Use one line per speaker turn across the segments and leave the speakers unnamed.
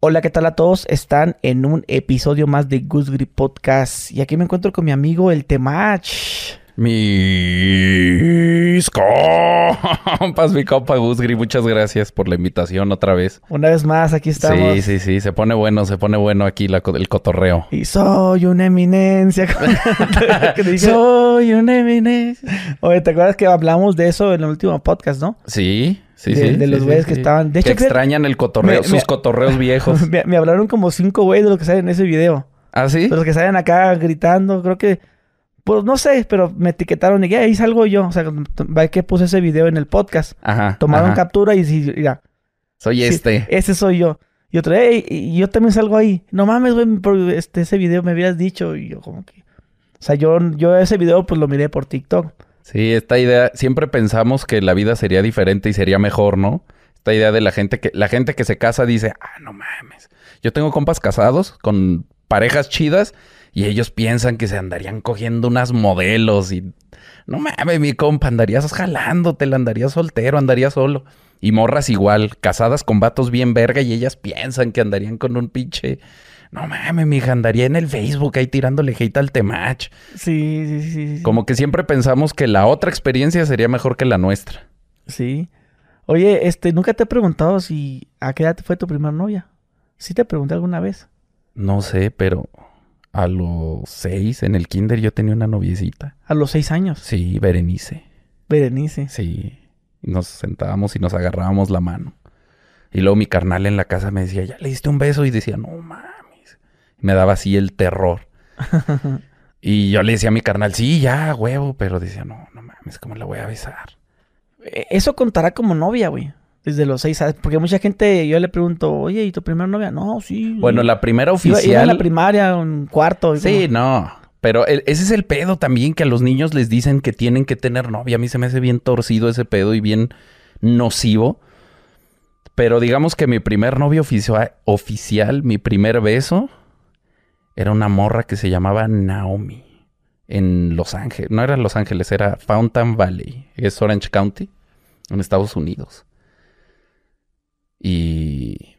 Hola, ¿qué tal a todos? Están en un episodio más de Goose Grip Podcast. Y aquí me encuentro con mi amigo el Temach.
Mis compas, mi compa Gusgri, muchas gracias por la invitación otra vez.
Una vez más, aquí estamos.
Sí, sí, sí, se pone bueno, se pone bueno aquí la el cotorreo.
Y soy una eminencia.
soy una eminencia.
Oye, ¿te acuerdas que hablamos de eso en el último podcast, no?
Sí. Sí,
de,
sí.
De los güeyes que estaban. De
hecho, que extrañan el cotorreo, sus cotorreos viejos.
Me, me, hablaron como cinco güeyes de los que salen en ese video.
¿Ah, sí?
De los que salen acá gritando. Creo que. Pues no sé, pero me etiquetaron y ahí salgo yo. O sea, que puse ese video en el podcast.
Ajá.
Tomaron
ajá.
captura y sí, mira.
Soy este.
Ese soy yo. Y otro, hey, y yo también salgo ahí. No mames, güey, este, ese video me habías dicho. Y yo, como que. O sea, yo, yo ese video pues lo miré por TikTok.
Sí, esta idea, siempre pensamos que la vida sería diferente y sería mejor, ¿no? Esta idea de la gente que, la gente que se casa dice, ah, no mames. Yo tengo compas casados con parejas chidas y ellos piensan que se andarían cogiendo unas modelos y no mames, mi compa, andarías jalándote, andarías soltero, andarías solo. Y morras igual, casadas con vatos bien verga y ellas piensan que andarían con un pinche no mames, mija, andaría en el Facebook ahí tirándole hate al temach.
Sí, sí, sí, sí.
Como que siempre pensamos que la otra experiencia sería mejor que la nuestra.
Sí. Oye, este, nunca te he preguntado si a qué edad fue tu primera novia. ¿Sí te pregunté alguna vez?
No sé, pero a los seis en el kinder yo tenía una noviecita.
¿A los seis años?
Sí, Berenice.
Berenice.
Sí. Nos sentábamos y nos agarrábamos la mano. Y luego mi carnal en la casa me decía, ¿ya le diste un beso? Y decía, no mames. Me daba así el terror. y yo le decía a mi carnal, sí, ya, huevo. Pero decía, no, no mames, ¿cómo la voy a besar?
E, Eso contará como novia, güey. Desde los seis años. Porque mucha gente, yo le pregunto, oye, ¿y tu primera novia? No, sí.
Bueno, la primera oficial.
Iba, iba a la primaria, un cuarto.
Sí, como... no. Pero el, ese es el pedo también que a los niños les dicen que tienen que tener novia. A mí se me hace bien torcido ese pedo y bien nocivo. Pero digamos que mi primer novio oficial, mi primer beso, era una morra que se llamaba Naomi. En Los Ángeles. No era Los Ángeles, era Fountain Valley. Es Orange County, en Estados Unidos. Y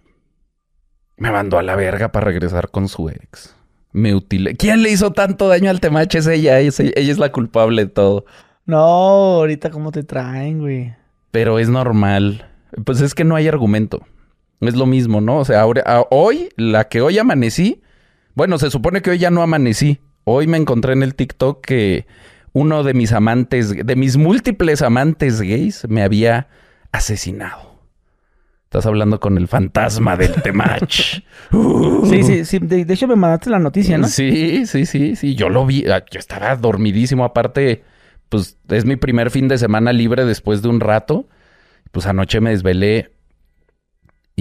me mandó a la verga para regresar con su ex. Me utilé. ¿Quién le hizo tanto daño al temache? Es ella, ella, ella es la culpable de todo.
No, ahorita cómo te traen, güey.
Pero es normal. Pues es que no hay argumento. Es lo mismo, ¿no? O sea, ahora, hoy, la que hoy amanecí. Bueno, se supone que hoy ya no amanecí. Hoy me encontré en el TikTok que uno de mis amantes, de mis múltiples amantes gays, me había asesinado. Estás hablando con el fantasma del Temach.
Uh. Sí, sí, sí. De, de, hecho, me mandaste la noticia, ¿no?
Sí, sí, sí, sí. Yo lo vi. ah, Yo estaba dormidísimo. Aparte, pues es mi primer fin de semana libre después de un rato. Pues anoche me desvelé.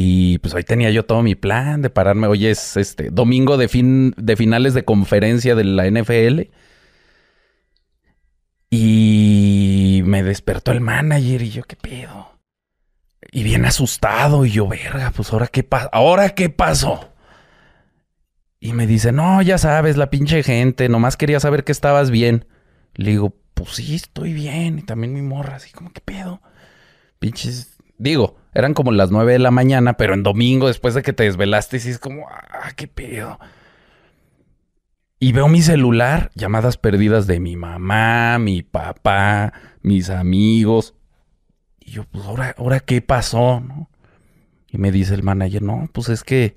Y pues hoy tenía yo todo mi plan de pararme. Hoy es este domingo de fin de finales de conferencia de la NFL. Y me despertó el manager y yo, ¿qué pedo? Y bien asustado, y yo, verga, pues ahora qué pasó, ahora qué pasó. Y me dice, no, ya sabes, la pinche gente, nomás quería saber que estabas bien. Le digo, pues sí, estoy bien. Y también mi morra, así como, ¿qué pedo? Pinches, digo, eran como las nueve de la mañana, pero en domingo, después de que te desvelaste, sí es como, ah, qué pedo. Y veo mi celular, llamadas perdidas de mi mamá, mi papá, mis amigos. Y yo, pues, ¿ahora, ahora qué pasó? Y me dice el manager, no, pues es que,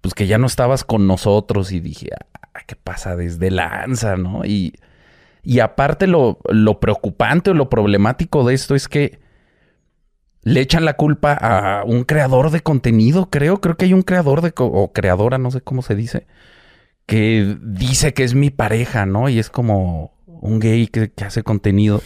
pues que ya no estabas con nosotros. Y dije, ah, ¿qué pasa desde lanza, no? Y, y aparte lo, lo preocupante o lo problemático de esto es que le echan la culpa a un creador de contenido, creo. Creo que hay un creador de, o creadora, no sé cómo se dice, que dice que es mi pareja, ¿no? Y es como un gay que, que hace contenido.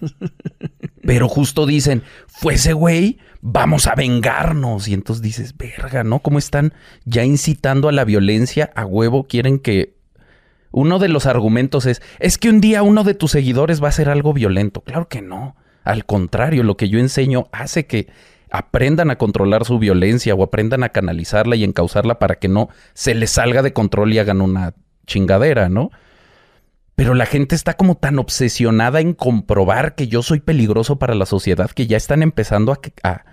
Pero justo dicen, fue ese güey, vamos a vengarnos. Y entonces dices, verga, ¿no? ¿Cómo están ya incitando a la violencia? A huevo quieren que... Uno de los argumentos es, es que un día uno de tus seguidores va a hacer algo violento. Claro que no. Al contrario, lo que yo enseño hace que aprendan a controlar su violencia o aprendan a canalizarla y encauzarla para que no se les salga de control y hagan una chingadera, ¿no? Pero la gente está como tan obsesionada en comprobar que yo soy peligroso para la sociedad que ya están empezando a,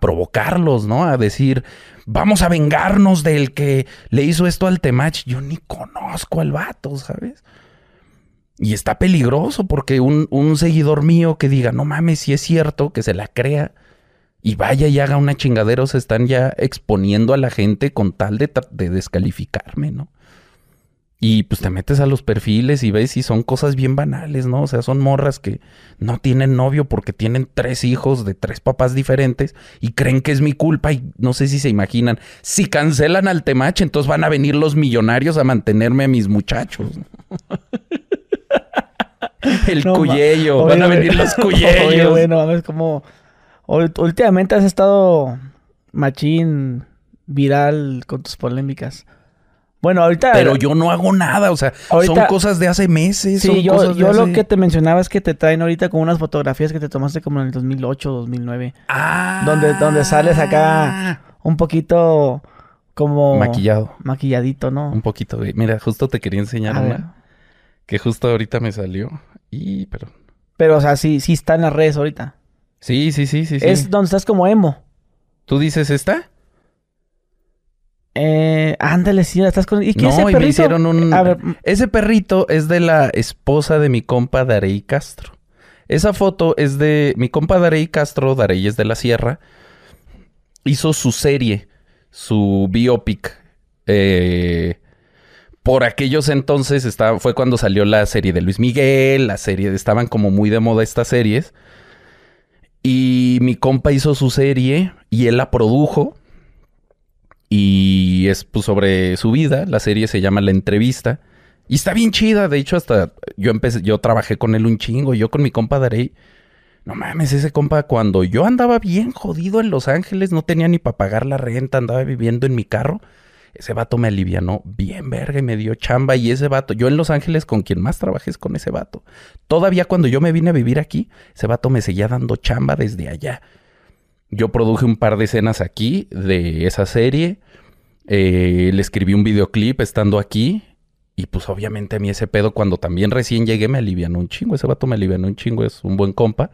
provocarlos, ¿no? A decir, vamos a vengarnos del que le hizo esto al Temach. Yo ni conozco al vato, ¿sabes? Y está peligroso porque un, un seguidor mío que diga, no mames, si es cierto, que se la crea y vaya y haga una chingadera, se están ya exponiendo a la gente con tal de, de descalificarme, ¿no? Y pues te metes a los perfiles y ves si son cosas bien banales, ¿no? O sea, son morras que no tienen novio porque tienen tres hijos de tres papás diferentes y creen que es mi culpa y no sé si se imaginan, si cancelan al temache, entonces van a venir los millonarios a mantenerme a mis muchachos. El no, van a venir los cuyellos.
bueno, es como últimamente has estado machín viral con tus polémicas. Bueno, ahorita.
Pero yo no hago nada, o sea, son cosas de hace meses.
Sí, yo, yo lo que te mencionaba es que te traen ahorita con unas fotografías que te tomaste como en el 2008, 2009.
Ah.
Donde, donde sales acá un poquito como.
Maquillado.
Maquilladito, ¿no?
Un poquito, güey. Mira, justo te quería enseñar una. Que justo ahorita me salió. Y, pero.
Pero, o sea, sí, sí está en las redes ahorita.
Sí, sí, sí, sí.
Es donde estás como emo.
¿Tú dices esta?
Eh, ándale, sí, estás con.
¿Y qué no, y me hicieron un. Mm. Ese perrito es de la esposa de mi compa Darey Castro. Esa foto es de mi compa Darey Castro, Darey es de la Sierra. Hizo su serie, su biopic. Eh, por aquellos entonces estaba, fue cuando salió la serie de Luis Miguel, la serie, estaban como muy de moda estas series. Y mi compa hizo su serie y él la produjo y es pues, sobre su vida. La serie se llama La Entrevista. Y está bien chida. De hecho, hasta yo empecé, yo trabajé con él un chingo. Yo con mi compa Darey. No mames, ese compa, cuando yo andaba bien jodido en Los Ángeles, no tenía ni para pagar la renta, andaba viviendo en mi carro. Ese vato me alivianó bien verga y me dio chamba. Y ese vato, yo en Los Ángeles con quien más trabajé es con ese vato. Todavía cuando yo me vine a vivir aquí, ese vato me seguía dando chamba desde allá. Yo produje un par de escenas aquí de esa serie. Eh, le escribí un videoclip estando aquí. Y pues obviamente a mí ese pedo cuando también recién llegué me alivianó un chingo. Ese vato me alivianó un chingo, es un buen compa.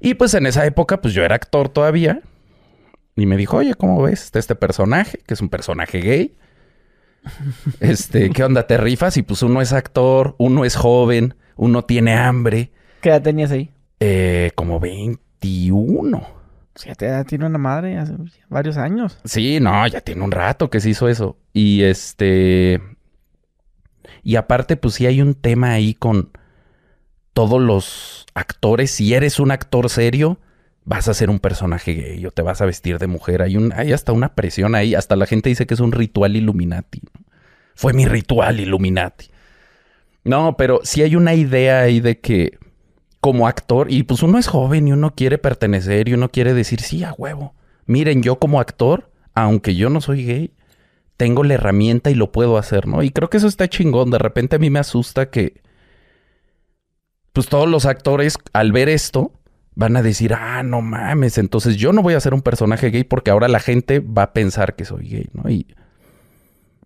Y pues en esa época pues yo era actor todavía. Y me dijo, oye, ¿cómo ves este personaje? Que es un personaje gay. Este, ¿qué onda? ¿Te rifas? Y pues uno es actor, uno es joven, uno tiene hambre.
¿Qué edad tenías ahí?
Eh, como 21.
Ya tiene una madre hace varios años.
Sí, no, ya tiene un rato que se hizo eso. Y este. Y aparte, pues sí hay un tema ahí con todos los actores. Si eres un actor serio, vas a ser un personaje gay o te vas a vestir de mujer. Hay, un, hay hasta una presión ahí. Hasta la gente dice que es un ritual Illuminati. Fue mi ritual Illuminati. No, pero sí hay una idea ahí de que como actor, y pues uno es joven y uno quiere pertenecer y uno quiere decir, sí, a huevo. Miren, yo como actor, aunque yo no soy gay, tengo la herramienta y lo puedo hacer, ¿no? Y creo que eso está chingón. De repente a mí me asusta que, pues todos los actores, al ver esto, van a decir, ah, no mames, entonces yo no voy a ser un personaje gay porque ahora la gente va a pensar que soy gay, ¿no? Y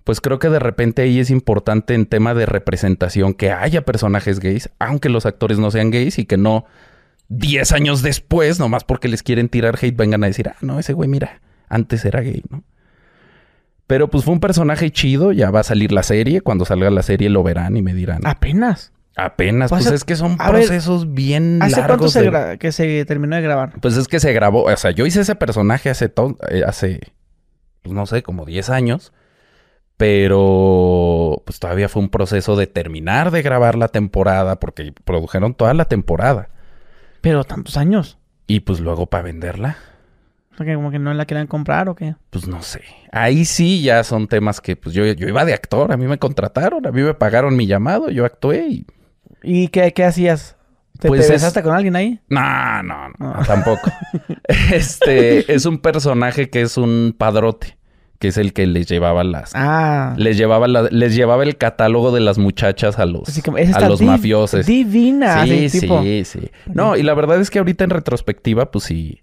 pues creo que de repente ahí es importante en tema de representación que haya personajes gays, aunque los actores no sean gays y que no 10 años después, nomás porque les quieren tirar hate, vengan a decir, ah, no, ese güey, mira, antes era gay, ¿no? Pero pues fue un personaje chido, ya va a salir la serie, cuando salga la serie lo verán y me dirán.
Apenas.
Apenas, pues, es que son procesos bien
¿Hace cuánto se que se terminó de grabar?
Pues es que se grabó, o sea, yo hice ese personaje hace, eh, hace pues no sé, como 10 años. Pero pues todavía fue un proceso de terminar de grabar la temporada porque produjeron toda la temporada.
Pero tantos años.
Y pues luego para venderla.
Porque como que no la querían comprar o qué.
Pues no sé. Ahí sí ya son temas que pues yo, yo iba de actor, a mí me contrataron, a mí me pagaron mi llamado, yo actué y...
¿Y qué, qué hacías? ¿Te, pues besaste con alguien ahí?
No, no, no, no. tampoco. este es un personaje que es un padrote que es el que les llevaba las
ah.
les llevaba les llevaba el catálogo de las muchachas a los a los mafiosos
divina
sí sí sí no y la verdad es que ahorita en retrospectiva pues sí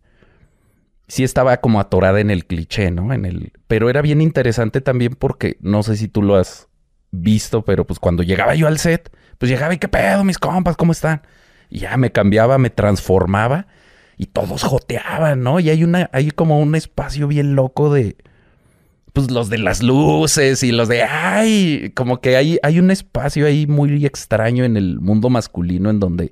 sí estaba como atorada en el cliché no en el pero era bien interesante también porque no sé si tú lo has visto pero pues cuando llegaba yo al set pues llegaba y qué pedo mis compas cómo están y ya me cambiaba me transformaba y todos joteaban, ¿no? Y hay una, hay como un espacio bien loco de, pues los de las luces y los de, ay, como que hay, hay un espacio ahí muy extraño en el mundo masculino en donde,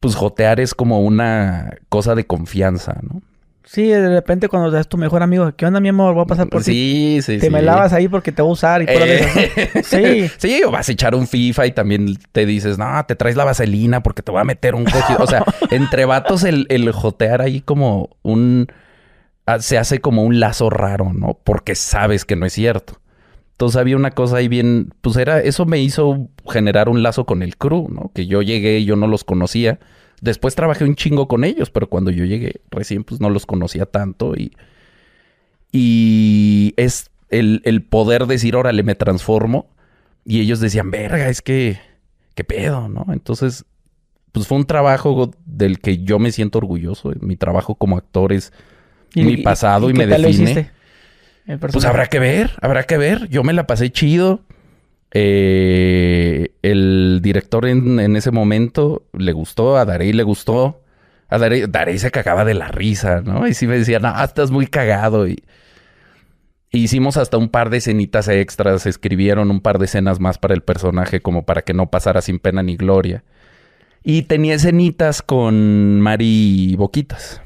pues jotear es como una cosa de confianza, ¿no?
Sí, de repente cuando es tu mejor amigo, ¿qué onda, mi amor? Voy a pasar por ti.
Sí, sí,
Te
sí.
me lavas ahí porque te voy a usar y
Eh,
Sí.
Sí, o vas a echar un FIFA y también te dices, no, te traes la vaselina porque te voy a meter un cogido. O sea, entre vatos el, el jotear ahí como un... ah, Se hace como un lazo raro, ¿no? Porque sabes que no es cierto. Entonces había una cosa ahí bien... Pues era... Eso me hizo generar un lazo con el crew, ¿no? Que yo llegué y yo no los conocía. Después trabajé un chingo con ellos, pero cuando yo llegué recién, pues no los conocía tanto y... Y es el, el poder decir, órale, me transformo. Y ellos decían, verga, es que, qué pedo, ¿no? Entonces, pues fue un trabajo del que yo me siento orgulloso. Mi trabajo como actor es mi pasado y,
qué
me define. Pues habrá que ver, habrá que ver. Yo me la pasé chido. Eh, el director en, ese momento le gustó, a Darey le gustó. A Darey, Darey se cagaba de la risa, ¿no? Y sí me decía, no, estás muy cagado. Y, hicimos hasta un par de escenitas extras, escribieron un par de escenas más para el personaje como para que no pasara sin pena ni gloria. Y tenía escenitas con Mari Boquitas.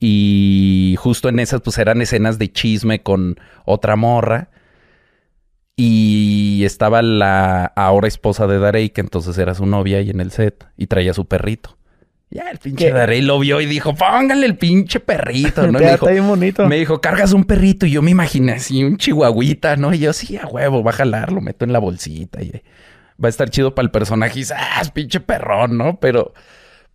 Y justo en esas, pues eran escenas de chisme con otra morra. Y estaba la ahora esposa de Darey, que entonces era su novia ahí en el set. Y traía su perrito. Ya el pinche
¿Qué?
Darey lo vio y dijo, póngale el pinche perrito, ¿no? Me dijo,
está bien bonito.
me dijo, cargas un perrito. Y yo me imaginé así, un chihuahuita, ¿no? Y yo, sí, a huevo, va a jalar, lo meto en la bolsita. Y va a estar chido para el personaje. Y ah, es pinche perrón, ¿no? Pero,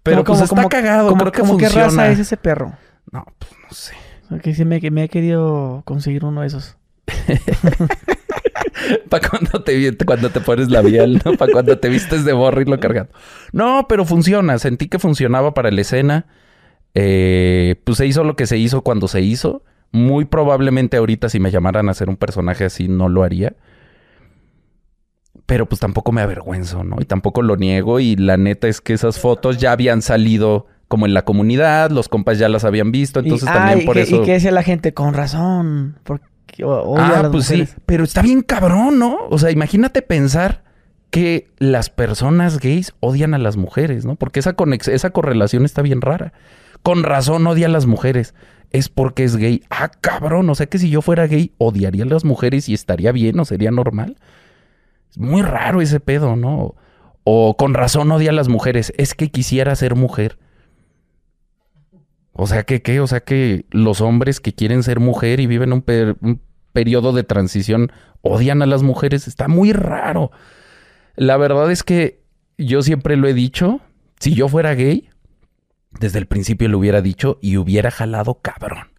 pero
Como-
pues
como-
está
como-
cagado.
como-
creo que
como ¿Qué
funciona.
raza es ese perro?
No, pues no sé.
Que sí me, me he querido conseguir uno de esos.
Para cuando te, cuando te pones labial, ¿no? Para cuando te vistes de borra y lo cargando. No, pero funciona. Sentí que funcionaba para la escena. Eh, pues se hizo lo que se hizo cuando se hizo. Muy probablemente ahorita si me llamaran a hacer un personaje así no lo haría. Pero pues tampoco me avergüenzo, ¿no? Y tampoco lo niego. Y la neta es que esas fotos ya habían salido como en la comunidad. Los compas ya las habían visto. Entonces
y,
también
ah,
por
que-
eso...
¿Y qué decía la gente? Con razón. Porque o- odia a
Ah,
las
pues
mujeres.
sí. Pero está bien cabrón, ¿no? O sea, imagínate pensar que las personas gays odian a las mujeres, ¿no? Porque esa, esa correlación está bien rara. Con razón odia a las mujeres. Es porque es gay. Ah, cabrón. O sea que si yo fuera gay, odiaría a las mujeres y estaría bien o sería normal. Es muy raro ese pedo, ¿no? O con razón odia a las mujeres. Es que quisiera ser mujer. O sea que, ¿qué? O sea que los hombres que quieren ser mujer y viven un, un periodo de transición odian a las mujeres. Está muy raro. La verdad es que yo siempre lo he dicho. Si yo fuera gay, desde el principio lo hubiera dicho y hubiera jalado cabrón.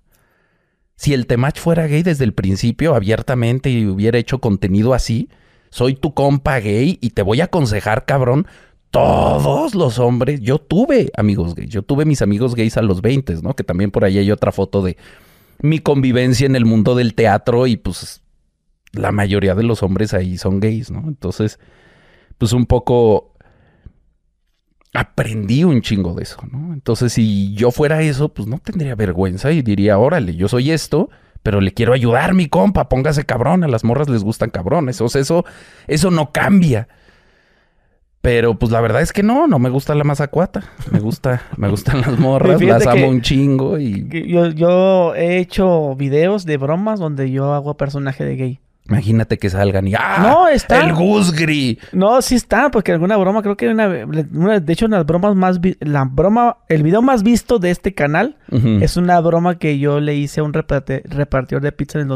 Si el Temach fuera gay desde el principio, abiertamente, y hubiera hecho contenido así, soy tu compa gay y te voy a aconsejar, cabrón. Todos los hombres, yo tuve amigos gays, yo tuve mis amigos gays a los 20, ¿no? Que también por ahí hay otra foto de mi convivencia en el mundo del teatro y pues la mayoría de los hombres ahí son gays, ¿no? Entonces, pues un poco aprendí un chingo de eso, ¿no? Entonces, si yo fuera eso, pues no tendría vergüenza y diría, órale, yo soy esto, pero le quiero ayudar, mi compa, póngase cabrón, a las morras les gustan cabrones, o sea, eso, eso no cambia. Pero pues la verdad es que no, no me gusta la mazacuata. Me gusta, me gustan las morras, las amo un chingo y
Yo, yo he hecho videos de bromas donde yo hago personaje de gay.
imagínate que salgan y ¡ah!
No, está.
El Gusgri.
No, sí está, porque alguna broma, creo que una, una- de hecho, las bromas más, vi- la broma, el video más visto de este canal es una broma que yo le hice a un reparte- repartidor de pizza en el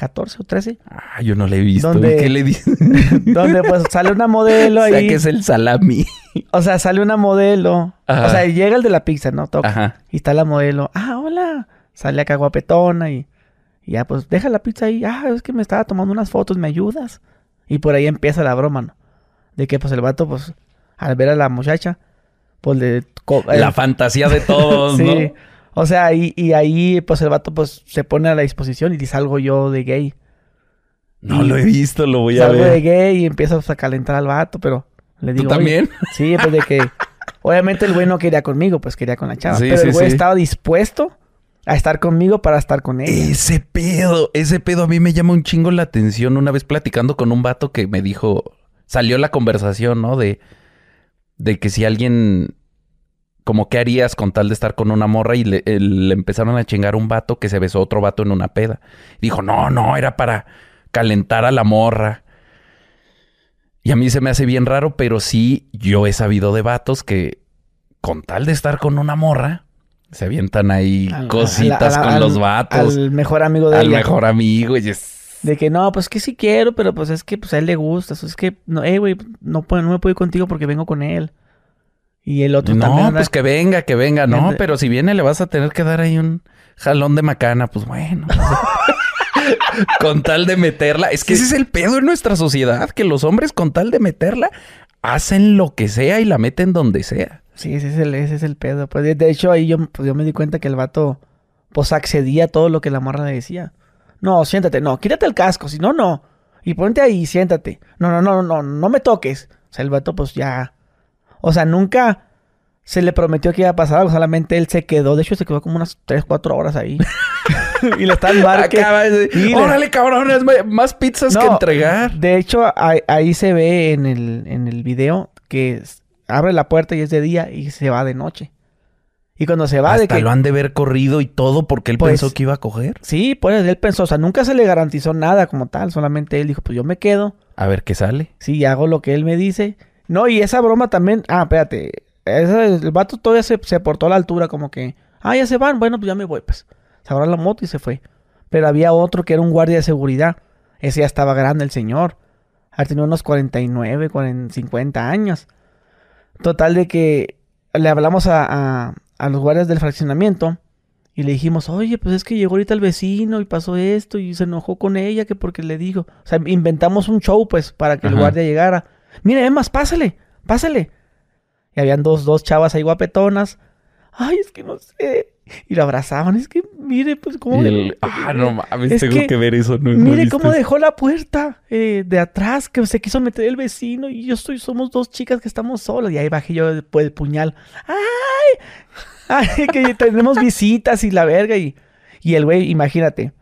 2014 o 13,
Ah, yo no le he visto.
¿Dónde-
¿Qué le dices?
donde pues sale una modelo
o sea,
ahí,
que es el salami.
o sea, sale una modelo,
Ajá.
o sea, llega el de la pizza, ¿no? Toca.
Ajá.
Y está la modelo, ah, hola, sale acá guapetona y, y ya pues deja la pizza ahí, ah, es que me estaba tomando unas fotos, ¿me ayudas? Y por ahí empieza la broma, ¿no? De que pues el vato pues al ver a la muchacha, pues le...
La
eh,
fantasía de todos,
sí,
¿no?
O sea, y, y ahí pues el vato pues se pone a la disposición y dice algo yo de gay.
No lo he visto, lo voy a
Salgo de
ver.
gay y empiezo a calentar al vato, pero le
¿Tú
digo... "Oye,
también?
Sí, pues de que Obviamente el güey no quería conmigo, pues quería con la chava.
Sí,
pero
sí,
el güey
sí.
estaba dispuesto a estar conmigo para estar con ella.
Ese pedo, ese pedo a mí me llama un chingo la atención. Una vez platicando con un vato que me dijo, salió la conversación, ¿no? De, de que si alguien, como qué harías con tal de estar con una morra y le, el- le empezaron a chingar un vato que se besó a otro vato en una peda. Dijo, no, no, era para calentar a la morra. Y a mí se me hace bien raro, pero sí, yo he sabido de vatos que con tal de estar con una morra, se avientan ahí
Al-
cositas con
al-
los vatos
Al mejor amigo de
al
ella.
mejor amigo. Y es...
De que no, pues que sí quiero, pero pues es que pues a él le gusta. Es que, no, eh, güey, no, no me puedo ir contigo porque vengo con él. Y el otro también.
No, pues que venga, que venga. No, pero si viene le vas a tener que dar ahí un jalón de macana. Pues bueno. con tal de meterla. Es que ese es el pedo en nuestra sociedad. Que los hombres con tal de meterla hacen lo que sea y la meten donde sea.
Sí, ese es el, ese es el pedo. Pues de, de hecho, ahí yo, pues, yo me di cuenta que el vato, pues accedía a todo lo que la morra le decía. No, siéntate, no, quítate el casco, si no, no. Y ponte ahí, siéntate. No, no, no, no, no me toques. O sea, el vato, pues ya. O sea, nunca se le prometió que iba a pasar algo, solamente él se quedó. De hecho, se quedó como unas 3, 4 horas ahí. y le está en barque.
Acaba de-
Y le-
Órale, cabrones, ma- más pizzas que entregar.
De hecho, ahí, ahí se ve en el, en el video que abre la puerta y es de día y se va de noche. Y cuando se va de
Hasta
que...
lo han de ver corrido y todo porque él
Pues-
pensó que iba a coger.
Sí, pues él pensó, o sea, nunca se le garantizó nada como tal, solamente él dijo, pues yo me quedo,
A ver qué sale.
sí, hago lo que él me dice. No, y esa broma también, ah, espérate, esa- el vato todavía se, se portó a la altura como que, ah, ya se van, bueno, pues ya me voy, pues. Se agarró la moto y se fue. Pero había otro que era un guardia de seguridad, ese ya estaba grande el señor, ha tenido unos 49, 40, 50 años. Total de que le hablamos a, a- a los guardias del fraccionamiento y le dijimos, oye, pues es que llegó ahorita el vecino y pasó esto y se enojó con ella que porque le dijo. O sea, inventamos un show pues para que el guardia llegara. Mire, es más, pásale, pásale. Y habían dos, dos chavas ahí guapetonas. Ay, es que no sé. Y lo abrazaban. Es que, mire, pues cómo...
El- Ah, no mames,
Es
tengo
que-
que, ver eso. No,
Mire cómo dejó la puerta eh, de atrás, que se quiso meter el vecino y yo estoy, somos dos chicas que estamos solas. Y ahí bajé yo después el puñal. ¡Ay! ¡Ay! Que tenemos visitas y la verga. Y, y el güey, imagínate.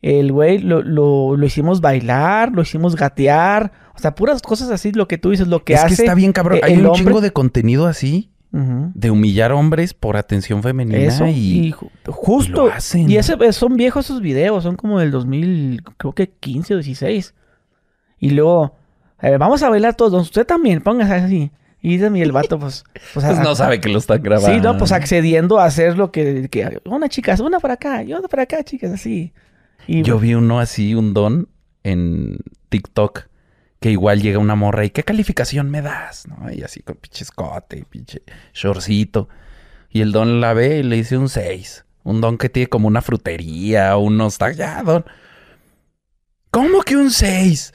El güey lo, lo, lo hicimos bailar, lo hicimos gatear. O sea, puras cosas así, lo que tú dices, lo que
es
hace.
que está bien, cabrón.
eh,
Hay un
hombre-
chingo de contenido así, de humillar hombres por atención femenina
Eso,
y,
y, ju- justo.
y lo hacen.
Y ese, son viejos esos videos, son como del 2000, creo que 15 o 16. Y luego, a ver, vamos a bailar todos, usted también, póngase así. Y el vato, pues... Pues,
Pues no sabe que lo están grabando.
Sí, no, pues accediendo a hacer lo que... que una chicas, una para acá, y otra para acá, chicas, así. Y
Yo vi uno así, un don, en TikTok, que igual llega una morra y ¿qué calificación me das? ¿No? Y así con pinche escote, pinche shortcito. Y el don la ve y le dice un 6. Un don que tiene como una frutería, unos... Ya, don. ¿Cómo que un 6?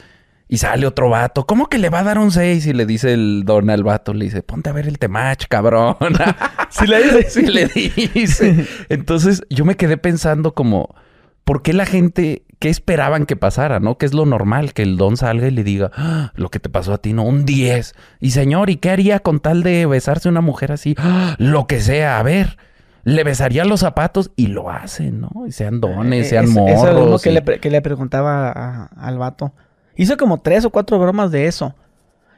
Y sale otro vato. ¿Cómo que le va a dar un 6? Y le dice el don al vato, le dice, ponte a ver el temach, cabrón.
Sí le dice.
Sí le dice. Entonces yo me quedé pensando como, ¿por qué la gente, qué esperaban que pasara, no? Que es lo normal, que el don salga y le diga, "Ah, lo que te pasó a ti, no, un 10. Y señor, ¿y qué haría con tal de besarse una mujer así? "Ah, lo que sea, a ver. Le besaría los zapatos y lo hacen, ¿no? Y sean dones,
Eh,
sean
es-
morros.
Eso es lo que,
y-
le, que le preguntaba a- al vato. Hizo como tres o cuatro bromas de eso.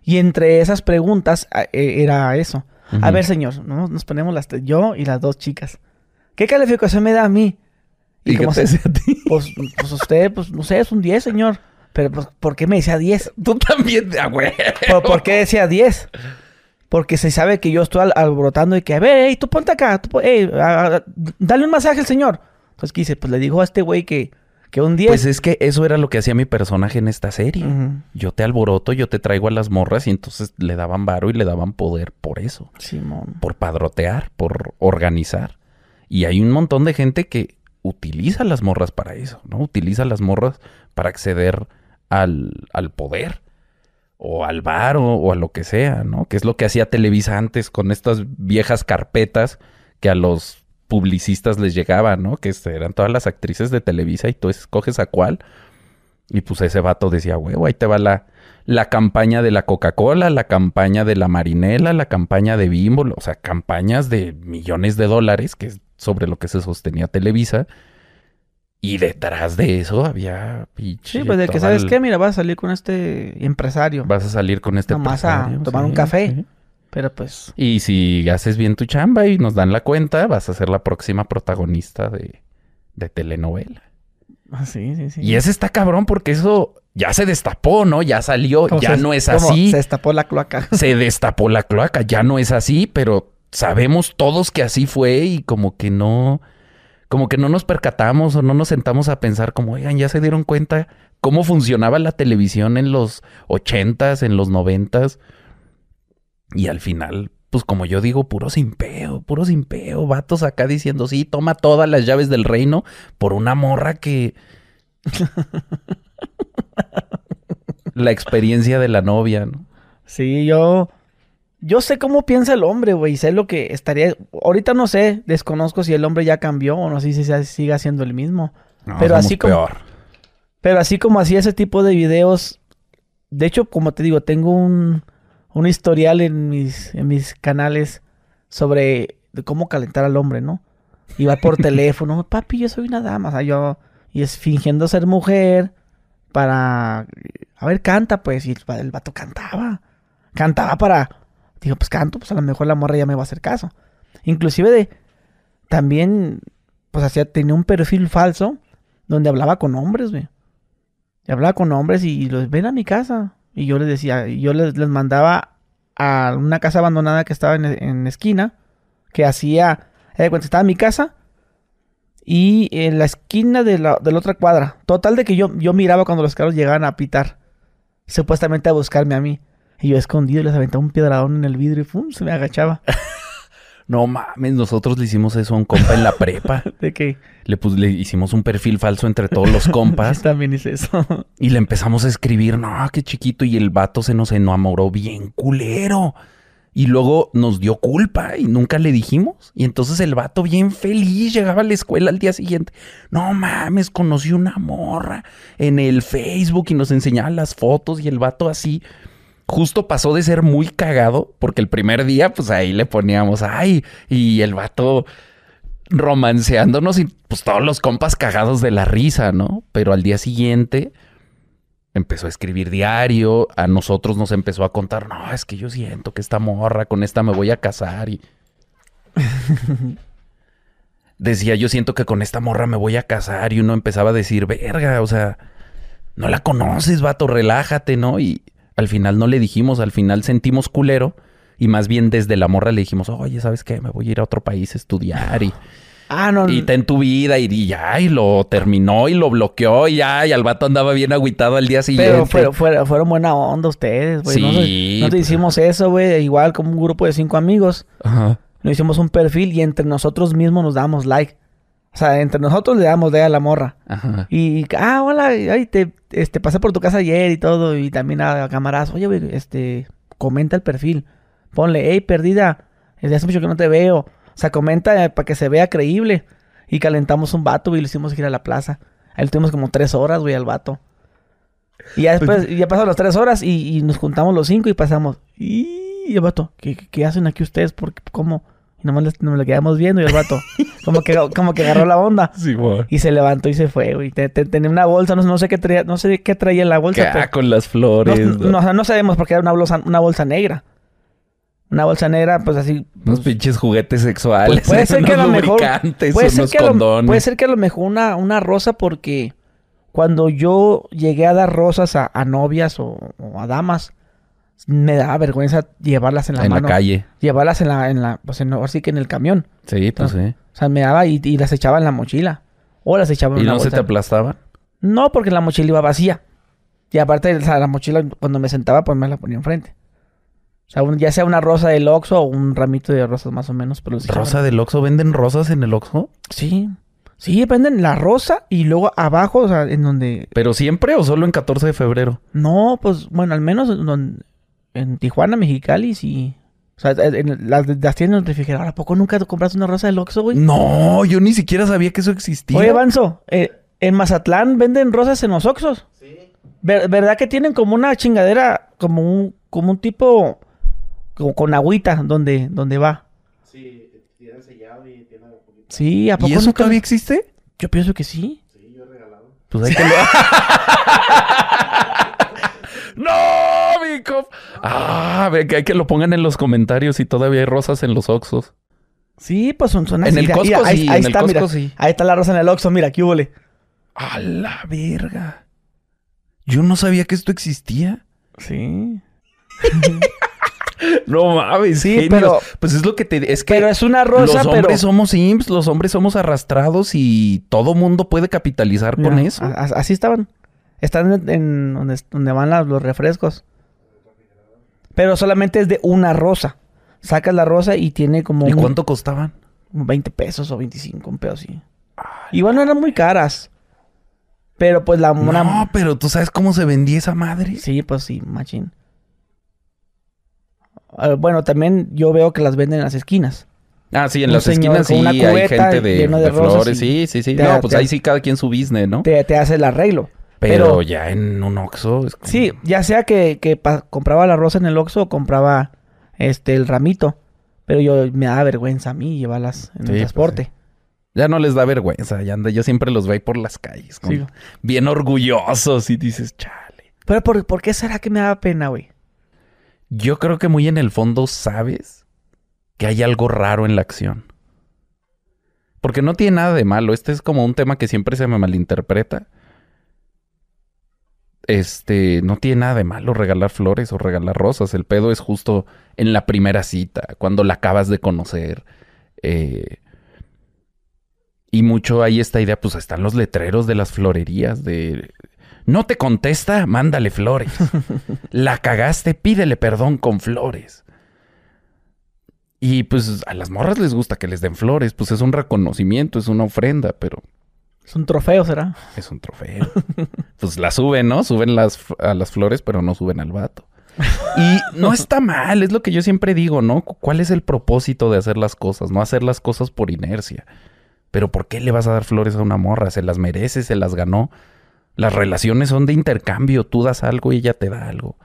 Y entre esas preguntas eh, era eso. A ver, señor, ¿no? nos ponemos las yo y las dos chicas. ¿Qué calificación me da a mí?
¿Y qué
como
te
se-
decía a ti?
Pues, pues usted, pues no sé, es un 10, señor. Pero pues, ¿por qué me decía 10?
Tú también, ah, güey.
¿Por, por qué decía 10? Porque se sabe que yo estoy al- alborotando y que, a ver, ey, tú ponte acá, tú pon- ey, a- a- dale un masaje al señor. Entonces, ¿qué hice? Pues le dijo a este güey que, que un 10.
Pues es que eso era lo que hacía mi personaje en esta serie. Yo te alboroto, yo te traigo a las morras y entonces le daban varo y le daban poder por eso.
Simón.
por padrotear, por organizar. Y hay un montón de gente que utiliza las morras para eso, ¿no? Utiliza las morras para acceder al, al poder o al bar o, a lo que sea, ¿no? Que es lo que hacía Televisa antes con estas viejas carpetas que a los publicistas les llegaban, ¿no? Que eran todas las actrices de Televisa y tú escoges a cuál. Y pues ese vato decía, huevo, ahí te va la, la campaña de la Coca-Cola, la campaña de la Marinela, la campaña de Bimbo, o sea, campañas de millones de dólares, que es sobre lo que se sostenía Televisa. Y detrás de eso había
Sí, pues de que, ¿sabes qué? Mira, vas a salir con este empresario.
Vas a salir con este
Nomás a tomar un café. Pero pues...
Y si haces bien tu chamba y nos dan la cuenta, vas a ser la próxima protagonista de, de telenovela.
Ah, sí, sí, sí.
Y ese está cabrón porque eso ya se destapó, ¿no? Ya salió, ya no es así.
Se destapó la cloaca.
Se destapó la cloaca, ya no es así, pero sabemos todos que así fue y como que no, como que no nos percatamos o no nos sentamos a pensar como, oigan, ya se dieron cuenta cómo funcionaba la televisión en los ochentas, en los noventas. Y al final, pues como yo digo, puro simpeo, puro simpeo, vatos acá diciendo, sí, toma todas las llaves del reino por una morra que... la experiencia de la novia, ¿no?
Sí, yo... Yo sé cómo piensa el hombre, güey. Sé lo que estaría... Ahorita no sé, desconozco si el hombre ya cambió o no sé si sigue siendo el mismo. pero así como... Peor. Pero así como hacía ese tipo de videos... De hecho, como te digo, tengo un un historial en mis, en mis canales sobre cómo calentar al hombre, ¿no? Iba por teléfono, papi, yo soy una dama, o sea, yo, y es fingiendo ser mujer para, a ver, canta, pues, y el, vato cantaba, cantaba para, digo, pues canto, pues a lo mejor la morra ya me va a hacer caso. Inclusive de, también, pues hacía, tenía un perfil falso donde hablaba con hombres, güey. Y hablaba con hombres y los ven a mi casa. Y yo les decía, yo les, les mandaba a una casa abandonada que estaba en, en esquina, que hacía, eh, cuando estaba mi casa y en la esquina de la, de la, otra cuadra. Total de que yo, yo miraba cuando los carros llegaban a pitar, supuestamente a buscarme a mí. Y yo escondido les aventaba un piedradón en el vidrio y ¡pum! se me agachaba.
No mames, nosotros le hicimos eso a un compa en la prepa.
¿De qué?
Le, pues, le hicimos un perfil falso entre todos los compas.
también hice eso.
Y le empezamos a escribir, no, qué chiquito. Y el vato se nos enamoró bien culero. Y luego nos dio culpa y nunca le dijimos. Y entonces el vato bien feliz llegaba a la escuela al día siguiente. No mames, conocí una morra en el Facebook y nos enseñaba las fotos y el vato así justo pasó de ser muy cagado, porque el primer día, pues ahí le poníamos, ay, y el vato romanceándonos y pues todos los compas cagados de la risa, ¿no? Pero al día siguiente empezó a escribir diario, a nosotros nos empezó a contar, no, es que yo siento que esta morra, con esta me voy a casar y... Decía, yo siento que con esta morra me voy a casar y uno empezaba a decir, verga, o sea, no la conoces, vato, relájate, ¿no? Y al final no le dijimos, al final sentimos culero. Y más bien desde la morra le dijimos, oye, ¿sabes qué? Me voy a ir a otro país a estudiar y...
Ah, no.
Y ten tu vida y, ya, y lo terminó y lo bloqueó y ya, y al vato andaba bien agüitado al día siguiente.
Pero, fueron buena onda ustedes, güey. Sí. No, te hicimos eso, güey. Igual como un grupo de cinco amigos. Ajá. Nos hicimos un perfil y entre nosotros mismos nos damos like. O sea, entre nosotros le damos de a la morra. Ajá. Y, ah, hola, ay, te este, pasé por tu casa ayer y todo. Y también a cámaras, oye, este, comenta el perfil. Ponle, hey, perdida, desde hace mucho que no te veo. O sea, comenta para que se vea creíble. Y calentamos un vato, y lo hicimos ir a la plaza. Ahí tuvimos como tres horas, güey, al vato. Y ya después, ya pasaron las tres horas y, nos juntamos los cinco y pasamos. Y el vato, ¿qué, qué hacen aquí ustedes? Porque, ¿Cómo? Nomás nos lo quedamos viendo y el vato como que, como que agarró la onda. Sí, güey. Y se levantó y se fue, güey. Tenía una bolsa, no, sé qué traía, no sé qué traía en la bolsa.
Ah, con las flores.
No, no, sabemos porque era una bolsa, una bolsa negra. Una bolsa negra, pues así.
Unos pues, pinches juguetes sexuales.
Pues, puede ser que a lo mejor. Puede ser, que a lo, puede ser que a lo mejor una, una rosa porque cuando yo llegué a dar rosas a, novias o a damas, me daba vergüenza llevarlas en la mano.
En la calle.
Llevarlas en la, en la, pues en, ahora sí que en el camión.
Sí, pues sí.
O sea, me daba y, las echaba en la mochila. O las echaba en
¿Y no se te aplastaban?
No, porque la mochila iba vacía. Y aparte, o sea, la mochila cuando me sentaba, pues me la ponía enfrente. O sea, ya sea una rosa del Oxxo o un ramito de rosas más o menos. Pero
¿Rosa del Oxxo? ¿Venden rosas en el Oxxo?
Sí. Sí, venden la rosa y luego abajo, o sea, en donde...
¿Pero siempre o solo en 14 de febrero?
No, pues, bueno, al menos donde en Tijuana, Mexicali, sí. O sea, en las, las tiendas de refrigerador, ¿a poco nunca compraste una rosa del Oxxo, güey?
No, yo ni siquiera sabía que eso existía.
Oye, Banzo, eh, ¿en Mazatlán venden rosas en los Oxxos? Sí. Ver- ¿Verdad que tienen como una chingadera, como un, como un tipo, como con agüita, donde, donde va?
Sí, tiene sellado y tiene un poquito.
Sí, ¿a poco
¿Y eso
nunca-
todavía existe?
Yo pienso que sí.
Sí, yo he regalado.
Pues hay que lo... ¡No, Ah, ve que hay que lo pongan en los comentarios si todavía hay rosas en los Oxxos.
Sí, pues son, son
En el Costco
mira, ahí,
sí,
ahí
en el
está,
Costco
mira.
sí.
Ahí está la rosa en el Oxxo, mira, aquí huele.
¡A la verga! Yo no sabía que esto existía.
Sí.
No mames,
Sí,
genios.
pero-
Pues es lo que te... Es que
Pero es una rosa,
los
pero...
hombres somos imps, los hombres somos arrastrados y todo mundo puede capitalizar con eso.
así estaban. Están en, en donde, donde van los refrescos. Pero solamente es de una rosa. Sacas la rosa y tiene como
¿Y
un-
cuánto costaban?
un 20 pesos o 25, un pedo así. Igual no eran muy caras. Pero pues la... una-
No, pero tú sabes cómo se vendía esa madre.
Sí, pues sí, machín. Ah, bueno, también yo veo que las venden en las esquinas.
Ah, sí, en
Un
las esquinas sí hay gente de,
de
de flores.
y
Sí, sí, sí. no, pues
te-
ahí sí cada quien su business, ¿no?
Te, te hace el arreglo.
Pero,
pero-
ya en un Oxxo es como-
Sí, ya sea que, que compraba la rosa en el Oxxo o compraba este el ramito. Pero yo me da vergüenza a mí llevarlas en
Sí,
el
pues,
transporte.
Ya no les da vergüenza. Ya anda, yo siempre los veo ahí por las calles. con-
Sí.
Bien orgullosos y dices, chale.
Pero ¿por, por qué será que me da pena, güey?
Yo creo que muy en el fondo sabes que hay algo raro en la acción. Porque no tiene nada de malo. Este es como un tema que siempre se me malinterpreta. Este, no tiene nada de malo regalar flores o regalar rosas. El pedo es justo en la primera cita, cuando la acabas de conocer. Eh, y mucho hay esta idea, pues están los letreros de las florerías de... No te contesta, mándale flores. La cagaste, pídele perdón con flores. Y pues a las morras les gusta que les den flores, pues es un reconocimiento, es una ofrenda, pero
Es un trofeo, ¿será?
es un trofeo. pues la suben, ¿no? Suben las, a las flores, pero no suben al vato. Y no está mal, es lo que yo siempre digo, ¿no? Cu- ¿Cuál es el propósito de hacer las cosas? No hacer las cosas por inercia. Pero ¿por qué le vas a dar flores a una morra? Se las merece, se las ganó. Las relaciones son de intercambio. Tú das algo y ella te da algo.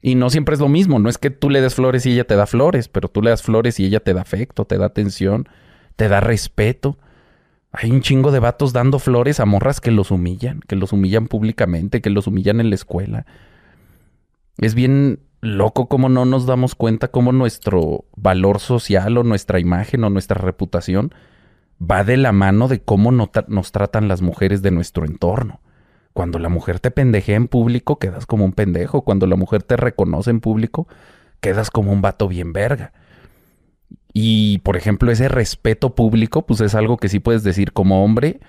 Y no siempre es lo mismo. No es que tú le des flores y ella te da flores, pero tú le das flores y ella te da afecto, te da atención, te da respeto. Hay un chingo de vatos dando flores a morras que los humillan, que los humillan públicamente, que los humillan en la escuela. Es bien loco cómo no nos damos cuenta cómo nuestro valor social o nuestra imagen o nuestra reputación va de la mano de cómo nos tratan las mujeres de nuestro entorno. Cuando la mujer te pendejea en público, quedas como un pendejo. Cuando la mujer te reconoce en público, quedas como un vato bien verga. Y, por ejemplo, ese respeto público, pues es algo que sí puedes decir como hombre,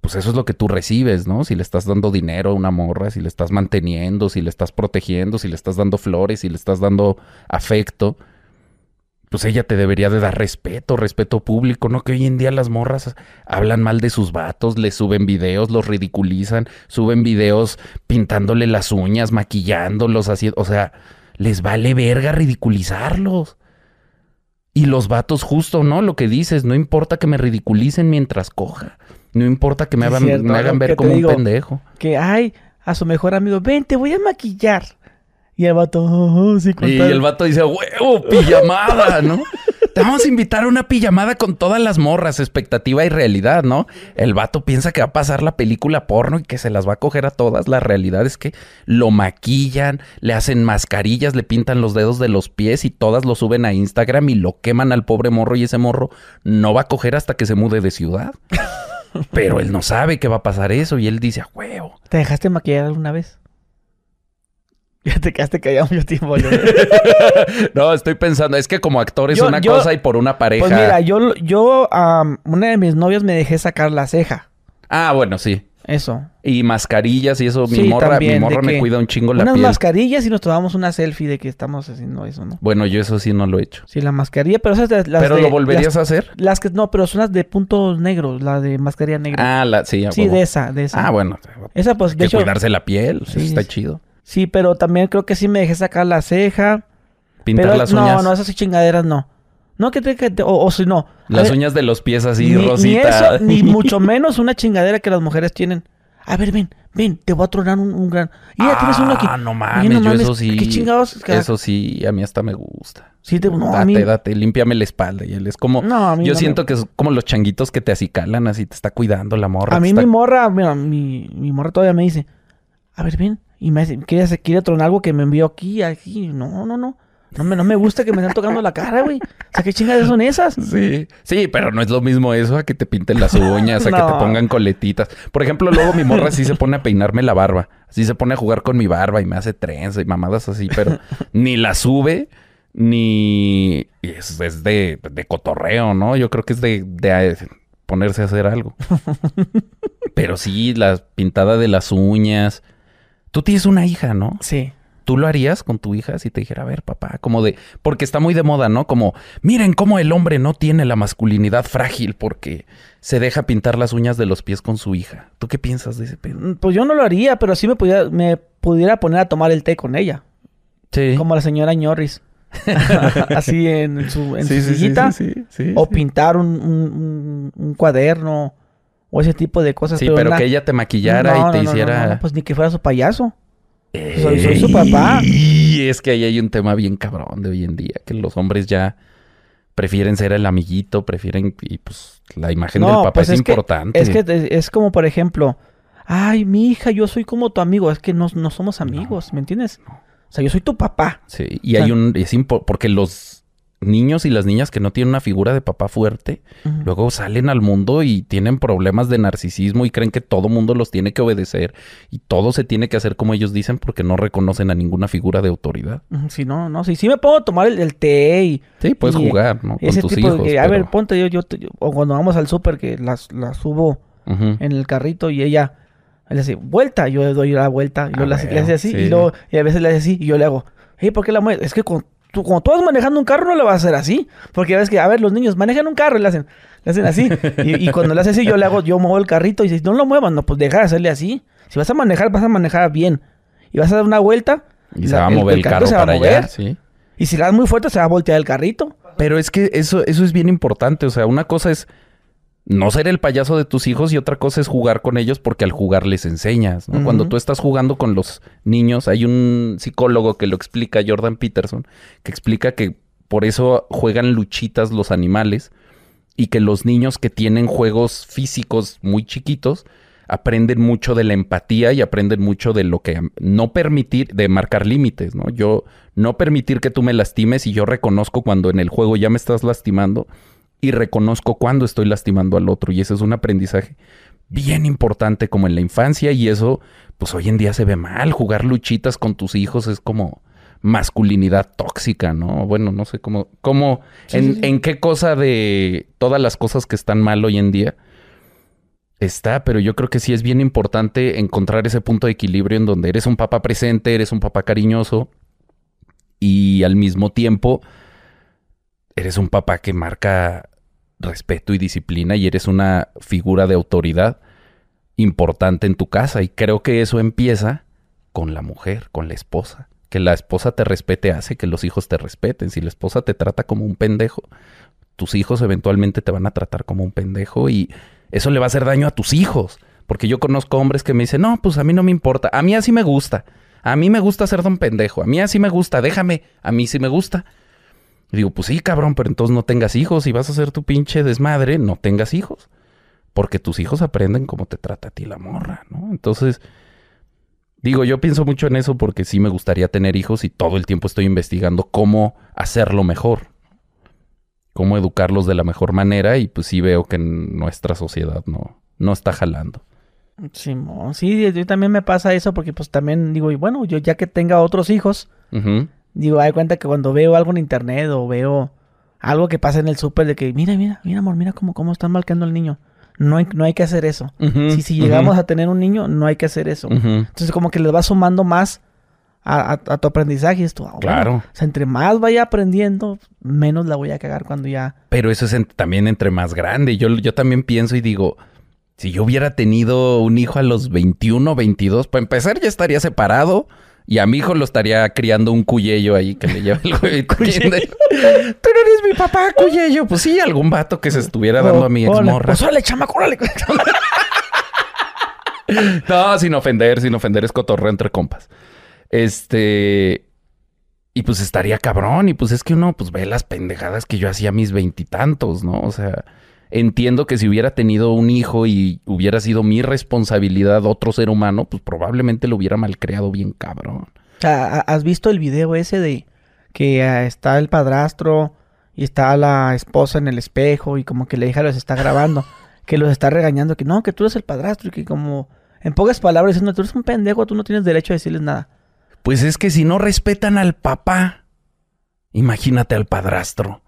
pues eso es lo que tú recibes, ¿no? Si le estás dando dinero a una morra, si le estás manteniendo, si le estás protegiendo, si le estás dando flores, si le estás dando afecto, pues ella te debería de dar respeto, respeto público, ¿no? Que hoy en día las morras hablan mal de sus vatos, les suben videos, los ridiculizan, suben videos pintándole las uñas, maquillándolos, así, o sea, les vale verga ridiculizarlos. Y los vatos justo, ¿no? Lo que dices, no importa que me ridiculicen mientras coja. No importa que me, hagan,
cierto,
me hagan ver como un pendejo.
Que, ay, a su mejor amigo, ven, te voy a maquillar. Y el vato, "Oh, oh, sí,
Y
tal".
el vato dice, huevo, pijamada, ¿no? Te vamos a invitar a una pijamada con todas las morras, expectativa y realidad, ¿no? El vato piensa que va a pasar la película porno y que se las va a coger a todas. La realidad es que lo maquillan, le hacen mascarillas, le pintan los dedos de los pies y todas lo suben a Instagram y lo queman al pobre morro y ese morro no va a coger hasta que se mude de ciudad. Pero él no sabe que va a pasar eso y él dice, a huevo.
¿Te dejaste maquillar alguna vez? Ya te quedaste callado mucho tiempo. yo.
No, estoy pensando, es que como actor es
Yo-
una
yo-
cosa y por una pareja.
pues mira, yo, yo a una de mis novias me dejé sacar la ceja.
Ah, bueno, sí.
Eso.
Y mascarillas y eso. Mi
Sí,
morra,
también,
mi morra me cuida un chingo la
Unas
piel.
mascarillas y nos tomamos una selfie de que estamos haciendo eso, ¿no?
Bueno, yo eso sí no lo he hecho.
Sí, la mascarilla, pero esas de las
¿Pero
de-
lo volverías
las,
a hacer?
las que no, pero son las de puntos negros, la de mascarilla negra.
Ah, la, sí,
sí, de esa, de esa.
Ah, bueno.
Esa pues de
que
hecho
cuidarse la piel.
Sí,
está
sí.
chido.
Sí, pero también creo que sí me dejé sacar la ceja.
Pintar
pero
las
no,
uñas.
no, esas sí chingaderas no. No que te, que te- o, o si no.
Las
ver,
uñas de los pies así,
ni, ni
rosita.
eso, ni mucho menos una chingadera que las mujeres tienen. A ver, ven, ven, te voy a tronar un, un gran. Y ya tienes uno aquí.
Ah, no mames,
no
yo
mames,
eso sí.
¿Qué chingados?
Eso sí, a mí hasta me gusta.
Sí, te, no, a
date,
mí.
date, límpiame la espalda. Y él es como.
No, a mí
yo
no
siento
me-
que es como los changuitos que te acicalan, así te está cuidando la morra.
A mí
está-
mi morra, mira, mi, mi morra todavía me dice, a ver, ven. Y me hacer- quiere tronar algo que me envió aquí, aquí. No, no, no. No me, no me gusta que me estén tocando la cara, güey. O sea, ¿qué chingadas son esas?
Sí, sí, pero no es lo mismo eso a que te pinten las uñas, a que te pongan coletitas. Por ejemplo, luego mi morra sí se pone a peinarme la barba. Así se pone a jugar con mi barba y me hace trenza y mamadas así, pero ni la sube, ni... Es, es de, de cotorreo, ¿no? Yo creo que es de, de eh, ponerse a hacer algo. Pero sí, la pintada de las uñas. Tú tienes una hija, ¿no?
Sí.
¿Tú lo harías con tu hija si te dijera, a ver, papá, como de, porque está muy de moda, ¿no? Como, miren cómo el hombre no tiene la masculinidad frágil porque se deja pintar las uñas de los pies con su hija. ¿Tú qué piensas de ese pedo?
Mm, Pues yo no lo haría, pero sí me pudiera, me pudiera poner a tomar el té con ella.
Sí.
Como la señora Ñorris. Así en su, en
sí,
su
sí, sí,
sillita.
sí, sí, sí,
o
sí.
pintar un, un- un- un cuaderno. O ese tipo de cosas.
Sí, pero que ella te maquillara
No,
y te
no, no, no,
hiciera.
no, pues ni que fuera su payaso. soy- soy su papá.
Y es que ahí hay un tema bien cabrón de hoy en día, que los hombres ya prefieren ser el amiguito, prefieren, y pues la imagen del papá es,
pues que-
importante.
es que es, es como, por ejemplo, ay, mi hija, yo soy como tu amigo. Es que no, no somos amigos, ¿me entiendes? O sea, yo soy tu papá.
Sí, y hay un, es porque los niños y las niñas que no tienen una figura de papá fuerte, luego salen al mundo y tienen problemas de narcisismo y creen que todo mundo los tiene que obedecer y todo se tiene que hacer como ellos dicen porque no reconocen a ninguna figura de autoridad.
Ujú, Sí, no, no, sí, sí me puedo tomar el, el té y
Sí, puedes
Y
jugar, ¿no? Con
ese
tus
tipo
hijos.
de que, a
pero-
ver, ponte yo, yo, yo- o cuando vamos al súper que las, las subo en el carrito y ella le hace vuelta, yo le doy la vuelta y
Ah,
luego le, hace, así
sí.
y, luego, y a veces le hace así y yo le hago, hey, ¿por qué la mueves? Es que con, tú, como tú vas manejando un carro no le vas a hacer así, porque ves que, a ver, los niños manejan un carro y le hacen, le hacen así y, y cuando le hace así yo le hago, yo muevo el carrito y dice, no lo muevas, no, pues deja de hacerle así, si vas a manejar, vas a manejar bien y vas a dar una vuelta
Y se va a mover el, carro
se va a
para
mover.
allá, sí.
y si la das muy fuerte se va a voltear el carrito.
Pero es que eso, eso es bien importante. O sea, una cosa es no ser el payaso de tus hijos y otra cosa es jugar con ellos porque al jugar les enseñas. Cuando tú estás jugando con los niños, hay un psicólogo que lo explica, Jordan Peterson, que explica que por eso juegan luchitas los animales y que los niños que tienen juegos físicos muy chiquitos aprenden mucho de la empatía y aprenden mucho de lo que no permitir, de marcar límites, ¿no? Yo no permitir que tú me lastimes y yo reconozco cuando en el juego ya me estás lastimando y reconozco cuando estoy lastimando al otro y ese es un aprendizaje bien importante como en la infancia y eso pues hoy en día se ve mal, jugar luchitas con tus hijos es como masculinidad tóxica, ¿no? Bueno, no sé cómo, cómo,
Sí,
en,
sí, sí.
en qué cosa de todas las cosas que están mal hoy en día está, pero yo creo que sí es bien importante encontrar ese punto de equilibrio en donde eres un papá presente, eres un papá cariñoso y al mismo tiempo eres un papá que marca respeto y disciplina y eres una figura de autoridad importante en tu casa y creo que eso empieza con la mujer, con la esposa. Que la esposa te respete hace que los hijos te respeten. Si la esposa te trata como un pendejo, tus hijos eventualmente te van a tratar como un pendejo y eso le va a hacer daño a tus hijos. Porque yo conozco hombres que me dicen, no, pues a mí no me importa, a mí así me gusta. A mí me gusta ser don pendejo, a mí así me gusta, déjame, a mí sí me gusta. Y digo, pues sí, cabrón, pero entonces no tengas hijos. Si vas a hacer tu pinche desmadre, no tengas hijos. Porque tus hijos aprenden cómo te trata a ti la morra, ¿no? Entonces, digo, yo pienso mucho en eso porque sí me gustaría tener hijos y todo el tiempo estoy investigando cómo hacerlo mejor. Cómo educarlos de la mejor manera y pues sí veo que en nuestra sociedad no, no está jalando.
Simón, sí, yo también me pasa eso porque pues también digo, y bueno, yo ya que tenga otros hijos. Digo, hay cuenta que cuando veo algo en internet o veo algo que pasa en el súper de que, mira, mira, mira, amor, mira cómo, cómo están marcando al niño. No hay, no hay que hacer eso. Si, si llegamos a tener un niño, no hay que hacer eso. Entonces como que les va sumando más a, a- a tu aprendizaje. Y esto, ah, bueno,
Claro.
o sea, entre más vaya aprendiendo, menos la voy a cagar cuando ya...
Pero eso es en- también entre más grande. Yo, yo también pienso y digo, si yo hubiera tenido un hijo a los 21, 22, para empezar ya estaría separado y a mi hijo lo estaría criando un cuyello ahí que le lleva el.
Cuyello.
Tú no eres mi papá, cuyello. Pues sí, algún vato que se estuviera dando a mi ex
Órale,
morra.
Pues órale, chamaco, órale.
no, sin ofender, sin ofender, es cotorreo entre compas. Este. Y pues estaría cabrón. Y pues es que uno pues ve las pendejadas que yo hacía a mis veintitantos, ¿no? O sea, entiendo que si hubiera tenido un hijo y hubiera sido mi responsabilidad otro ser humano, pues probablemente lo hubiera malcriado bien cabrón.
O sea, ¿ha- ¿has visto el video ese de que ah, está el padrastro y está la esposa en el espejo y como que la hija los está grabando, que los está regañando, que no, que tú eres el padrastro y que como, en pocas palabras, diciendo, tú eres un pendejo, tú no tienes derecho a decirles nada.
Pues es que si no respetan al papá, imagínate al padrastro.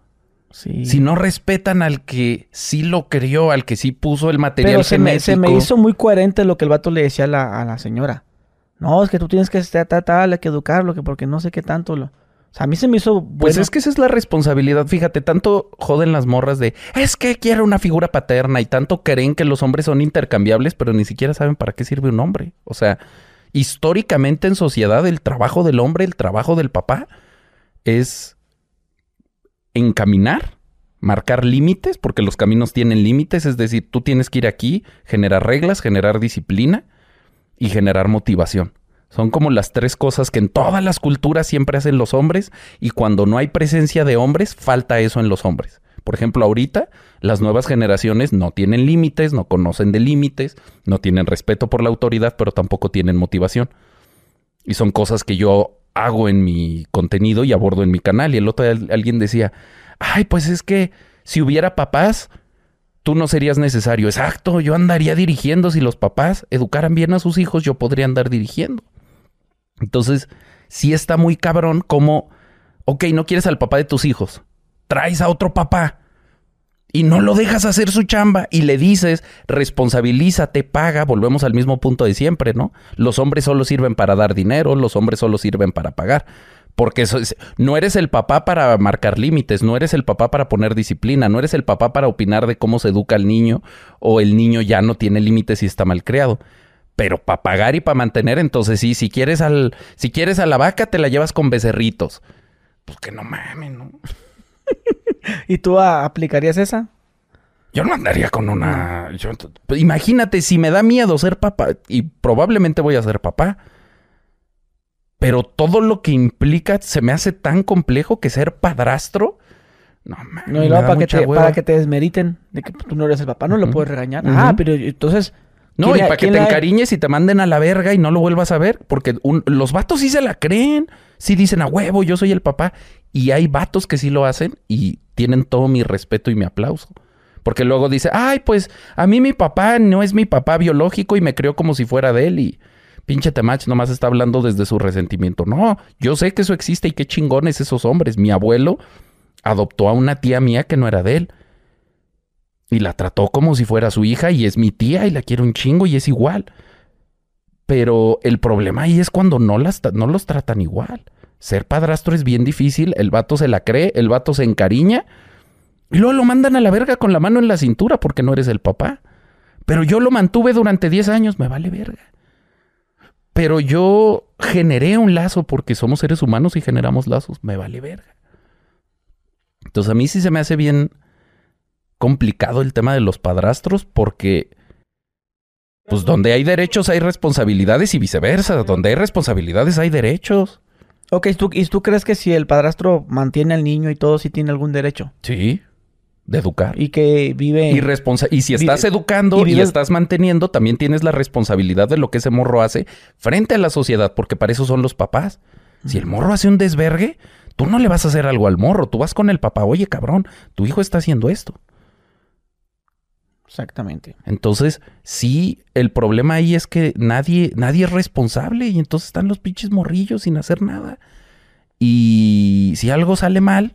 Sí.
Si no respetan al que sí lo crió, al que sí puso el material
Pero se me, se me
genético.
hizo muy coherente lo que el vato le decía a la, a la señora. No, es que tú tienes que estar tal, que educarlo, que porque no sé qué tanto lo... O sea, a mí se me hizo bueno.
Pues es que esa es la responsabilidad. Fíjate, tanto joden las morras de es que quiero una figura paterna y tanto creen que los hombres son intercambiables, pero ni siquiera saben para qué sirve un hombre. O sea, históricamente en sociedad, el trabajo del hombre, el trabajo del papá es encaminar, marcar límites, porque los caminos tienen límites, es decir, tú tienes que ir aquí, generar reglas, generar disciplina y generar motivación. Son como las tres cosas que en todas las culturas siempre hacen los hombres y cuando no hay presencia de hombres, falta eso en los hombres. Por ejemplo, ahorita las nuevas generaciones no tienen límites, no conocen de límites, no tienen respeto por la autoridad, pero tampoco tienen motivación. Y son cosas que yo hago en mi contenido y abordo en mi canal. Y el otro alguien decía, ay, pues es que si hubiera papás, tú no serías necesario. Exacto, yo andaría dirigiendo. Si los papás educaran bien a sus hijos, yo podría andar dirigiendo. Entonces, sí está muy cabrón como, ok, no quieres al papá de tus hijos, traes a otro papá y no lo dejas hacer su chamba y le dices, responsabilízate, paga, volvemos al mismo punto de siempre, ¿no? Los hombres solo sirven para dar dinero, los hombres solo sirven para pagar. Porque no eres el papá para marcar límites, no eres el papá para poner disciplina, no eres el papá para opinar de cómo se educa al niño o el niño ya no tiene límites y está mal creado. Pero para pagar y para mantener, entonces sí, si quieres al, si quieres a la vaca, te la llevas con becerritos. Pues que no mames, ¿no?
¿Y tú ah, aplicarías esa?
Yo no andaría con una. yo- pues imagínate si me da miedo ser papá, y probablemente voy a ser papá. Pero todo lo que implica se me hace tan complejo que ser padrastro. No, mames,
No, y luego para que, te,
hueva.
para que te desmeriten de que tú no eres el papá, no lo puedes regañar. Ah, pero entonces...
No,
¿quién
y para que te
le-
encariñes y te manden a la verga y no lo vuelvas a ver. Porque un- los vatos sí se la creen. Sí dicen a huevo, yo soy el papá. Y hay vatos que sí lo hacen y tienen todo mi respeto y mi aplauso. Porque luego dice, ay, pues a mí mi papá no es mi papá biológico y me crió como si fuera de él. Y pinche Temach nomás está hablando desde su resentimiento. No, yo sé que eso existe y qué chingones esos hombres. Mi abuelo adoptó a una tía mía que no era de él. Y la trató como si fuera su hija y es mi tía y la quiere un chingo y es igual. Pero el problema ahí es cuando no, las, no los tratan igual. Ser padrastro es bien difícil, el vato se la cree, el vato se encariña y luego lo mandan a la verga con la mano en la cintura porque no eres el papá. Pero yo lo mantuve durante 10 años, me vale verga. Pero yo generé un lazo porque somos seres humanos y generamos lazos, me vale verga. Entonces a mí sí se me hace bien complicado el tema de los padrastros porque pues donde hay derechos hay responsabilidades y viceversa, donde hay responsabilidades hay derechos.
Ok, ¿tú, ¿y tú crees que si el padrastro mantiene al niño y todo, sí tiene algún derecho?
Sí, de educar.
Y que vive...
Y, responsa- y si estás
Vive-
educando
y
y, estás manteniendo, también tienes la responsabilidad de lo que ese morro hace frente a la sociedad, porque para eso son los papás. Si el morro hace un desvergue, tú no le vas a hacer algo al morro, tú vas con el papá, oye cabrón, tu hijo está haciendo esto.
Exactamente.
Entonces, sí, el problema ahí es que nadie, nadie es responsable y entonces están los pinches morrillos sin hacer nada. Y si algo sale mal,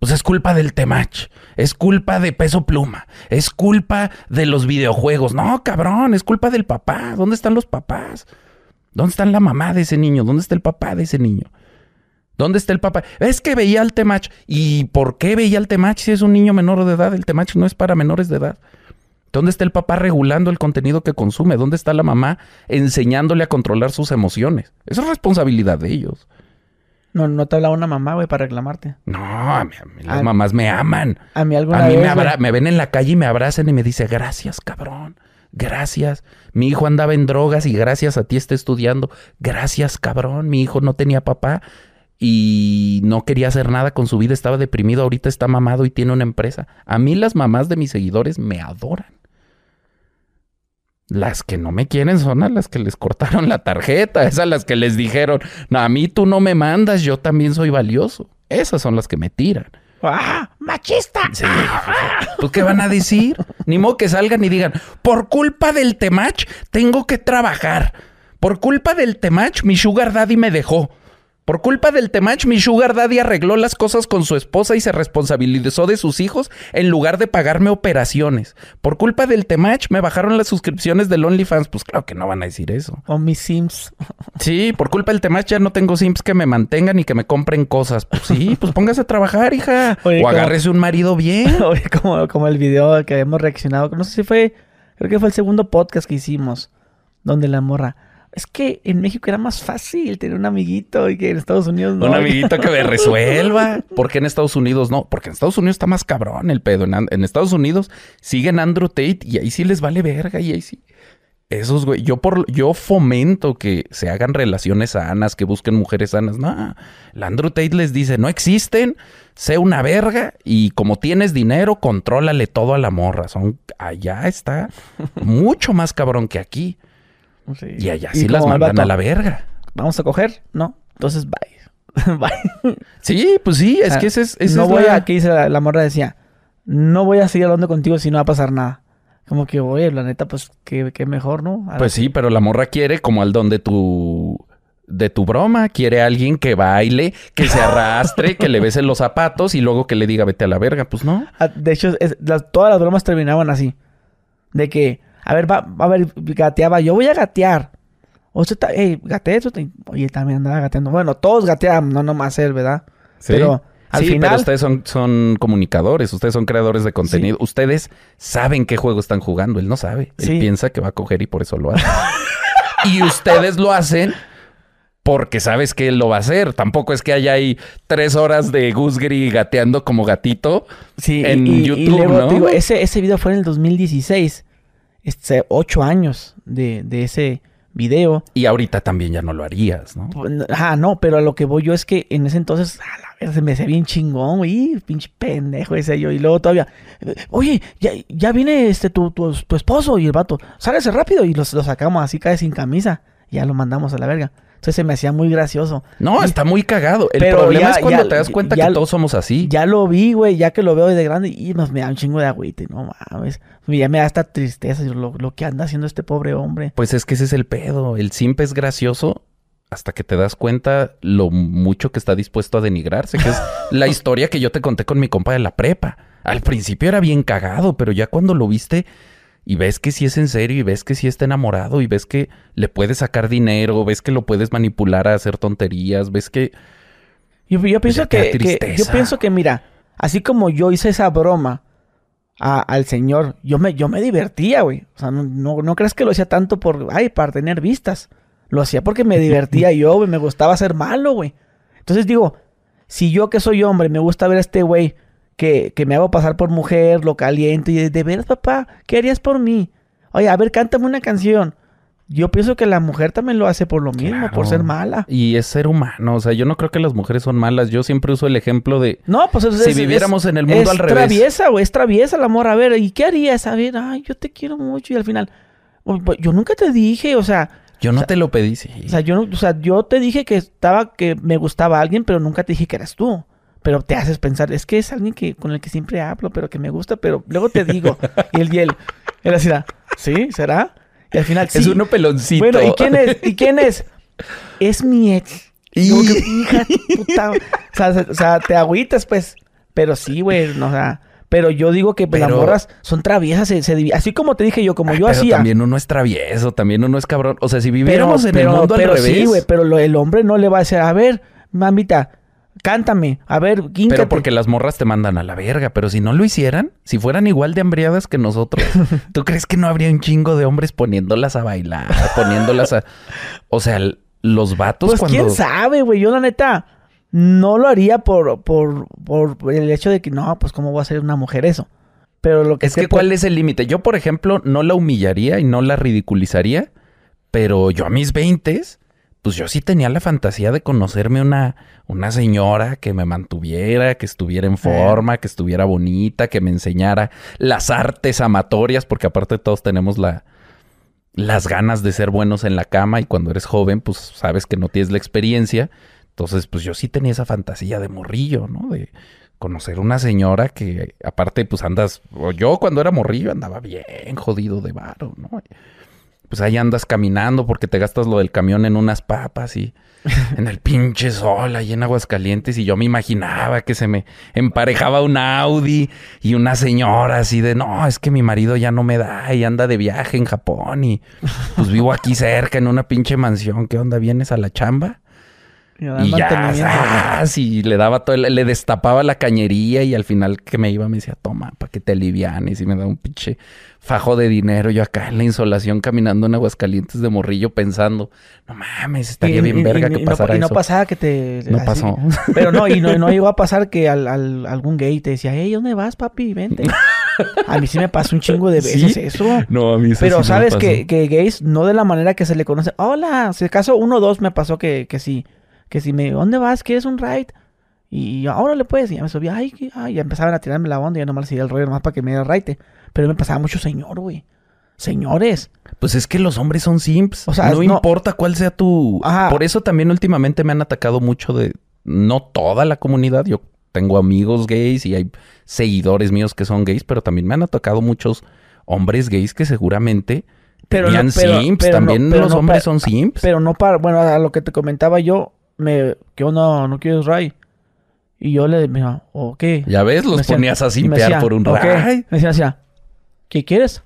pues es culpa del temach, es culpa de peso pluma, es culpa de los videojuegos. No, cabrón, es culpa del papá. ¿Dónde están los papás? ¿Dónde está la mamá de ese niño? ¿Dónde está el papá de ese niño? ¿Dónde está el papá? Es que veía al temach. ¿Y por qué veía al temach si es un niño menor de edad? El temach no es para menores de edad. ¿Dónde está el papá regulando el contenido que consume? ¿Dónde está la mamá enseñándole a controlar sus emociones? Eso es responsabilidad de ellos.
No, no te habla una mamá, güey, para reclamarte.
No, a mí, a mí las
Ah.
mamás me aman.
A mí alguna
A mí
vez...
me, abra- me ven en la calle y me abrazan y me dicen, gracias, cabrón. Gracias. Mi hijo andaba en drogas y gracias a ti está estudiando. Gracias, cabrón. Mi hijo no tenía papá y no quería hacer nada con su vida, estaba deprimido, ahorita está mamado y tiene una empresa. A mí las mamás de mis seguidores me adoran. Las que no me quieren son a las que les cortaron la tarjeta, esas a las que les dijeron, no, a mí tú no me mandas, yo también soy valioso. Esas son las que me tiran.
¡Ah! ¡Machista!
Sí, pues ¿qué van a decir? Ni modo que salgan y digan, por culpa del temach tengo que trabajar. Por culpa del temach mi sugar daddy me dejó. Por culpa del Temach, mi Sugar Daddy arregló las cosas con su esposa y se responsabilizó de sus hijos en lugar de pagarme operaciones. Por culpa del Temach, me bajaron las suscripciones del OnlyFans. Pues claro que no van a decir eso.
O mis Sims.
Sí, por culpa del Temach ya no tengo Sims que me mantengan y que me compren cosas. Pues sí, pues póngase a trabajar, hija.
Oye,
o agárrese un marido bien.
Oye, como, como el video que hemos reaccionado. No sé si fue. Creo que fue el segundo podcast que hicimos. Donde la morra. Es que en México era más fácil tener un amiguito y que en Estados Unidos no.
Un amiguito que me resuelva. ¿Por qué en Estados Unidos no? Porque en Estados Unidos está más cabrón el pedo. En, Estados Unidos siguen Andrew Tate y ahí sí les vale verga y ahí sí. Esos güey, yo por yo fomento que se hagan relaciones sanas, que busquen mujeres sanas. No, el Andrew Tate les dice, no existen, sé una verga y como tienes dinero, contrólale todo a la morra. Son, allá está mucho más cabrón que aquí.
Sí.
Y allá
Y
sí las mandan a la verga.
¿Vamos a coger? No. Entonces, bye. bye.
Sí, pues sí, es
O sea,
que ese es, esa
no
es
voy
la-
a, ¿qué dice la, la morra? Decía, no voy a seguir hablando contigo si no va a pasar nada. Como que, oye, la neta, pues, qué, qué mejor, ¿no? A-
Pues sí, pero la morra quiere como al don de tu de tu broma, quiere a alguien que baile, que se arrastre, que le bese los zapatos y luego que le diga vete a la verga, pues no.
Ah, De hecho, es- las- todas las bromas terminaban así. De que, a ver, va, va a ver, gateaba, yo voy a gatear. O sea, ta- hey, gateé, tú te- oye, también andaba gateando. Bueno, todos gateaban, no nomás él, ¿verdad? Pero al
sí,
final,
pero ustedes son, son comunicadores, ustedes son creadores de contenido. Ustedes saben qué juego están jugando. Él no sabe. Él
Sí.
piensa que va a coger y por eso lo hace. y ustedes lo hacen porque sabes que él lo va a hacer. Tampoco es que haya ahí tres horas de Gusgri gateando como gatito.
sí,
en
y, y- y
YouTube,
luego,
¿no?
te digo, ese, ese video fue en el 2016. Este, ocho años de, de ese video.
Y ahorita también ya no lo harías, ¿no?
Ah, no, pero a lo que voy yo es que en ese entonces, a la vez se me hacía bien chingón, güey, pinche pendejo ese yo. Y luego todavía, oye, ya, ya viene este tu, tu, tu esposo y el vato, sálese rápido y los, lo sacamos así, cae sin camisa. Y ya lo mandamos a la verga. Entonces se me hacía muy gracioso.
No, está muy cagado. El problema
ya-
es cuando
ya-
te das cuenta
ya-
que todos somos así.
Ya lo vi, güey, ya que lo veo de grande y nos me da un chingo de agüite. No mames. Ya me da esta tristeza lo, lo que anda haciendo este pobre hombre.
Pues es que ese es el pedo. El simp es gracioso hasta que te das cuenta lo mucho que está dispuesto a denigrarse, que es la historia que yo te conté con mi compa de la prepa. Al principio era bien cagado, pero ya cuando lo viste y ves que sí es en serio y ves que sí está enamorado y ves que le puedes sacar dinero, ves que lo puedes manipular a hacer tonterías, ves que
Yo, yo pienso que, que- yo pienso que mira, así como yo hice esa broma a- al señor, yo me, yo me divertía, güey. O sea, no, no, no creas que lo hacía tanto por, ay, para tener vistas. Lo hacía porque me divertía yo, güey, me gustaba ser malo, güey. Entonces digo, si yo que soy hombre me gusta ver a este güey que, que me hago pasar por mujer, lo caliento y de, veras, papá, ¿qué harías por mí? Oye, a ver, cántame una canción. Yo pienso que la mujer también lo hace por lo mismo, por ser mala.
Y es ser humano. O sea, yo no creo que las mujeres son malas. Yo siempre uso el ejemplo de
No, pues es,
Si
es-
viviéramos
es-
en el mundo
es
al revés.
traviesa, güey, es traviesa la morra. A ver, ¿y qué harías? A ver, ay, yo te quiero mucho y al final, "Uy, pues, yo nunca te dije, o sea,
yo no
O sea,
te lo pedí, sí.
o sea, yo no, o sea, yo te dije que estaba, que me gustaba alguien, pero nunca te dije que eras tú. Pero te haces pensar, es que es alguien que, con el que siempre hablo, pero que me gusta, pero luego te digo. y él, y él, así, "Ah, ¿sí? ¿Será? Y al final, sí.
Es uno peloncito.
Bueno, ¿y quién es? ¿Y quién es? Es mi ex. Y como que, hija de tu puta. O sea, se- o sea, te agüitas, pues. Pero sí, güey. No, o sea, pero yo digo que pues, las morras son traviesas. Se, se divi- así como te dije yo, como
Ay,
yo
pero
hacía.
También uno es travieso, también uno es cabrón. O sea, si
pero,
viviéramos en
pero-
el mundo
pero
al revés.
sí, güey. Pero lo- el hombre no le va a decir, a ver, mamita, cántame. A ver, quíncate.
Pero porque las morras te mandan a la verga. Pero si no lo hicieran, si fueran igual de hambriadas que nosotros, ¿tú crees que no habría un chingo de hombres poniéndolas a bailar? Poniéndolas a. O sea, los vatos
Pues
cuando.
quién sabe, güey. Yo la neta no lo haría por, por, por el hecho de que no, pues cómo voy a ser una mujer eso. Pero lo que
Es que ¿cuál es el límite? Yo, por ejemplo, no la humillaría y no la ridiculizaría, pero yo a mis 20, pues yo sí tenía la fantasía de conocerme una, una señora que me mantuviera, que estuviera en forma, que estuviera bonita, que me enseñara las artes amatorias, porque aparte todos tenemos la, las ganas de ser buenos en la cama y cuando eres joven, pues sabes que no tienes la experiencia. Entonces, pues yo sí tenía esa fantasía de morrillo, ¿no? De conocer una señora que aparte, pues andas, o yo cuando era morrillo andaba bien jodido de varo, ¿no? Pues ahí andas caminando porque te gastas lo del camión en unas papas y en el pinche sol ahí en Aguascalientes y yo me imaginaba que se me emparejaba un Audi y una señora así de, no, es que mi marido ya no me da y anda de viaje en Japón y pues vivo aquí cerca en una pinche mansión, ¿qué onda? ¿Vienes a la chamba?
Y,
ya, le daba todo, el- le destapaba la cañería y al final que me iba me decía, toma, para que te alivianes y me da un pinche fajo de dinero. Yo acá en la insolación caminando en Aguascalientes de morrillo pensando, no mames, estaría
Y-
bien
y-
verga que
y no-
pasara
y no
eso.
pasaba que te...
No
así.
pasó.
Pero no, y no, no llegó a pasar que al, al- algún gay te decía, hey, ¿dónde vas, papi? Vente. A mí sí me pasó un chingo de veces
¿Sí?
eso.
No, a mí eso
Pero
sí me
sabes
pasó.
que, que gays, no de la manera que se le conoce. Hola, si acaso uno o dos me pasó que, que sí. Que si me, ¿dónde vas? ¿Quieres un ride? Y ahora le puedes. Y ya me subía, ay, ay, ya empezaban a tirarme la onda y ya nomás seguía el rollo nomás para que me diera ride. Pero me pasaba mucho señor, güey. Señores.
Pues es que los hombres son simps.
O sea,
no,
no-
importa cuál sea tu.
Ajá.
Por eso también últimamente me han atacado mucho de. No toda la comunidad. Yo tengo amigos gays y hay seguidores míos que son gays, pero también me han atacado muchos hombres gays que seguramente
Pero
tenían
no- pero-
simps.
pero
también los hombres son simps.
Pero no para, bueno, a lo que te comentaba yo, me, ¿qué onda? ¿No quieres ride? Y yo le dije, ¿o qué?
ya ves, los
Me decía-
ponías a simpear por un
"Ok".
ray.
Me decía, ¿qué quieres?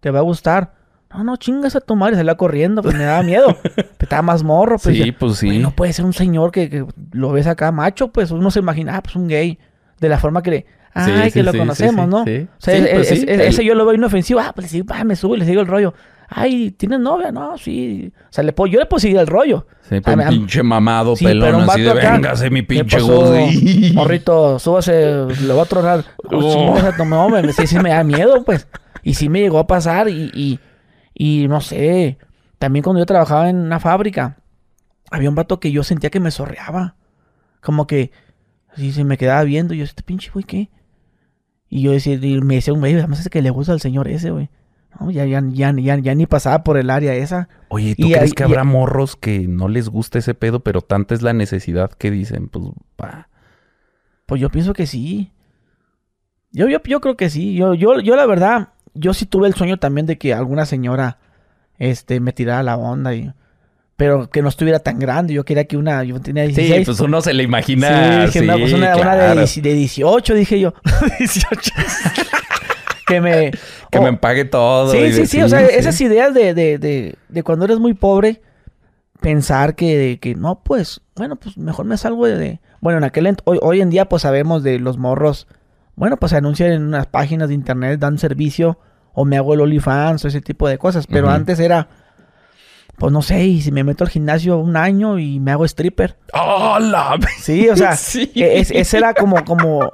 ¿Te va a gustar? No, no, chingas a tu madre, salía corriendo, pues me daba miedo. Estaba más morro, pues.
Sí,
decía,
pues sí.
"Güey, no puede ser un señor que, que lo ves acá macho, pues uno se imagina, ah, pues un gay. De la forma que le,
Sí,
ay,
sí,
que lo
sí,
conocemos,
sí,
¿no?
sí.
O sea,
Sí,
es-
pues
es-
sí,
es-
el-
ese yo lo veo inofensivo, ah, pues le sigo, ah, me subo y le sigo el rollo. Ay, ¿tienes novia? No, sí. O sea, le puedo, yo le puedo seguir el rollo.
Sí, pero un pinche mamado,
Sí,
pelón,
pero un
así de
vato acá,
véngase mi
¿Qué
pinche? Goody.
Morrito, súbase, le voy a tronar. Oh,
Oh.
madre, me- sí, sí me da miedo, pues. Y sí me llegó a pasar y, y, y no sé. También cuando yo trabajaba en una fábrica, había un vato que yo sentía que me sorreaba. Como que así se me quedaba viendo. Y yo, este pinche güey, ¿qué? Y yo decía, y me decía un güey, además es que le gusta al señor ese, güey. No, ya, ya, ya, ya, ya ni pasaba por el área esa.
Oye, ¿tú
Y
crees que
y-
habrá morros que no les gusta ese pedo, pero tanta es la necesidad que dicen, pues, va.
Pues yo pienso que sí. Yo, yo, yo creo que sí. Yo, yo, yo la verdad, yo sí tuve el sueño también de que alguna señora este, me tirara la onda y. Pero que no estuviera tan grande. Yo quería que una. Yo tenía 16.
Sí, pues uno se le
Sí,
imagina.
dije, no, pues una, una de,
claro.
10 de 18, dije yo. 18. que me.
Que
oh,
me empague todo.
Sí,
y
sí,
de-
sí, O sea, esas ideas de, de, de, de cuando eres muy pobre, pensar que, que no, pues, bueno, pues mejor me salgo de. de- bueno, en aquel hoy, hoy en día, pues sabemos de los morros. Bueno, pues se anuncian en unas páginas de internet, dan servicio, o me hago el OnlyFans, o ese tipo de cosas. Pero antes era. Pues no sé, y si me meto al gimnasio un año y me hago stripper.
¡Oh, la vez!
Sí, o sea,
Sí.
e- es- ese era como, como,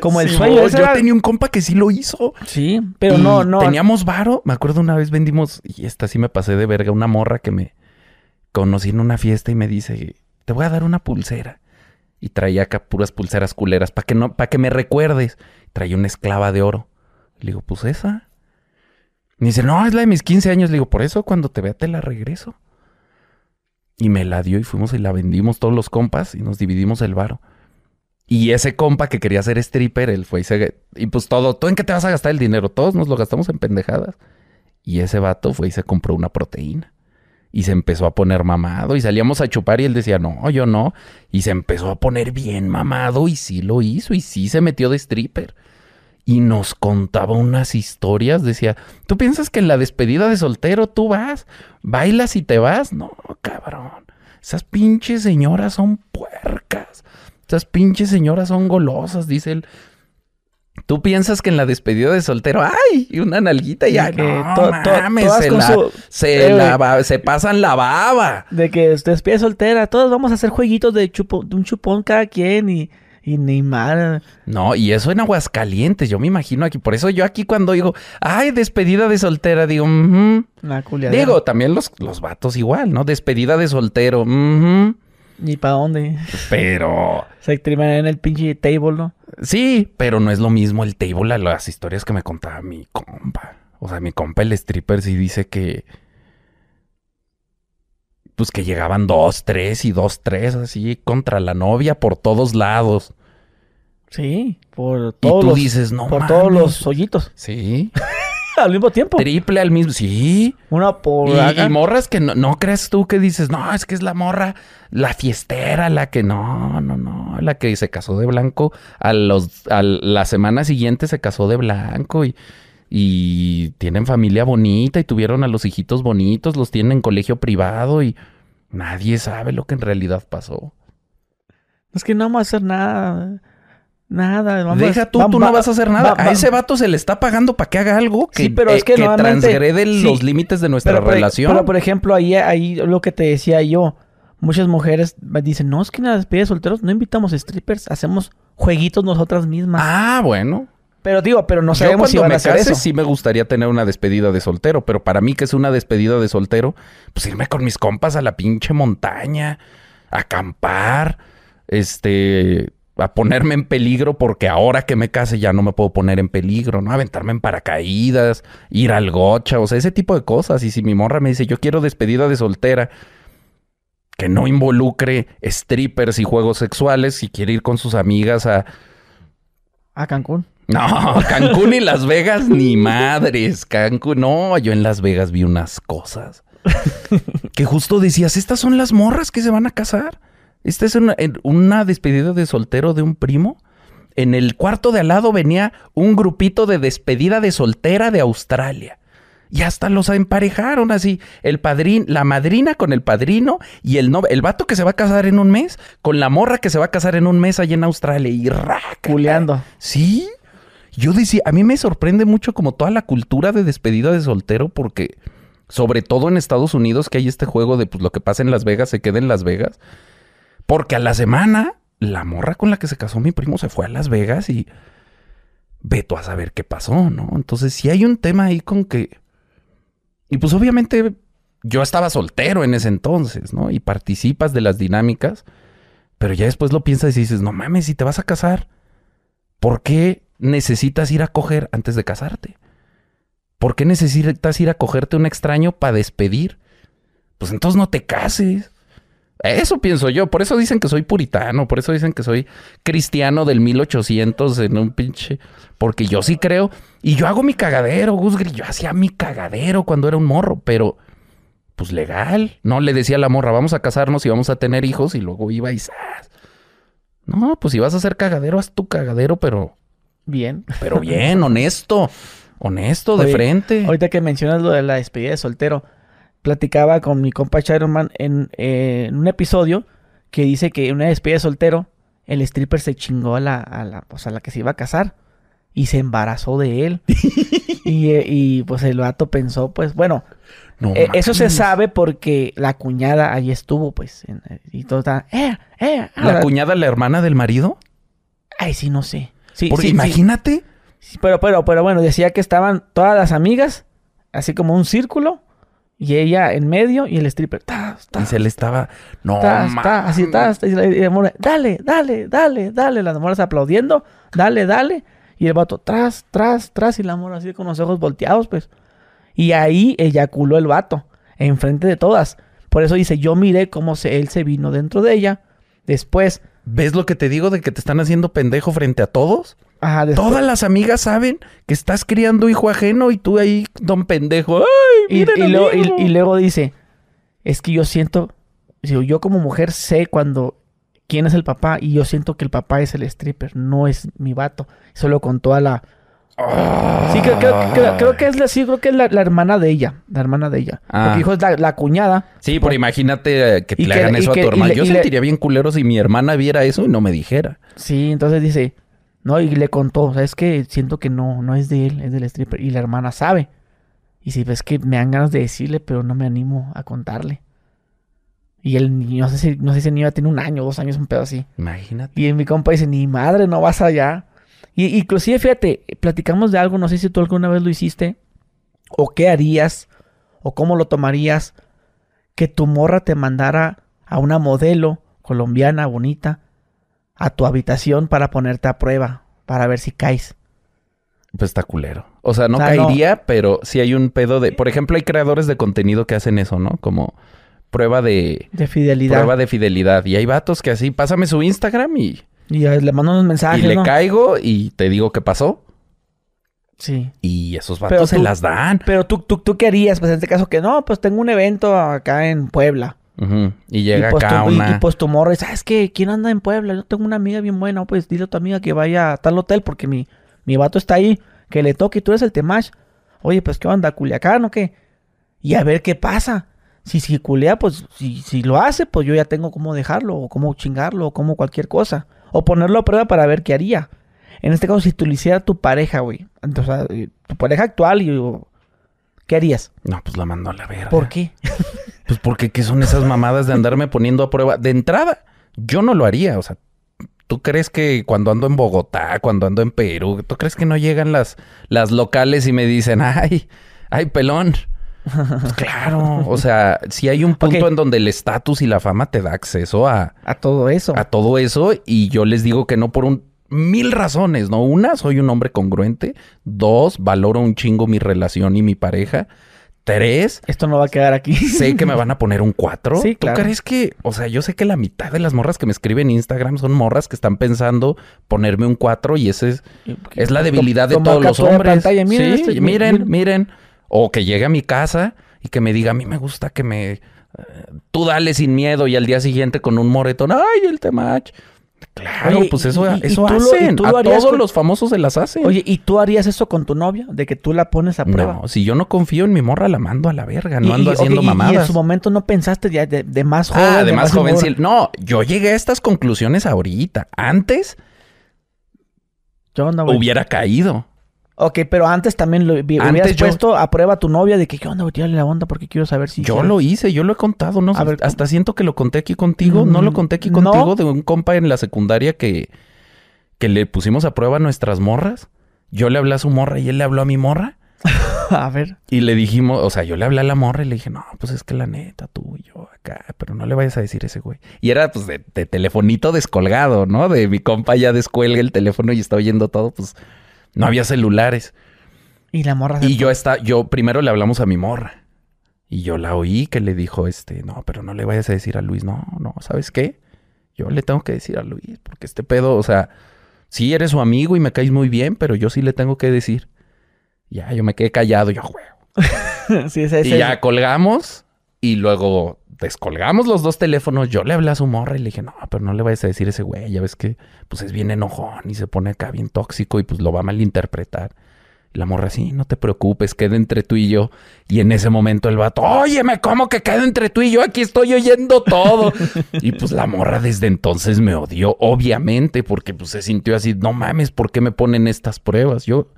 como el sueño.
Yo
era-
tenía un compa que sí lo hizo.
Sí, pero
Y
no, no.
Teníamos varo. Me acuerdo una vez vendimos, y esta sí me pasé de verga, una morra que me conocí en una fiesta y me dice, te voy a dar una pulsera. Y traía acá puras pulseras culeras para que no, para que me recuerdes. Traía una esclava de oro. Le digo, pues esa. Me dice, no, es la de mis 15 años. Le digo, por eso cuando te vea te la regreso. Y me la dio y fuimos y la vendimos todos los compas y nos dividimos el varo. Y ese compa que quería ser stripper, él fue y se... Y pues todo, ¿tú en qué te vas a gastar el dinero? Todos nos lo gastamos en pendejadas. Y ese vato fue y se compró una proteína. Y se empezó a poner mamado. Y salíamos a chupar y él decía, no, yo no. Y se empezó a poner bien mamado y sí lo hizo. Y sí se metió de stripper. Y nos contaba unas historias. Decía, ¿tú piensas que en la despedida de soltero tú vas, bailas y te vas? No, cabrón. Esas pinches señoras son puercas. Esas pinches señoras son golosas, dice él. Tú piensas que en la despedida de soltero, ¡ay! Y una nalguita y ya.
que
No,
to- to-
mames,
todas
se, la-
su-
se,
Eh,
la se pasan la baba.
De que despide soltera, todos vamos a hacer jueguitos de, chupo, de un chupón cada quien y, Y ni mal.
No, y eso en Aguascalientes, yo me imagino aquí. Por eso yo aquí cuando digo, ay, despedida de soltera, digo.
La culiadera.
digo, también los, los vatos igual, ¿no? Despedida de soltero, ujú.
¿Y para dónde?
pero
Se triman en el pinche table, ¿no?
sí, pero no es lo mismo el table a las historias que me contaba mi compa. O sea, mi compa el stripper sí dice que pues que llegaban dos, tres y dos, tres, así contra la novia por todos lados.
Sí, por
Y
todos
tú
los,
dices, no
por
mames.
todos los hoyitos.
Sí.
Al mismo tiempo.
Triple al mismo. Sí.
Una por
Y, y morras que no, no crees tú que dices, no, es que es la morra, la fiestera, la que no, no, no, la que se casó de blanco. A los, a la semana siguiente se casó de blanco y, y tienen familia bonita y tuvieron a los hijitos bonitos, los tienen en colegio privado y nadie sabe lo que en realidad pasó.
Es que no vamos a hacer nada. Nada. Vamos
Deja tú,
va-
tú
va-
no vas a hacer nada.
va-
a ese vato se le está pagando para que haga algo que,
Sí, pero es
eh,
que normalmente-
transgrede
sí.
los límites de nuestra
pero,
relación.
pero, por ejemplo, ahí, ahí lo que te decía yo. Muchas mujeres dicen, no, es que en la despedida de solteros no invitamos strippers, hacemos jueguitos nosotras mismas.
ah, bueno.
Pero digo, pero no sabemos si van
me
a hacer
case
eso.
sí me gustaría tener una despedida de soltero, pero para mí que es una despedida de soltero, pues irme con mis compas a la pinche montaña, a acampar, este, a ponerme en peligro porque ahora que me case ya no me puedo poner en peligro, ¿no? Aventarme en paracaídas, ir al gocha, o sea, ese tipo de cosas. Y si mi morra me dice, yo quiero despedida de soltera, que no involucre strippers y juegos sexuales, si quiere ir con sus amigas a,
A Cancún.
No, Cancún y Las Vegas, ni madres. Cancún, no, yo en Las Vegas vi unas cosas. que justo decías, estas son las morras que se van a casar. Esta es una, una despedida de soltero de un primo. En el cuarto de al lado venía un grupito de despedida de soltera de Australia. Y hasta los emparejaron así. El padrín, la madrina con el padrino y el no, el vato que se va a casar en un mes con la morra que se va a casar en un mes allá en Australia. Y raca.
Culeando.
Sí. Yo decía, a mí me sorprende mucho como toda la cultura de despedida de soltero porque sobre todo en Estados Unidos que hay este juego de pues lo que pasa en Las Vegas se queda en Las Vegas. Porque a la semana la morra con la que se casó mi primo se fue a Las Vegas y veto a saber qué pasó, ¿no? Entonces sí hay un tema ahí con que y pues obviamente yo estaba soltero en ese entonces, ¿no? Y participas de las dinámicas, pero ya después lo piensas y dices, no mames, si te vas a casar, ¿por qué necesitas ir a coger antes de casarte? ¿Por qué necesitas ir a cogerte un extraño para despedir? Pues entonces no te cases. Eso pienso yo. Por eso dicen que soy puritano. Por eso dicen que soy cristiano del 1800 en un pinche... Porque yo sí creo. Y yo hago mi cagadero, Gusgri. Yo hacía mi cagadero cuando era un morro. Pero, pues legal. No le decía a la morra, vamos a casarnos y vamos a tener hijos. Y luego iba y... No, pues si vas a hacer cagadero, haz tu cagadero, pero...
Bien.
Pero bien, honesto. Honesto, de
Oye,
frente.
Ahorita que mencionas lo de la despedida de soltero, platicaba con mi compa Chironman en, eh, en un episodio que dice que en una despedida de soltero, el stripper se chingó a la, a la, pues, a la que se iba a casar y se embarazó de él. y, eh, y, pues el vato pensó, pues bueno,
No
eh, eso se sabe porque la cuñada ahí estuvo, pues, en- y todo está, eh, eh,
¿La cuñada, la hermana del marido?
Ay, sí, no sé. Sí,
Porque
sí, sí.
imagínate.
Sí, pero, pero, pero bueno, decía que estaban todas las amigas, así como un círculo, y ella en medio, y el stripper, ta, ta,
Y se le estaba. No,
ta, ta, así, ta,
mames.
ta, y la, y la morra, dale, dale, dale, dale, las moras aplaudiendo, dale, dale, y el vato, tras, tras, tras, y la morra así con los ojos volteados, pues. Y ahí eyaculó el vato, enfrente de todas. Por eso dice, yo miré cómo se, él se vino dentro de ella. Después,
¿Ves lo que te digo de que te están haciendo pendejo frente a todos?
ajá, después.
Todas las amigas saben que estás criando hijo ajeno y tú ahí, don pendejo. ¡Ay,
Y, y luego, y-
hijo!
y luego dice, es que yo siento, yo como mujer sé cuando quién es el papá y yo siento que el papá es el stripper, no es mi vato. Solo con toda la... Sí, creo, creo- creo- creo que es la, sí, creo que es la, la hermana de ella, la hermana de ella.
Ah.
Porque dijo es la, la cuñada.
Sí, pero imagínate que
Y
le hagan eso
que-
a tu hermana.
le-
Yo
le-
sentiría bien culero si mi hermana viera eso y no me dijera.
Sí, entonces dice, no, y le contó, ¿sabes que Siento que no, no es de él, es del stripper. Y la hermana sabe. Y si ves que me dan ganas de decirle, pero no me animo a contarle. Y el niño, no sé si, no sé si el niño tiene un año, dos años, un pedo así.
Imagínate.
Y mi compa dice, ni madre, no vas allá. Y inclusive, fíjate, platicamos de algo, no sé si tú alguna vez lo hiciste, o qué harías, o cómo lo tomarías, que tu morra te mandara a una modelo colombiana bonita a tu habitación para ponerte a prueba, para ver si caes.
Pues está culero. O sea, no
O sea, no.
caería, pero sí hay un pedo de... Por ejemplo, hay creadores de contenido que hacen eso, ¿no? Como prueba de...
De fidelidad.
Prueba de fidelidad. Y hay vatos que así, pásame su Instagram y,
Y le mando unos
y
mensajes,
le
¿no?
caigo y te digo qué pasó.
Sí.
Y esos
Pero
vatos se
tú-
las dan.
Pero tú, tú, tú qué harías, pues en este caso que no, pues tengo un evento acá en Puebla.
Y llega
y, pues,
acá
tu, y-
una...
y, pues tu morra dice, ¿sabes qué? ¿Quién anda en Puebla? Yo tengo una amiga bien buena. Pues dile a tu amiga que vaya a tal hotel porque mi, mi vato está ahí. Que le toque y tú eres el temach. Oye, pues ¿qué onda? ¿Culiacán o qué? Y a ver qué pasa. Si, si culea, pues si, si lo hace, pues yo ya tengo cómo dejarlo, o cómo chingarlo, o cómo cualquier cosa. O ponerlo a prueba para ver qué haría. En este caso, si tú lo hiciera tu pareja, güey. O sea, eh, tu pareja actual, y, ¿qué harías?
No, pues la mando a la verga.
¿Por qué?
Pues porque ¿qué son esas mamadas de andarme poniendo a prueba? De entrada, yo no lo haría. O sea, ¿tú crees que cuando ando en Bogotá, cuando ando en Perú, ¿tú crees que no llegan las, las locales y me dicen, ay, ay, pelón? Pues claro. O sea, si hay un punto en donde el estatus y la fama te da acceso a,
A todo eso.
a todo eso y yo les digo que no por un mil razones, ¿no? Una, soy un hombre congruente. Dos, valoro un chingo mi relación y mi pareja. Tres,
Esto no va a quedar aquí.
sé que me van a poner un 4.
Sí, claro.
¿Tú crees que, o sea, yo sé que la mitad de las morras que me escriben en Instagram son morras que están pensando ponerme un 4 y ese es, es la debilidad de todos los hombres.
pantalla, miren
Sí,
este,
miren,
miren.
miren. O que llegue a mi casa y que me diga, a mí me gusta que me... eh, tú dale sin miedo y al día siguiente con un moretón, ay, el temach. Claro,
Oye,
pues
y-
eso,
y-
eso
tú lo- y
hacen.
tú
a
lo harías
todos
con-
los famosos se las hacen.
Oye, ¿y tú harías eso con tu novia? De que tú la pones a prueba.
no, si yo no confío en mi morra, la mando a la verga. No ando haciendo
ok, y- Y,
mamadas.
en su momento no pensaste ya de, de más joven.
Ah, de más joven.
inmaduro?
sí. No, yo llegué a estas conclusiones ahorita. Antes
¿Qué onda, güey?
hubiera caído.
Ok, pero antes también lo vi-
Antes
hubieras
yo-
puesto a prueba a tu novia de que, ¿qué onda? Tírale la onda porque quiero saber si...
Yo
quiere".
lo hice, yo lo he contado, ¿no?
A ver,
Hasta siento que lo conté aquí contigo. No lo
Mm,
conté aquí
no.
contigo de un compa en la secundaria que, que le pusimos a prueba nuestras morras. Yo le hablé a su morra y él le habló a mi morra.
a ver.
Y le dijimos, o sea, yo le hablé a la morra y le dije, no, pues es que la neta, tú y yo acá, pero no le vayas a decir ese güey. Y era pues de, de telefonito descolgado, ¿no? De mi compa ya descuelga el teléfono y está oyendo todo, pues no había celulares.
Y la morra... se-
Y yo está, yo primero le hablamos a mi morra. Y yo la oí que le dijo, este, no, pero no le vayas a decir a Luis, no, no, ¿sabes qué? Yo le tengo que decir a Luis, porque este pedo, o sea, sí eres su amigo y me caes muy bien, pero yo sí le tengo que decir. Ya, yo me quedé callado, yo, güey.
sí,
Y ya colgamos y luego descolgamos los dos teléfonos. Yo le hablé a su morra y le dije, no, pero no le vayas a decir a ese güey. Ya ves que pues es bien enojón y se pone acá bien tóxico y pues lo va a malinterpretar. La morra, sí, no te preocupes, queda entre tú y yo. Y en ese momento el vato, óyeme, ¿cómo que queda entre tú y yo? Aquí estoy oyendo todo. y pues la morra desde entonces me odió, obviamente, porque pues se sintió así, no mames, ¿por qué me ponen estas pruebas? Yo,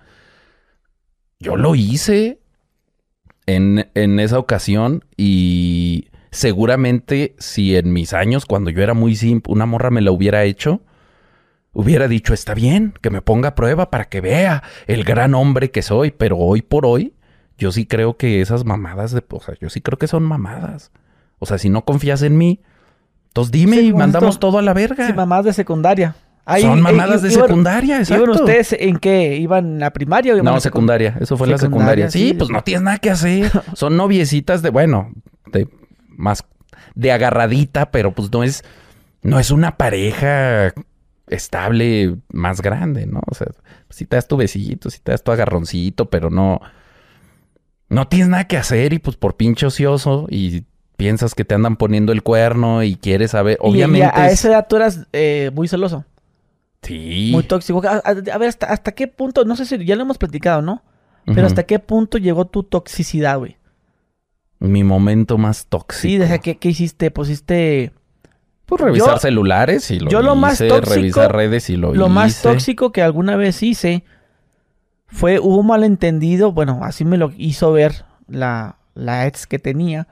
yo lo hice en, en esa ocasión y seguramente si en mis años, cuando yo era muy simple, una morra me la hubiera hecho, hubiera dicho, está bien, que me ponga a prueba para que vea el gran hombre que soy, pero hoy por hoy, yo sí creo que esas mamadas, de, o sea, yo sí creo que son mamadas. O sea, si no confías en mí, entonces dime
Sí,
y mandamos todo a la verga.
Sí, mamás de secundaria. Ahí-
son
eh,
mamadas de
iban-
secundaria, exacto.
¿Iban ustedes en qué? ¿Iban a primaria o iban
No,
a
secundaria. Eso fue la
Secundaria,
secundaria. Sí,
sí.
pues no tienes nada que hacer. Son noviecitas de, bueno, de más de agarradita, pero pues no es, no es una pareja estable más grande, ¿no? O sea, si te das tu besito, si te das tu agarroncito, pero no, no tienes nada que hacer y pues por pinche ocioso y piensas que te andan poniendo el cuerno y quieres saber,
y
obviamente.
a, a
es-
esa edad tú eras eh, muy celoso,
Sí.
muy tóxico. A, a- a ver, hasta, ¿hasta qué punto? No sé si ya lo hemos platicado, ¿no? Pero. ¿hasta qué punto llegó tu toxicidad, güey?
Mi momento más tóxico.
Sí, desde que, ¿qué hiciste? Pusiste...
Pues revisar
Yo-
celulares y lo
yo lo más
hice,
tóxico-
revisar redes y lo,
Lo más
hice.
tóxico que alguna vez hice fue, hubo un malentendido, bueno, así me lo hizo ver la, la ex que tenía.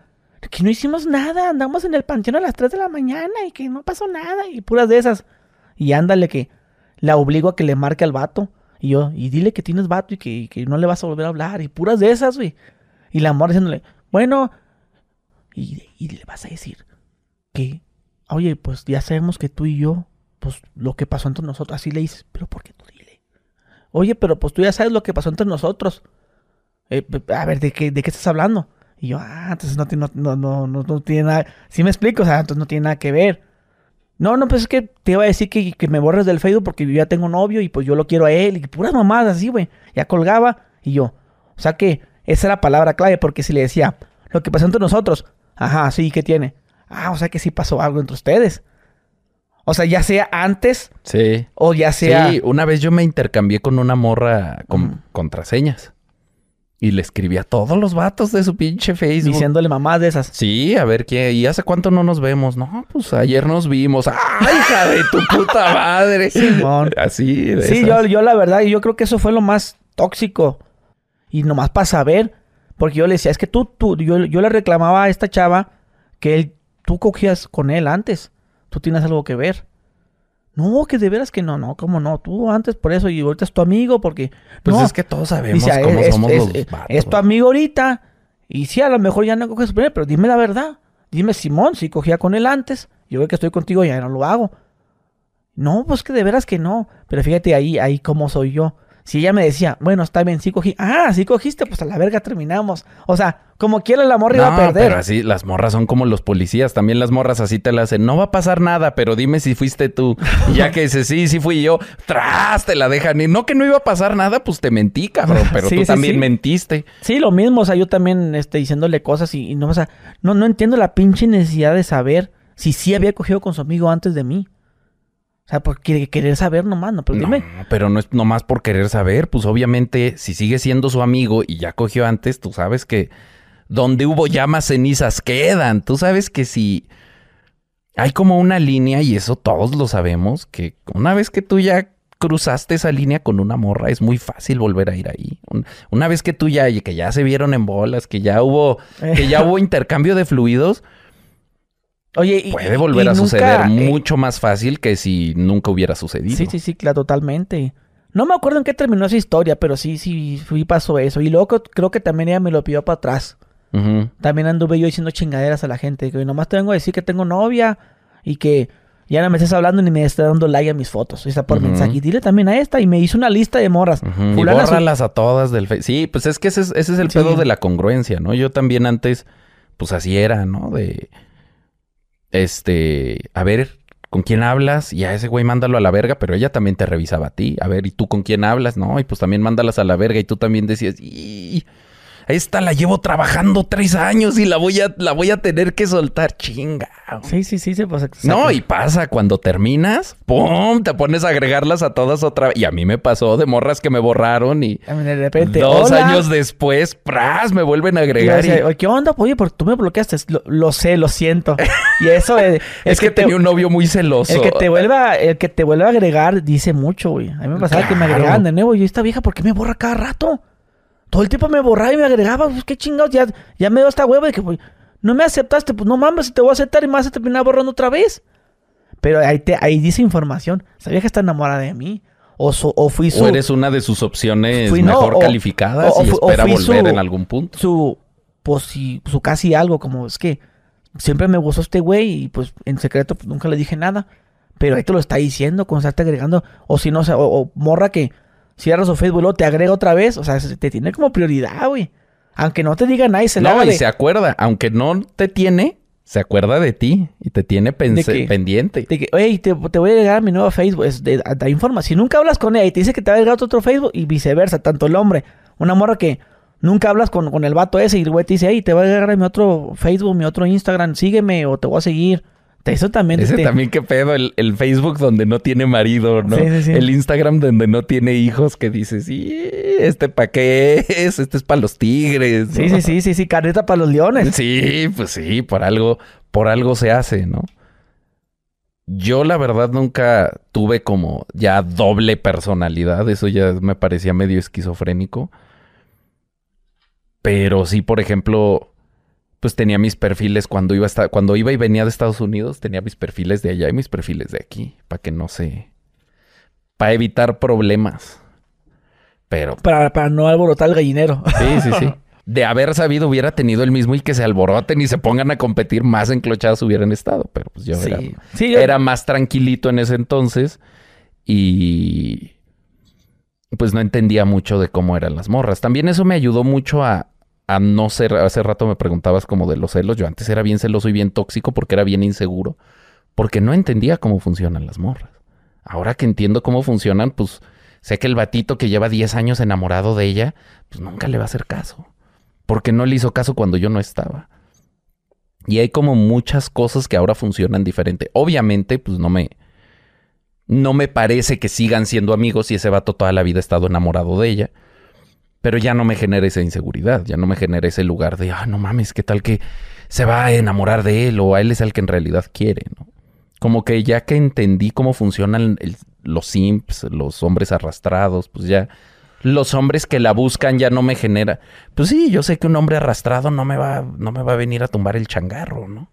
que no hicimos nada, andamos en el panteón a las 3 de la mañana y que no pasó nada y puras de esas. Y ándale que la obligo a que le marque al vato. Y yo, y dile que tienes vato y que, y que no le vas a volver a hablar. Y puras de esas, güey. Y la morra diciéndole, bueno, y, y le vas a decir que, oye, pues ya sabemos que tú y yo, pues lo que pasó entre nosotros, así le dices, pero ¿por qué tú dile? Oye, pero pues tú ya sabes lo que pasó entre nosotros. Eh, a ver, ¿de qué, ¿de qué estás hablando? Y yo, ah, entonces no, ti- no, no, no, no, no tiene nada. Sí me explico, o sea, entonces no tiene nada que ver. No, no, pues es que te iba a decir que, que me borres del Facebook porque yo ya tengo novio y pues yo lo quiero a él. Y puras mamadas así, güey. Ya colgaba y yo. O sea que esa era la palabra clave porque si le decía, lo que pasó entre nosotros. Ajá, sí, ¿qué tiene? Ah, o sea que sí pasó algo entre ustedes. O sea, ya sea antes
Sí.
o ya sea...
Sí, una vez yo me intercambié con una morra con contraseñas. Y le escribí a todos los vatos de su pinche Facebook.
diciéndole mamás de esas.
Sí, a ver qué. ¿Y hace cuánto no nos vemos? No, pues ayer nos vimos. ¡Ay, hija de tu puta madre!
Simón.
Así, de
Sí,
esas.
yo, yo la verdad, yo creo que eso fue lo más tóxico. Y nomás para saber, porque yo le decía, es que tú, tú, yo, yo le reclamaba a esta chava que él, tú cogías con él antes. Tú tienes algo que ver. No, que de veras que no, no, cómo no. Tú antes por eso y ahorita es tu amigo porque...
Pues
no,
es que todos sabemos
dice,
cómo
es,
somos
es-
los
es-
vatos.
es tu amigo ahorita. Y sí, a lo mejor ya no coges con él, pero dime la verdad. Dime, Simón, si cogía con él antes. Yo veo que estoy contigo ya no lo hago. No, pues que de veras que no. Pero fíjate ahí, ahí cómo soy yo. Si ella me decía, bueno, está bien, sí cogí. Ah, sí cogiste, pues a la verga terminamos. O sea, como quiera el amor iba a
No,
perder.
pero así, las morras son como los policías. También las morras así te la hacen. No va a pasar nada, pero dime si fuiste tú. Y ya que dices, sí, sí fui yo. Tras, te la dejan. Y no que no iba a pasar nada, pues te mentí, cabrón. Pero
Sí,
tú
sí,
también
sí.
mentiste.
Sí, lo mismo, o sea, yo también este, diciéndole cosas y, y no, o sea, no, no entiendo la pinche necesidad de saber si sí había cogido con su amigo antes de mí. O sea, por querer, saber nomás, no, pero
No,
dime.
pero no es nomás por querer saber. Pues obviamente, si sigue siendo su amigo y ya cogió antes, tú sabes que donde hubo llamas, cenizas quedan. Tú sabes que si hay como una línea, y eso todos lo sabemos, que una vez que tú ya cruzaste esa línea con una morra, es muy fácil volver a ir ahí. Un- Una vez que tú ya, que ya se vieron en bolas, que ya hubo, que ya hubo intercambio de fluidos,
Oye, y,
puede volver
y
a
nunca,
suceder
eh,
mucho más fácil que si nunca hubiera sucedido.
Sí, sí, sí, claro, totalmente. No me acuerdo en qué terminó esa historia, pero sí, sí, sí pasó eso. Y luego creo que también ella me lo pidió para atrás. También anduve yo diciendo chingaderas a la gente. Que nomás te vengo a decir que tengo novia y que ya no me estés hablando ni me estés dando like a mis fotos. Está por
Ujú.
mensaje. Y dile también a esta. Y me hizo una lista de morras.
Ujú, Y bórralas a todas del Face. Sí, pues es que ese es, ese es el
Sí.
pedo de la congruencia, ¿no? Yo también antes, pues así era, ¿no? De, este, a ver, ¿con quién hablas? Y a ese güey mándalo a la verga, pero ella también te revisaba a ti. A ver, ¿y tú con quién hablas? No, y pues también mándalas a la verga y tú también decías, esta la llevo trabajando tres años y la voy a, la voy a tener que soltar, chinga.
Sí, sí, sí, pues.
No,
exacto.
y pasa cuando terminas, ¡pum! Te pones a agregarlas a todas otra vez. Y a mí me pasó de morras que me borraron y
De repente.
dos
"Hola".
años después, ¡pras! Me vuelven a
Y yo
agregar. y-
decía, "Oye, ¿Qué onda? Oye, porque tú me bloqueaste. Lo, lo sé, lo siento. Y eso es.
es que,
te-
tenía un novio muy celoso.
El que te vuelva, el que te vuelva a agregar dice mucho, güey. A mí me pasaba que me agregaban de nuevo. Y yo, esta vieja, ¿por qué me borra cada rato? Todo el tiempo me borraba y me agregaba. Pues qué chingados, ya, ya me dio esta hueva de que, no me aceptaste. Pues no mames, te voy a aceptar y me vas a terminar borrando otra vez. Pero ahí, te, ahí dice información. Esa vieja está enamorada de mí. O, so- o fui su,
O eres una de sus opciones
Fui- no,
mejor
o-
calificadas
o-
y espera volver
su-
en algún punto.
su, pues, sí, su casi algo. Como es que siempre me gustó este güey y pues en secreto pues, nunca le dije nada. Pero ahí te lo está diciendo, cuando estás agregando. O si no, o- o morra que cierra su Facebook luego te agrega otra vez. O sea, se- te tiene como prioridad, güey. Aunque no te diga nada y se
No, y
de-
se acuerda, aunque no te tiene, se acuerda de ti y te tiene pense- pendiente.
de que, oye, te, te voy a agregar a mi nuevo Facebook. Es de, da información. Si nunca hablas con ella y te dice que te va a agregar otro Facebook y viceversa, tanto el hombre, una morra que nunca hablas con, con el vato ese y el güey te dice, hey, te voy a agregar a mi otro Facebook, mi otro Instagram, sígueme o te voy a seguir. Eso también
Ese
te-
también qué pedo, el, el Facebook donde no tiene marido, ¿no?
Sí, sí, sí.
El Instagram donde no tiene hijos que dices, sí, este pa' qué es, este es para los tigres.
Sí,
¿no?
sí, sí, sí, sí, careta para los leones.
Sí, pues sí, por algo, por algo se hace, ¿no? Yo la verdad nunca tuve como ya doble personalidad, eso ya me parecía medio esquizofrénico. Pero sí, por ejemplo, pues tenía mis perfiles cuando iba, hasta, cuando iba y venía de Estados Unidos, tenía mis perfiles de allá y mis perfiles de aquí, para que no se... para evitar problemas. Pero
Para, para no alborotar el gallinero.
Sí, sí, sí. De haber sabido hubiera tenido el mismo y que se alboroten y se pongan a competir más enclochados hubieran estado. Pero pues yo era.
Sí, yo-
era más tranquilito en ese entonces y pues no entendía mucho de cómo eran las morras. También eso me ayudó mucho a, a no ser, hace rato me preguntabas como de los celos. Yo antes era bien celoso y bien tóxico porque era bien inseguro, porque no entendía cómo funcionan las morras. Ahora que entiendo cómo funcionan, pues sé que el batito que lleva 10 años enamorado de ella, pues nunca le va a hacer caso. Porque no le hizo caso cuando yo no estaba. Y hay como muchas cosas que ahora funcionan diferente. Obviamente, pues no me. No me parece que sigan siendo amigos si ese vato toda la vida ha estado enamorado de ella. Pero ya no me genera esa inseguridad. Ya no me genera ese lugar de, ah, no mames, ¿qué tal que se va a enamorar de él? O a él es el que en realidad quiere, ¿no? Como que ya que entendí cómo funcionan el- los simps, los hombres arrastrados, pues ya los hombres que la buscan ya no me genera. Pues sí, yo sé que un hombre arrastrado no me va, no me va a venir a tumbar el changarro, ¿no?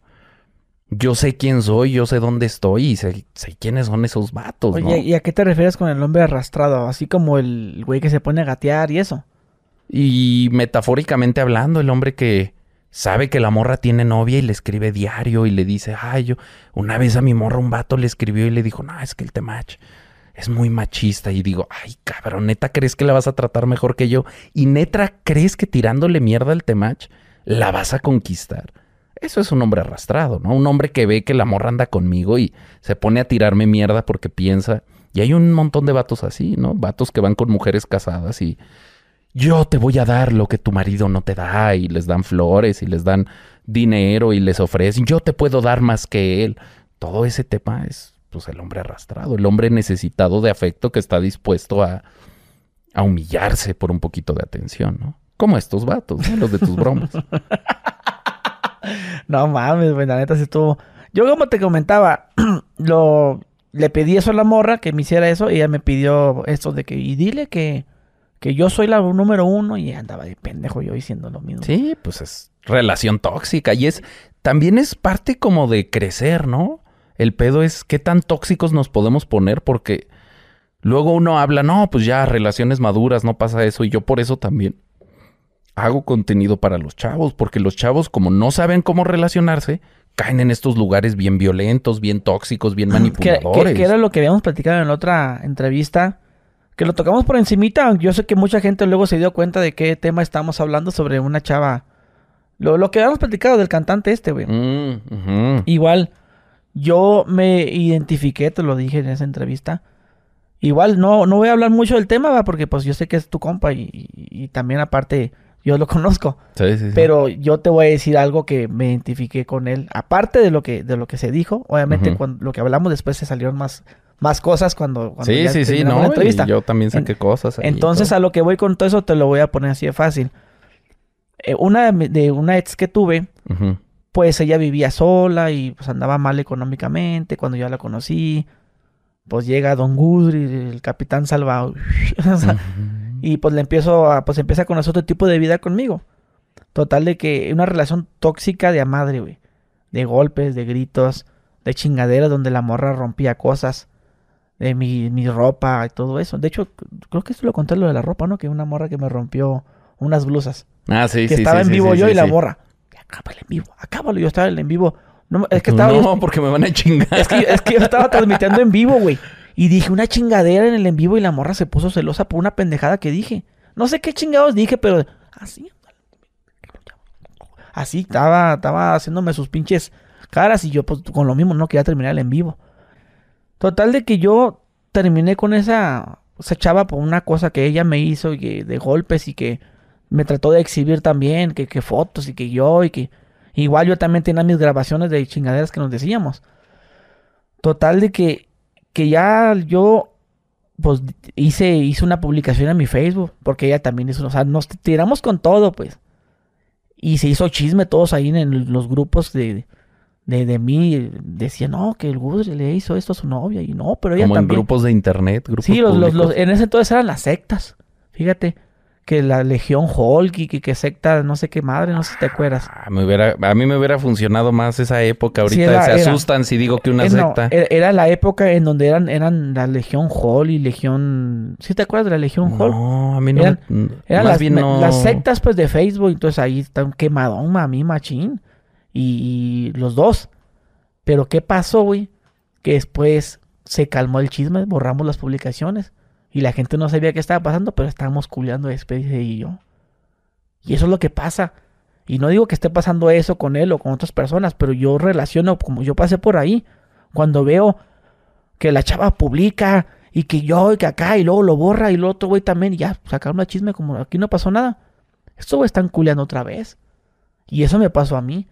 Yo sé quién soy, yo sé dónde estoy y sé, sé quiénes son esos vatos, ¿no?
Oye, ¿y a qué te refieres con el hombre arrastrado? Así como el güey que se pone a gatear y eso.
Y metafóricamente hablando, el hombre que sabe que la morra tiene novia y le escribe diario y le dice, ay, yo, una vez a mi morra un vato le escribió y le dijo, no, es que el temach es muy machista. Y digo, ay, cabrón, neta, ¿crees que la vas a tratar mejor que yo? Y neta, ¿crees que tirándole mierda al temach la vas a conquistar? Eso es un hombre arrastrado, ¿no? Un hombre que ve que la morra anda conmigo y se pone a tirarme mierda porque piensa. Y hay un montón de vatos así, ¿no? Vatos que van con mujeres casadas y yo te voy a dar lo que tu marido no te da y les dan flores y les dan dinero y les ofrecen, yo te puedo dar más que él. Todo ese tema es pues el hombre arrastrado, el hombre necesitado de afecto que está dispuesto a, humillarse por un poquito de atención, ¿no? Como estos vatos, los de tus bromas.
No mames, güey, la neta sí estuvo. Yo como te comentaba, lo le pedí eso a la morra que me hiciera eso y ella me pidió esto de que y dile que que yo soy la número uno y andaba de pendejo yo diciendo lo mismo.
Sí, pues es relación tóxica y es también es parte como de crecer, ¿no? El pedo es qué tan tóxicos nos podemos poner porque luego uno habla, no, pues ya relaciones maduras, no pasa eso y yo por eso también hago contenido para los chavos, porque los chavos como no saben cómo relacionarse, caen en estos lugares bien violentos, bien tóxicos, bien manipuladores.
que- que era lo que habíamos platicado en la otra entrevista. Que lo tocamos por encimita. Yo sé que mucha gente luego se dio cuenta de qué tema estamos hablando sobre una chava. Lo, lo que habíamos platicado del cantante este, güey.
Mm.
Igual, yo me identifiqué, te lo dije en esa entrevista. Igual, no, no voy a hablar mucho del tema, va, porque pues yo sé que es tu compa y, y- y también aparte yo lo conozco.
Sí, sí, sí.
Pero yo te voy a decir algo que me identifiqué con él. Aparte de lo que, de lo que se dijo, obviamente cuando lo que hablamos después se salieron más, más cosas cuando, cuando
sí,
ya
sí, sí, no,
la
y
entrevista.
yo también saqué cosas. ahí y
Entonces a lo que voy con todo eso te lo voy a poner así de fácil. Eh, una de, una ex que tuve, pues ella vivía sola y pues andaba mal económicamente. Cuando yo la conocí, pues llega Don Gudri, el capitán salvado. O sea, y pues le empiezo a, pues empieza a conocer otro tipo de vida conmigo. Total de que una relación tóxica de a madre, güey. De golpes, de gritos, de chingaderas donde la morra rompía cosas. De mi, mi ropa y todo eso. De hecho, creo que esto lo conté lo de la ropa, ¿no? Que una morra que me rompió unas blusas.
Ah, sí,
que
sí,
estaba
sí,
en vivo yo y la morra. Acábalo en vivo, acábalo. Yo estaba en en vivo. No, es que estaba...
No, porque me van a chingar.
Es que, es que yo estaba transmitiendo en vivo, güey. Y dije una chingadera en el en vivo y la morra se puso celosa por una pendejada que dije. No sé qué chingados dije, pero así. Así estaba, estaba haciéndome sus pinches caras y yo pues con lo mismo no quería terminar el en vivo. Total de que yo terminé con esa, esa chava por una cosa que ella me hizo y que, de golpes y que me trató de exhibir también, que, que fotos y que yo y que igual yo también tenía mis grabaciones de chingaderas que nos decíamos. Total de que, que ya yo pues hice, hice una publicación en mi Facebook, porque ella también hizo, o sea, nos tiramos con todo, pues. Y se hizo chisme todos ahí en los grupos de, de, de mí. Decían, no, que el Gudri le hizo esto a su novia. Y no, pero ella
Como en grupos de internet, grupos
Sí, los, los- los- en ese entonces eran las sectas. Fíjate, que la Legión Hulk y que, que secta, no sé qué madre, no sé si te acuerdas.
Ah, me hubiera, a mí me hubiera funcionado más esa época. Ahorita
Sí, era-
se
era.
asustan si digo que una
Eh,
secta.
era, era la época en donde eran, eran la Legión Hall y Legión... ¿Sí te acuerdas de la Legión Hall?
No, a mí no.
Eran- Eran
más
las,
bien no.
las sectas pues de Facebook, entonces ahí están quemadón, mami, machín. Y, los dos. Pero ¿qué pasó, güey? Que después se calmó el chisme, borramos las publicaciones. Y la gente no sabía qué estaba pasando, pero estábamos culiando Especie y yo. Y eso es lo que pasa. Y no digo que esté pasando eso con él o con otras personas, pero yo relaciono, como yo pasé por ahí, cuando veo que la chava publica y que yo y que acá y luego lo borra y el otro güey también y ya sacaron el chisme como aquí no pasó nada. Estos están culeando otra vez. Y eso me pasó a mí.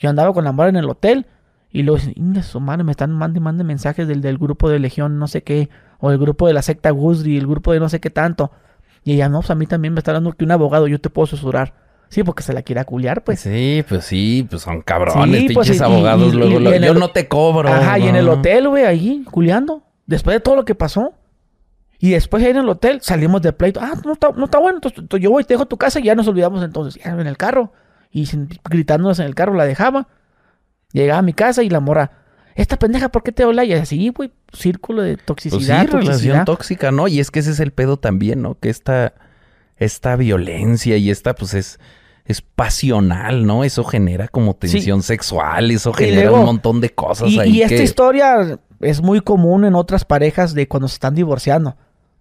Yo andaba con la morra en el hotel y luego dicen, "Inga su madre, me están mandando mande mensajes del, del grupo de Legión no sé qué, o el grupo de la secta Guzri, el grupo de no sé qué tanto. Y ella, no, pues a mí también me está dando que un abogado, yo te puedo susurrar. Sí, porque se la quiere culiar, pues.
Sí, pues sí, pues son cabrones,
Sí, pues,
pinches
y-
abogados.
y-
luego, yo no te cobro.
Ajá, y en el hotel, güey, ahí, culiando. Después de todo lo que pasó. Y después ahí en el hotel salimos de pleito. Ah, no está, no está bueno. Entonces, entonces yo voy, te dejo tu casa y ya nos olvidamos entonces. Ya en el carro. Y gritándonos en el carro, la dejaba. Llegaba a mi casa y la mora. Esta pendeja, ¿por qué te habla? Y así, güey, círculo de
Pues sí,
toxicidad.
relación
toxicidad.
tóxica, ¿no? Y es que ese es el pedo también, ¿no? Que esta, esta violencia y esta, pues es, es pasional, ¿no? Eso genera como tensión sexual, eso genera
luego-
un montón de cosas
y,
ahí
y esta
que...
historia es muy común en otras parejas de cuando se están divorciando.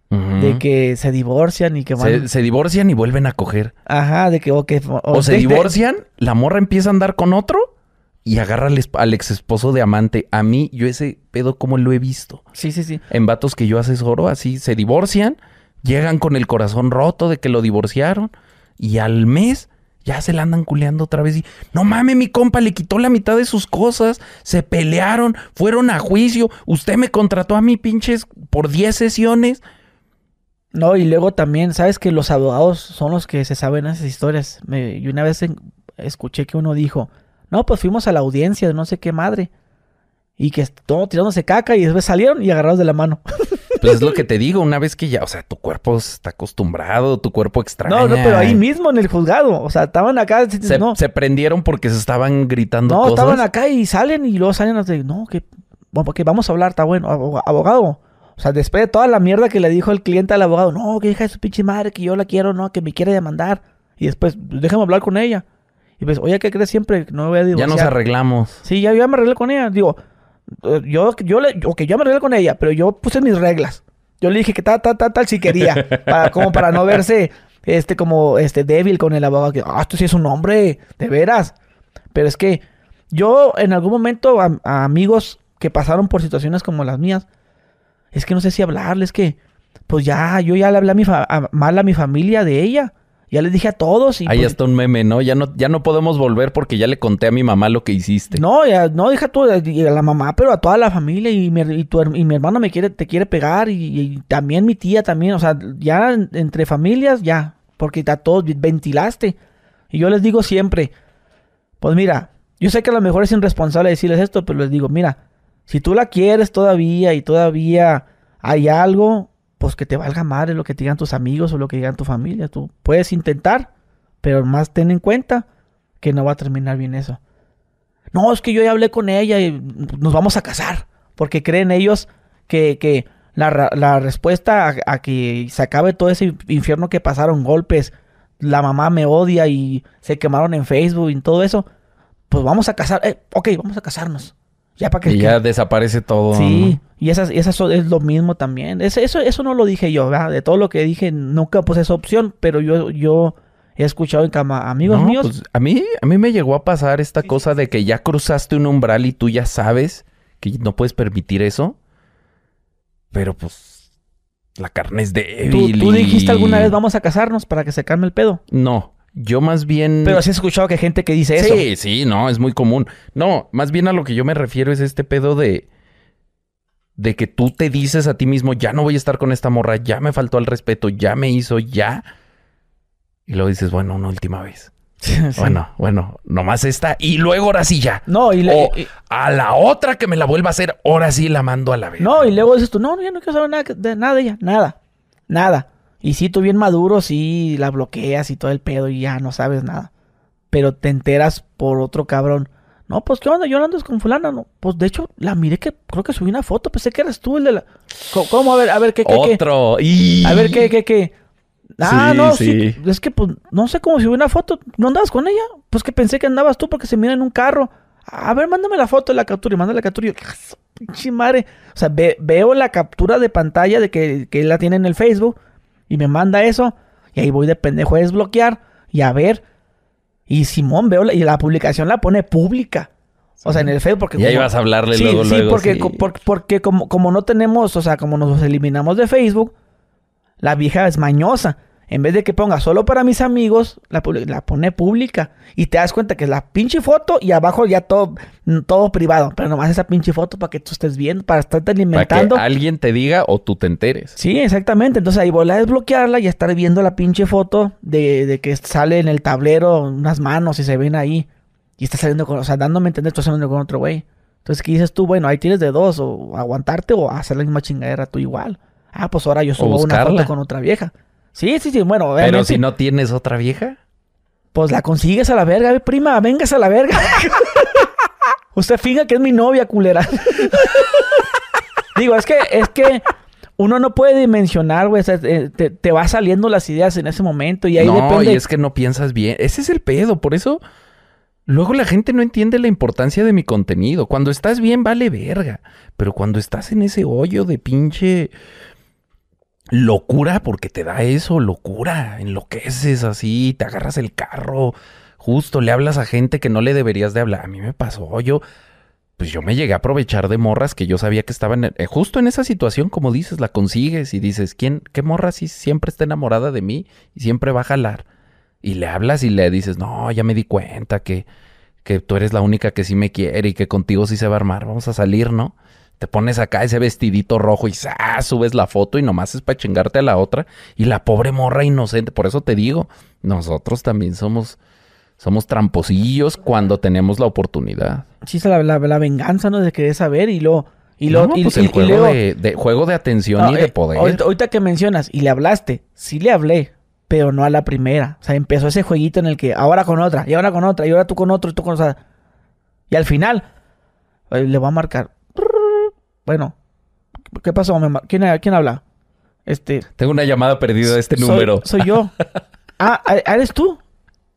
De que se divorcian y que van.
se, se divorcian y vuelven a coger.
Ajá, de que. O, que,
O, se
de- de-
divorcian, la morra empieza a andar con otro y agarra al ex esposo de amante. A mí, yo ese pedo como lo he visto.
Sí, sí, sí.
En vatos que yo asesoro, así se divorcian, llegan con el corazón roto de que lo divorciaron y al mes ya se la andan culeando otra vez y no mames, mi compa le quitó la mitad de sus cosas, se pelearon, fueron a juicio, usted me contrató a mí pinches por 10 sesiones.
No, y luego también, ¿sabes que los abogados son los que se saben esas historias? Me, yo una vez en- escuché que uno dijo, no, pues fuimos a la audiencia de no sé qué madre. Y que todo tirándose caca y después salieron y agarrados de la mano.
Pues es lo que te digo, una vez que ya, o sea, tu cuerpo está acostumbrado, tu cuerpo extraña.
No, no, pero ahí mismo en el juzgado. O sea, estaban acá.
Se,
no,
se prendieron porque se estaban gritando
no
cosas.
estaban acá y salen y luego salen así, no, que, bueno, porque vamos a hablar, está bueno, abo- abogado. O sea, después de toda la mierda que le dijo el cliente al abogado, no, que hija de su pinche madre, que yo la quiero, no, que me quiere demandar. Y después, déjame hablar con ella. Y pues, oye, ¿qué crees siempre? No me voy a
Ya
divorciar.
nos arreglamos.
Sí, ya, ya me arreglé con ella. Digo, yo, yo le, ok, yo me arreglé con ella, pero yo puse mis reglas. Yo le dije que tal, tal, tal, tal, si quería. para, como para no verse, este, como, este, débil con el abogado. Que, ah, esto sí es un hombre, de veras. Pero es que yo, en algún momento, a, a amigos que pasaron por situaciones como las mías, es que no sé si hablarles, que, pues ya, yo ya le hablé a mi fa- a- mal a mi familia de ella. Ya les dije a todos. Y
Ahí
pues,
está un meme, ¿no? Ya no, ya no podemos volver porque ya le conté a mi mamá lo que hiciste.
No, ya, no, deja tú y a la mamá, pero a toda la familia y mi, y tu her- y mi hermano me quiere, te quiere pegar y, y también mi tía también, o sea, ya en- entre familias, ya, porque a todos ventilaste. Y yo les digo siempre, pues mira, yo sé que a lo mejor es irresponsable decirles esto, pero les digo, mira, si tú la quieres todavía y todavía hay algo, pues que te valga madre lo que te digan tus amigos o lo que digan tu familia. Tú puedes intentar, pero más ten en cuenta que no va a terminar bien eso. No, es que yo ya hablé con ella y nos vamos a casar. Porque creen ellos que, que la, la respuesta a, a que se acabe todo ese infierno que pasaron, golpes, la mamá me odia y se quemaron en Facebook y todo eso, pues vamos a casar. Eh, ok, vamos a casarnos. Ya para que...
Y ya desaparece todo.
Sí, y esas, y esas es lo mismo también. Es- eso, eso no lo dije yo, ¿verdad? De todo lo que dije, nunca puse esa opción, pero yo, yo he escuchado en cama amigos
No,
míos.
pues, a mí, a mí me llegó a pasar esta cosa de que ya cruzaste un umbral y tú ya sabes que no puedes permitir eso. Pero pues la carne es
¿Tú,
débil.
tú
y-
dijiste alguna vez vamos a casarnos para que se calme el pedo.
No, yo más bien.
Pero sí he escuchado que hay gente que dice eso.
Sí, sí, no, es muy común. No, más bien a lo que yo me refiero es este pedo de. De que tú te dices a ti mismo, ya no voy a estar con esta morra, ya me faltó al respeto, ya me hizo, ya. Y luego dices, bueno, una última vez.
Sí.
Bueno, bueno, nomás esta. Y luego ahora sí ya.
No, y, le-
O
y-
a la otra que me la vuelva a hacer, ahora sí la mando a la vez.
no, y luego dices tú, no, yo no quiero saber nada de, nada de ella, nada, nada. Y sí, tú bien maduro, sí, la bloqueas y todo el pedo y ya no sabes nada. Pero te enteras por otro cabrón. No, pues, ¿qué onda? Yo andas con fulana, ¿no? Pues, de hecho, la miré que creo que subí una foto. Pensé que eras tú el de la... ¿Cómo? A ver, a ver, ¿qué, qué, qué?
Otro. Y...
A ver, ¿qué, qué, qué? Ah,
Sí,
no, sí.
sí.
Es que, pues, no sé cómo subí una foto. ¿No andabas con ella? Pues que pensé que andabas tú porque se mira en un carro. A ver, mándame la foto de la captura y mándame la captura. Y yo, "Ah, madre. O sea, ve- veo la captura de pantalla de que, que la tiene en el Facebook y me manda eso. Y ahí voy de pendejo a desbloquear y a ver. Y Simón, veo la, y la publicación la pone pública. O sea, en el Facebook. Porque
Ya
como-
ibas a hablarle
sí,
luego,
sí,
luego.
porque,
sí.
co- por- porque como, como no tenemos, o sea, como nos eliminamos de Facebook, la vieja es mañosa. En vez de que ponga solo para mis amigos, la, pone pública. Y te das cuenta que es la pinche foto y abajo ya todo, mm, todo privado. Pero nomás esa pinche foto para que tú estés viendo, para estarte
Para que
alimentando.
alguien te diga o tú te enteres.
Sí, exactamente. Entonces ahí voy a desbloquearla y estar viendo la pinche foto de, de que sale en el tablero unas manos y se ven ahí. Y está saliendo con, o sea, dándome a entender está saliendo con otro güey. Entonces, ¿qué dices tú? Bueno, ahí tienes de dos, o aguantarte o hacer la misma chingadera tú igual. Ah, pues ahora yo subo una foto con otra vieja. Sí, sí, sí, bueno,
Pero si no tienes otra vieja.
pues la consigues a la verga, "Ve, prima, vengas a la verga. Usted finga que es mi novia, culera. Digo, es que, es que uno no puede dimensionar, güey. o sea, eh, te, te va saliendo las ideas en ese momento y ahí
no,
depende.
y es que no piensas bien. Ese es el pedo. Por eso, luego la gente no entiende la importancia de mi contenido. Cuando estás bien, vale verga. Pero cuando estás en ese hoyo de pinche locura, porque te da eso, locura, enloqueces así, te agarras el carro, justo le hablas a gente que no le deberías de hablar. A mí me pasó, yo, pues yo me llegué a aprovechar de morras que yo sabía que estaban eh, justo en esa situación, como dices, la consigues y dices, ¿quién, qué morra si siempre está enamorada de mí y siempre va a jalar? Y le hablas y le dices, no, ya me di cuenta que, que tú eres la única que sí me quiere y que contigo sí se va a armar, vamos a salir, ¿no? Te pones acá ese vestidito rojo y ¡zas! subes la foto y nomás es para chingarte a la otra. Y la pobre morra inocente, por eso te digo, nosotros también somos, somos tramposillos cuando tenemos la oportunidad.
Sí, la, la- la venganza, ¿no? De querer saber y luego... Y luego...
No,
y,
pues
y-
el
y
juego,
luego-
de, de- juego de atención
No,
y de
eh,
poder.
Ahorita, ahorita que mencionas, y le hablaste, sí le hablé, pero no a la primera. O sea, empezó ese jueguito en el que ahora con otra, y ahora con otra, y ahora tú con otro, y tú con otra. Y al final, eh, le voy a marcar. Bueno, ¿qué pasó? ¿Quién, quién habla? Este.
Tengo una llamada perdida de este
soy-
número.
Soy yo. ah, ¿ah, ¿eres tú?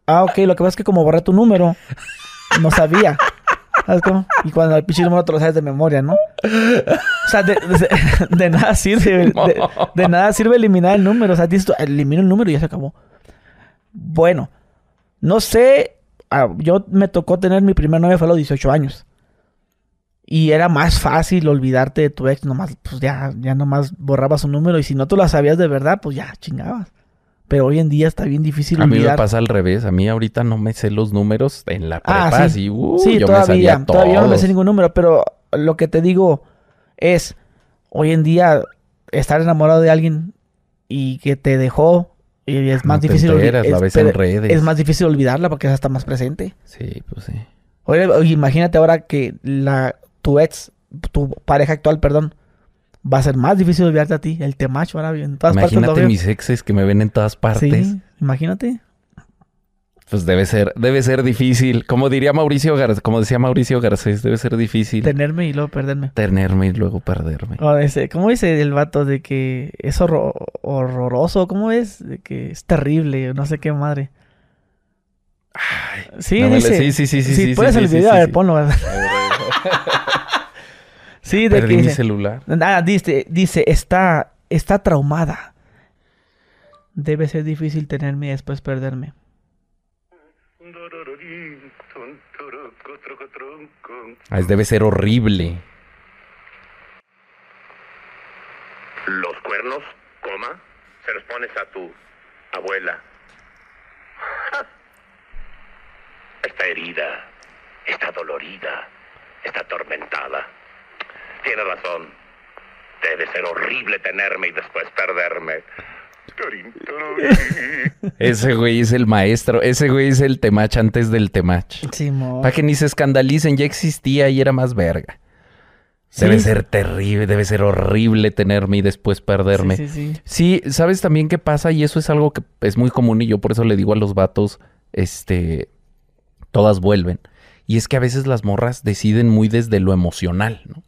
Ah, ok, lo que pasa es que como borré tu número, no sabía. ¿Sabes cómo? Y cuando el pinche número te lo sabes de memoria, ¿no? O sea, de, de- de nada sirve. De, de nada sirve eliminar el número. O sea, dices tú, elimino el número y ya se acabó. Bueno, no sé. ah, yo me tocó tener mi primer novia fue a los 18 años. Y era más fácil olvidarte de tu ex, nomás, pues ya, ya nomás borrabas su número. Y si no tú la sabías de verdad, pues ya chingabas. Pero hoy en día está bien difícil
A mí me
olvidar.
pasa al revés. A mí ahorita no me sé los números en la
Ah,
prepa.
sí.
así, uh,
sí,
yo me sabía
todavía, todavía no me sé ningún número, pero lo que te digo es, hoy en día, estar enamorado de alguien y que te dejó, y es más
No te
difícil
enteras, la
es-
en redes.
es más difícil olvidarla porque esa está más presente.
Sí, pues sí.
Oye, imagínate ahora que la tu ex, tu pareja actual, perdón, va a ser más difícil olvidarte a ti, el temacho ahora en todas partes lo
Imagínate mis exes que me ven en todas partes.
Sí, imagínate.
Pues debe ser, debe ser difícil. Como diría Mauricio Garcés, como decía Mauricio Garcés, debe ser difícil
Tenerme y luego perderme.
tenerme y luego perderme.
O ese, ¿Cómo dice el vato de que es horro- horroroso? ¿Cómo es? De que es terrible, no sé qué madre. sí,
no le- sí, sí, sí, sí, sí,
puedes
sí,
el video, a ver, ponlo. sí, de
Perdí
que
mi
dice,
celular.
Ah, dice, dice, está, está traumada. Debe ser difícil tenerme y después perderme.
Ah, es- debe ser horrible.
Los cuernos, coma, se los pones a tu abuela. Está herida, está dolorida, está atormentada. Tiene razón. Debe ser horrible tenerme y después perderme.
Ese güey es el maestro. Ese güey es el temach antes del temach.
Sí.
Para que ni se escandalicen, ya existía y era más verga. Debe
Sí.
ser terrible, debe ser horrible tenerme y después perderme.
Sí, sí, sí.
Sí, ¿sabes también qué pasa? Y eso es algo que es muy común y yo por eso le digo a los vatos, este, todas vuelven. Y es que a veces las morras deciden muy desde lo emocional, ¿no?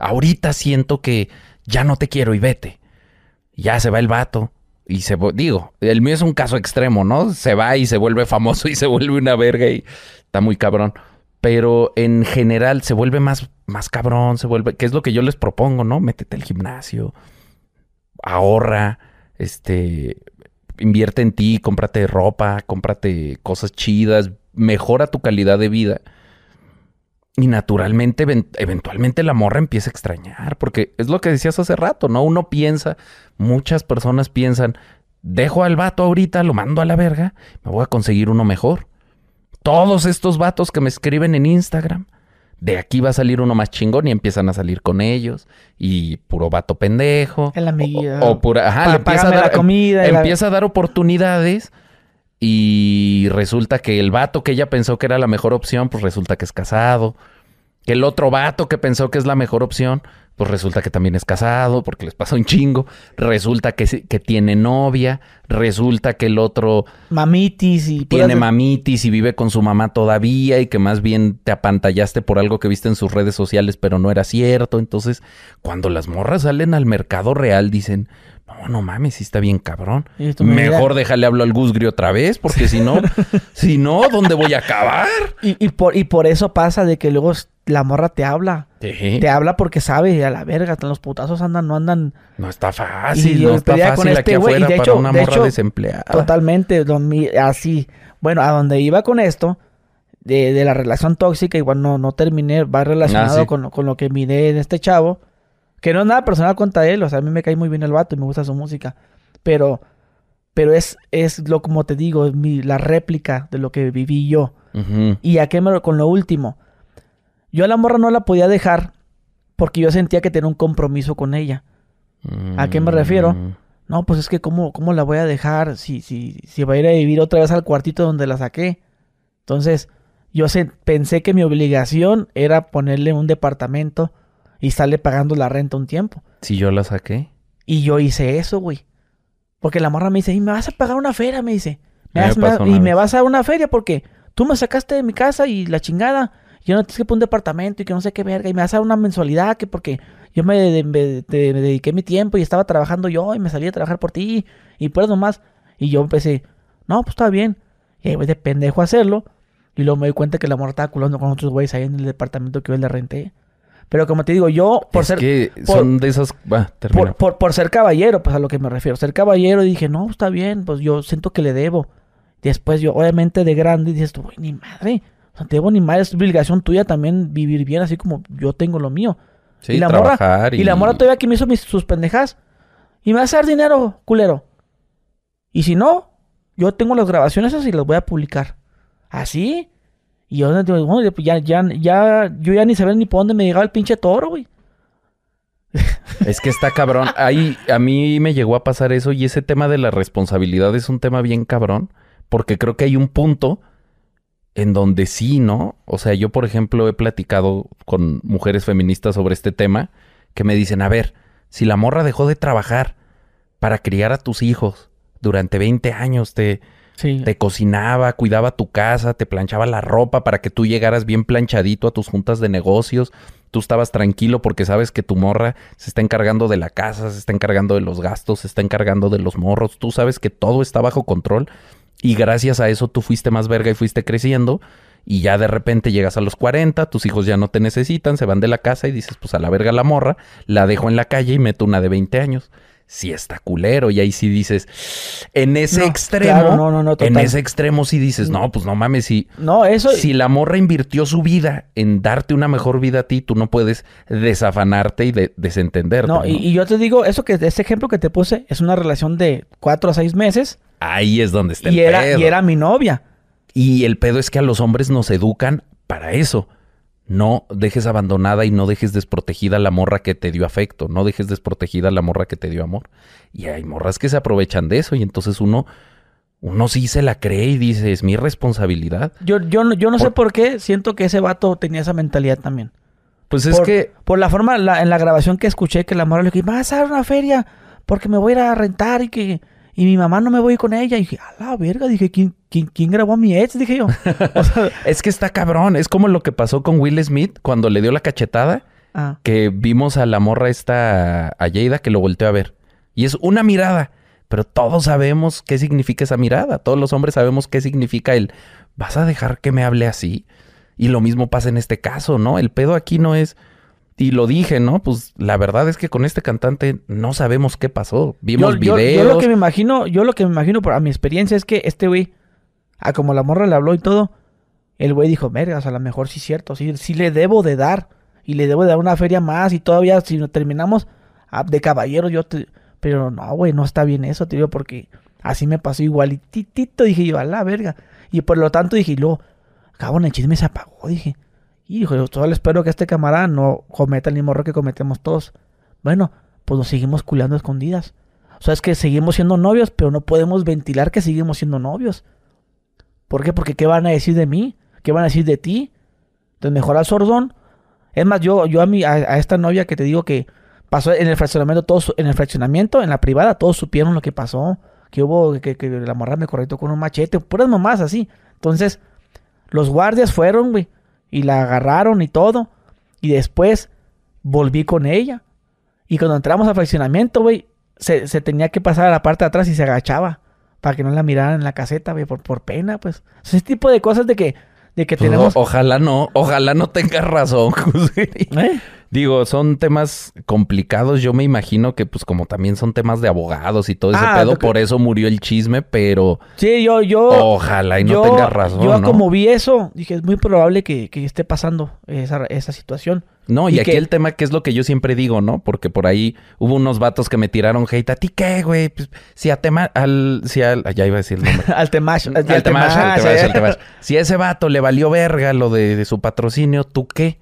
Ahorita siento que ya no te quiero y vete. Ya se va el vato. Y se, digo, el mío es un caso extremo, ¿no? Se va y se vuelve famoso y se vuelve una verga y está muy cabrón. Pero en general se vuelve más, más cabrón, se vuelve, que es lo que yo les propongo, ¿no? Métete al gimnasio, ahorra, este, invierte en ti, cómprate ropa, cómprate cosas chidas, mejora tu calidad de vida. Y naturalmente, even- eventualmente la morra empieza a extrañar, porque es lo que decías hace rato, ¿no? Uno piensa, muchas personas piensan, dejo al vato ahorita, lo mando a la verga, me voy a conseguir uno mejor. Todos estos vatos que me escriben en Instagram, de aquí va a salir uno más chingón y empiezan a salir con ellos. Y puro vato pendejo.
El amiguito.
O, o pura, ajá, le empieza a dar,
la comida la-
empieza a dar oportunidades y resulta que el vato que ella pensó que era la mejor opción, pues resulta que es casado. Que el otro vato que pensó que es la mejor opción, pues resulta que también es casado, porque les pasa un chingo. Resulta que, que tiene novia. Resulta que el otro
Mamitis y...
tiene mamitis y vive con su mamá todavía y que más bien te apantallaste por algo que viste en sus redes sociales, pero no era cierto. Entonces, cuando las morras salen al mercado real, dicen, no, no mames, sí está bien cabrón. Mejor déjale hablo al Gusgri otra vez, porque si no, si no, ¿dónde voy a acabar?
Y, y por, y por eso pasa de que luego la morra te habla.
Sí,
Te habla porque sabe, a la verga, los putazos andan, no andan
no está fácil,
Y
no está
con este
aquí
y de
para
hecho-
una
de
morra
hecho,
desempleada.
totalmente así. Bueno, a donde iba con esto, de, de la relación tóxica, igual no, no terminé, va relacionado
Ah, sí.
con, lo- con lo que miré en este chavo. Que no es nada personal contra él, o sea, a mí me cae muy bien el vato y me gusta su música. Pero, pero es, es lo como te digo, es mi, la réplica de lo que viví yo. Y a qué me, con lo último. Yo a la morra no la podía dejar porque yo sentía que tenía un compromiso con ella. ¿A qué me refiero?
Mm.
No, pues es que cómo, cómo la voy a dejar si, si, si va a ir a vivir otra vez al cuartito donde la saqué. Entonces, yo se- pensé que mi obligación era ponerle un departamento y estarle pagando la renta un tiempo.
Si yo la saqué.
Y yo hice eso, güey. Porque la morra me dice, y me vas a pagar una feria, me dice. Me vas-
me
y me vas a dar una feria porque tú me sacaste de mi casa y la chingada. Yo no te que poner un departamento y que no sé qué verga. Y me vas a dar una mensualidad que porque yo me, de- me- te- me dediqué mi tiempo y estaba trabajando yo y me salí a trabajar por ti. Y pues nomás. Y yo empecé, no, pues está bien. Y ahí voy de pendejo a hacerlo. Y luego me doy cuenta que la morra estaba culando con otros güeyes ahí en el departamento que yo le renté. Pero como te digo, yo por
es
ser
que
por-
son de esas...
Por, por, por ser caballero, pues a lo que me refiero. Ser caballero, dije, no, está bien, pues yo siento que le debo. Después yo, obviamente, de grande, dices, tú, güey, ni madre. O sea, te debo ni madre, es obligación tuya también vivir bien, así como yo tengo lo mío.
Sí,
y la
trabajar
morra, y... la morra todavía que me hizo mis, sus pendejas. Y me va a hacer dinero, culero. Y si no, yo tengo las grabaciones esas y las voy a publicar. Así. Y yo "Oye, pues ya, ya, ya, yo ya ni sabía ni por dónde me llegaba el pinche toro, güey.
Es que está cabrón. Ahí a mí me llegó a pasar eso y ese tema de la responsabilidad es un tema bien cabrón porque creo que hay un punto en donde sí, ¿no? O sea, yo por ejemplo he platicado con mujeres feministas sobre este tema que me dicen, a ver, si la morra dejó de trabajar para criar a tus hijos durante 20 años, te,
Sí.
te cocinaba, cuidaba tu casa, te planchaba la ropa para que tú llegaras bien planchadito a tus juntas de negocios. Tú estabas tranquilo porque sabes que tu morra se está encargando de la casa, se está encargando de los gastos, se está encargando de los morros. Tú sabes que todo está bajo control y gracias a eso tú fuiste más verga y fuiste creciendo. Y ya de repente llegas a los 40, tus hijos ya no te necesitan, se van de la casa y dices, pues a la verga la morra, la dejo en la calle y meto una de 20 años. Sí está culero. Y ahí sí dices, en ese
No,
extremo,
claro, no, no, no,
en
total.
ese extremo sí dices, no, pues no mames, si,
No, eso.
si la morra invirtió su vida en darte una mejor vida a ti, tú no puedes desafanarte y de- desentenderte.
No,
¿no?
y, y yo te digo, eso que ese ejemplo que te puse es una relación de cuatro a seis meses
Ahí es donde está
y
el
era,
pedo.
y era mi novia.
Y el pedo es que a los hombres nos educan para eso. No dejes abandonada y no dejes desprotegida la morra que te dio afecto. No dejes desprotegida la morra que te dio amor. Y hay morras que se aprovechan de eso y entonces uno, uno sí se la cree y dice, es mi responsabilidad.
Yo, yo, no- yo no sé
Por-
qué siento que ese vato tenía esa mentalidad también.
Pues es
por,
que
Por la forma, la- en la grabación que escuché, que la morra le dije, vas a dar una feria porque me voy a ir a rentar y que... Y mi mamá no me voy con ella. Y dije, a la verga. Dije, ¿quién, quién, quién grabó a mi ex? Dije yo. O sea,
es que está cabrón. Es como lo que pasó con Will Smith cuando le dio la cachetada.
ah,
que vimos a la morra esta, a Jada, que lo volteó a ver. Y es una mirada, pero todos sabemos qué significa esa mirada. Todos los hombres sabemos qué significa el, ¿vas a dejar que me hable así? Y lo mismo pasa en este caso, ¿no? El pedo aquí no es, y lo dije, ¿no? Pues la verdad es que con este cantante no sabemos qué pasó. Vimos
yo,
videos.
yo lo que me imagino, yo lo que me imagino por a mi experiencia es que este güey, a como la morra le habló y todo, el güey dijo, vergas, a lo mejor sí es cierto, sí, sí le debo de dar. Y le debo de dar una feria más. Y todavía, si no terminamos ah, de caballero, yo te. Pero no, güey, no está bien eso, tío, porque así me pasó igualitito. Dije yo, a la verga. Y por lo tanto dije, y luego, cabrón, el chisme se apagó. Dije, hijo, yo solo espero que este camarada no cometa el mismo error que cometemos todos. Bueno, pues nos seguimos culeando a escondidas. O sea, es que seguimos siendo novios, pero no podemos ventilar que seguimos siendo novios. ¿Por qué? Porque ¿qué van a decir de mí? ¿Qué van a decir de ti? Entonces, mejor al sordón. Es más, yo, yo a, mi, a, esta novia que te digo que pasó en el fraccionamiento, todos, en el fraccionamiento, en la privada, todos supieron lo que pasó. Que hubo, que, que la morra me corrió con un machete, puras mamás así. Entonces, los guardias fueron, güey, y la agarraron y todo. Y después volví con ella. Y cuando entramos al fraccionamiento, güey, se, se tenía que pasar a la parte de atrás y se agachaba. Para que no la miraran en la caseta, güey, por, por pena, pues. Ese tipo de cosas de que, de que
Pues,
tenemos...
o- ojalá no, ojalá no tengas razón.
¿Eh?
Digo, son temas complicados. Yo me imagino que, pues, como también son temas de abogados y todo ese
Ah,
pedo,
que-
por eso murió el chisme, pero
Sí, yo, yo...
ojalá y no
yo,
tengas razón,
Yo
¿no?
como vi eso, dije, es muy probable que, que esté pasando esa, esa situación.
No, y,
y
aquí
que-
el tema que es lo que yo siempre digo, ¿no? Porque por ahí hubo unos vatos que me tiraron hate. ¿A ti qué, güey? Pues, si a tema... Al... Si al... ah, Ya iba a decir el nombre.
al Temash. Al
Al Temash, al
Temash,
al Temash. Si a ese vato le valió verga lo de, de su patrocinio, ¿tú qué?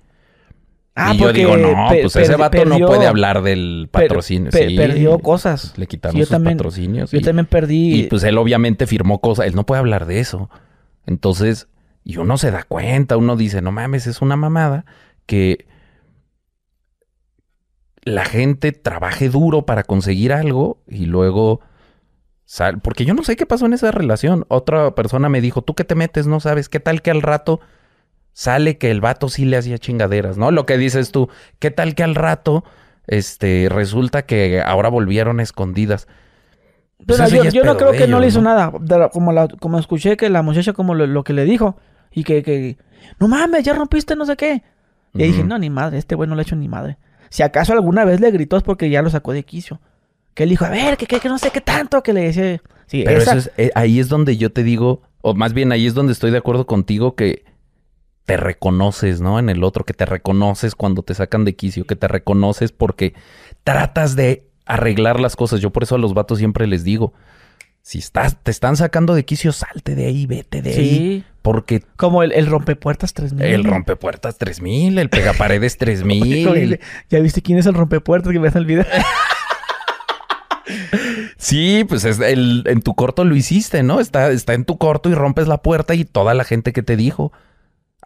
Ah,
y yo digo, no, pues ese vato no puede hablar del
per-
patrocinio.
per-
sí.
Perdió cosas.
Le quitaron
Sí, yo
sus
también-
patrocinios.
Yo
y-
también perdí...
Y pues él obviamente firmó cosas. Él no puede hablar de eso. Entonces, y uno se da cuenta, uno dice, no mames, es una mamada que la gente trabaje duro para conseguir algo y luego sal... Porque yo no sé qué pasó en esa relación. Otra persona me dijo, tú que te metes, no sabes, qué tal que al rato sale que el vato sí le hacía chingaderas, ¿no? Lo que dices tú, qué tal que al rato este resulta que ahora volvieron escondidas. Pues
Pero
eso
yo, no creo que no le hizo nada. La- como, la- como escuché que la muchacha como lo, lo que le dijo. Y que, que, no mames, ya rompiste no sé qué. Y dije, no, ni madre, este güey no le ha hecho ni madre. Si acaso alguna vez le gritó es porque ya lo sacó de quicio. Que él dijo, a ver, que, que, que no sé qué tanto, que le decía... Sí,
Pero
esa-
eso es, eh, ahí es donde yo te digo, o más bien ahí es donde estoy de acuerdo contigo que te reconoces, ¿no? En el otro, que te reconoces cuando te sacan de quicio, que te reconoces porque tratas de arreglar las cosas. Yo por eso a los vatos siempre les digo, si estás, te están sacando de quicio, salte de ahí, vete de ahí.
Sí,
Porque
como el, el rompepuertas 3000.
el rompepuertas 3000, el pegaparedes 3000.
Oye, ¿Ya viste quién es el rompepuertas que ves en el video?
Sí, pues es el, en tu corto lo hiciste, ¿no? Está, está en tu corto y rompes la puerta y toda la gente que te dijo.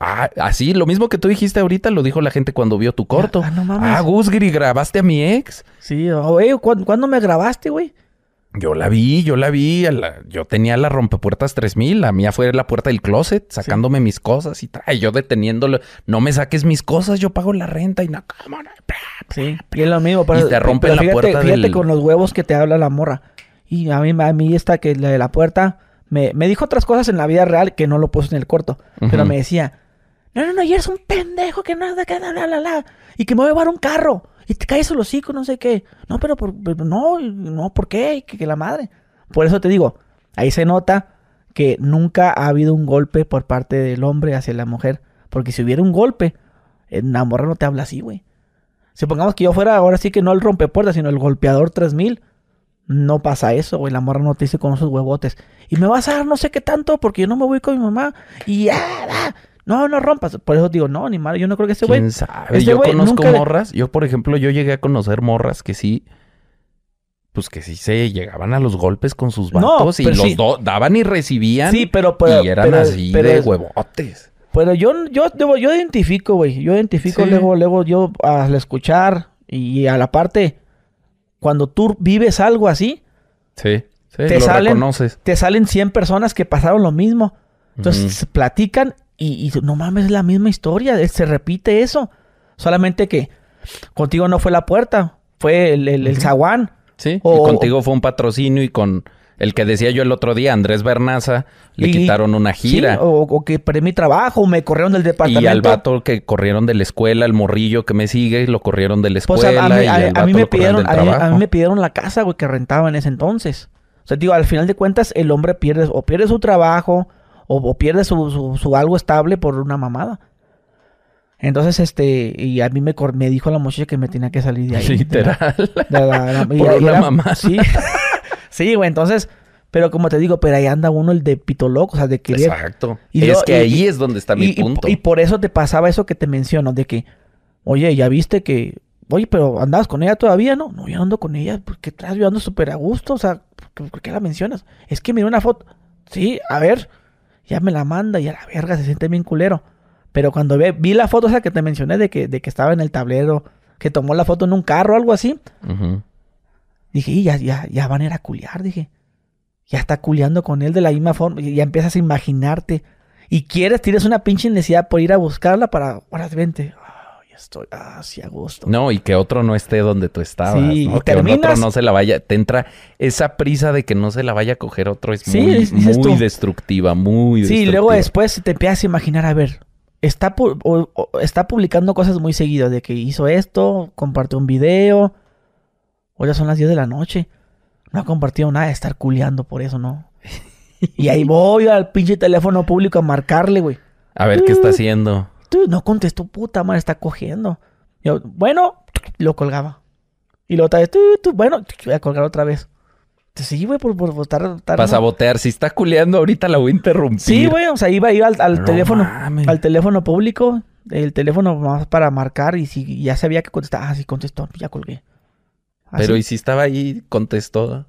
Ah, así, lo mismo que tú dijiste ahorita lo dijo la gente cuando vio tu corto.
Ah, no mames.
Ah, Gusgri, ¿grabaste a mi ex?
Sí, oye, ¿cuándo, cuándo me grabaste, güey?
Yo la vi, yo la vi. la- yo tenía la rompepuertas 3000. La mía fue la puerta del closet, sacándome mis cosas y Yo deteniéndolo. No me saques mis cosas, yo pago la renta y no, ¿cómo no?
Sí, y es lo mismo. Pero,
Y te rompen
pero
la
fíjate,
puerta
Fíjate
del-
con los huevos que te habla la morra. Y a mí, a mí esta que la de la puerta me, me dijo otras cosas en la vida real que no lo puse en el corto. Pero me decía, no, no, no, y eres un pendejo que nada, que la, la, la, la. Y que me voy a llevar un carro. Y te caes el hocico, no sé qué. No, pero, por- no, no, ¿por qué? Que, que la madre. Por eso te digo, ahí se nota que nunca ha habido un golpe por parte del hombre hacia la mujer. Porque si hubiera un golpe, la morra no te habla así, güey. Supongamos que yo fuera ahora sí que no el rompepuertas, sino el golpeador 3000. No pasa eso, güey. La morra no te dice con esos huevotes. Y me vas a dar no sé qué tanto porque yo no me voy con mi mamá. Y ah, no, no rompas. Por eso digo, no, ni madre. Yo no creo que ese güey.
¿Quién sabe?
este
yo conozco
nunca-
morras. Yo, por ejemplo, yo llegué a conocer morras que sí. Pues que sí se llegaban a los golpes con sus
No,
vatos y
pero
los
sí.
dos daban y recibían.
Sí, pero. pero
y eran
pero-
así
pero
de
es-
huevotes.
Pero yo, yo, yo, yo identifico, güey. Yo identifico
Sí.
luego, luego, yo al escuchar y a la parte, cuando tú vives algo así,
Sí, sí,
Te
lo
salen-
reconoces.
te salen 100 personas que pasaron lo mismo. Entonces se platican y, y no mames, es la misma historia, eh, se repite eso. Solamente que contigo no fue la puerta, fue el, el, el zaguán.
Sí,
O-
y contigo fue un patrocinio y con el que decía yo el otro día, Andrés Bernaza, le
Y-
quitaron una gira.
Sí, o, o que perdí mi trabajo, me corrieron del departamento.
y al vato que corrieron de la escuela, el morrillo que me sigue, lo corrieron de la
Pues
escuela.
a, a mí,
y
a-
al
a
vato
mí me
lo
pidieron,
del
a, mí me pidieron la casa, güey, que rentaba en ese entonces. O sea, digo, al final de cuentas, el hombre pierde, o pierde su trabajo, o, o pierde su, su- su algo estable por una mamada. Entonces, este, y a mí me, dijo la muchacha que me tenía que salir de ahí.
Literal.
De la- de la-
Por
y
una
era-
mamada.
Sí, sí, güey, entonces, pero como te digo, pero ahí anda uno el de pito loco, o sea, de querer.
Exacto.
Y
es que
y-
ahí es donde está mi
y,
punto.
y por eso te pasaba eso que te menciono, de que, oye, ya viste que, oye, pero andabas con ella todavía, ¿no? No, yo ando con ella, porque traes, yo ando súper a gusto, o sea, ¿por, por qué la mencionas? Es que miré una foto, sí, a ver, ya me la manda y a la verga se siente bien culero. Pero cuando ve- vi la foto esa que te mencioné de que, de que estaba en el tablero, que tomó la foto en un carro o algo así, dije, y ya, ya, ya van a ir a culiar, dije. Ya está culiando con él de la misma forma, y ya empiezas a imaginarte. Y quieres, tienes una pinche necesidad por ir a buscarla para, ahora vente. Ah, estoy, ah, sí, a gusto.
No, y que otro no esté donde tú estabas.
Sí,
¿no?
y
Que
terminas-
otro no se la vaya. Te entra esa prisa de que no se la vaya a coger otro. Es
Sí,
muy, muy destructiva, muy
Sí,
destructiva.
luego después te empiezas a imaginar, a ver, está, pu- o- o- está publicando cosas muy seguidas de que hizo esto, compartió un video. Hoy ya son las 10 de la noche. No ha compartido nada de estar culiando por eso, ¿no? y ahí voy al pinche teléfono público a marcarle, güey.
A ver qué está haciendo.
No contestó, puta madre, está cogiendo. Yo, bueno, lo colgaba. Y luego otra vez, bueno, voy a colgar otra vez. Sí, güey, por, por, por estar... estar-
Para sabotear. Si está culeando ahorita la voy a interrumpir.
Sí, güey, o sea, iba, iba al, al
No
teléfono,
mames.
al teléfono público, el teléfono más para marcar y si ya sabía que contestaba, ah, sí contestó, ya colgué. Así.
Pero y si estaba ahí, contestó.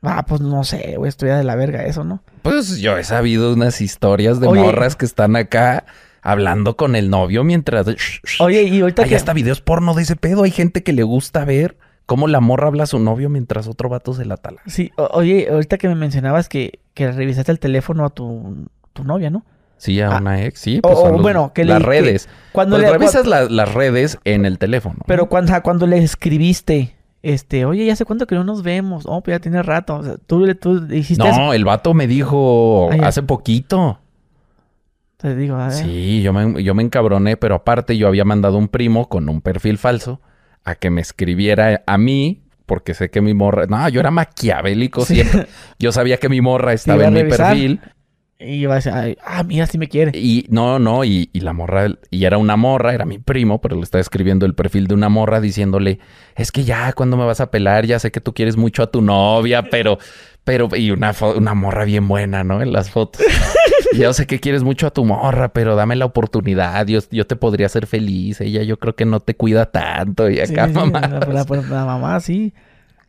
Ah, pues no sé, güey, estoy de la verga eso, ¿no?
Pues yo he sabido unas historias de
Oye.
morras que están acá hablando con el novio mientras.
Oye, y ahorita
Hay
que...
hasta videos porno de ese pedo. Hay gente que le gusta ver cómo la morra habla a su novio mientras otro vato se la tala.
Sí, oye, ahorita que me mencionabas que, que revisaste el teléfono a tu, tu novia, ¿no?
Sí, a
Ah.
una ex, sí. Pues son
o
los-
bueno, que le-
las
que-
redes.
Cuando
Pues
le
revisas la- las redes en el teléfono.
Pero cuando, cuando le escribiste, este, oye, ya hace cuánto que no nos vemos. Oh, pues ya tiene rato. O sea, tú, le- tú hiciste eso.
No, el vato me dijo
Ah,
hace poquito.
Te digo, a ver.
Sí, yo me, yo me encabroné, pero aparte yo había mandado un primo con un perfil falso a que me escribiera a mí, porque sé que mi morra... No, yo era maquiavélico
Sí.
siempre. Yo sabía que mi morra estaba en mi perfil.
Y iba a decir, ay, ah, mira, sí me quiere.
Y no, no, y, y la morra, y era una morra, era mi primo, pero le estaba escribiendo el perfil de una morra diciéndole, es que ya, cuando me vas a pelar? Ya sé que tú quieres mucho a tu novia, pero, pero, y una, una morra bien buena, ¿no? En las fotos. Yo sé que quieres mucho a tu morra, pero dame la oportunidad, yo, yo te podría hacer feliz, ella yo creo que no te cuida tanto, y acá,
sí,
mamá.
la, la- la- la mamá, sí.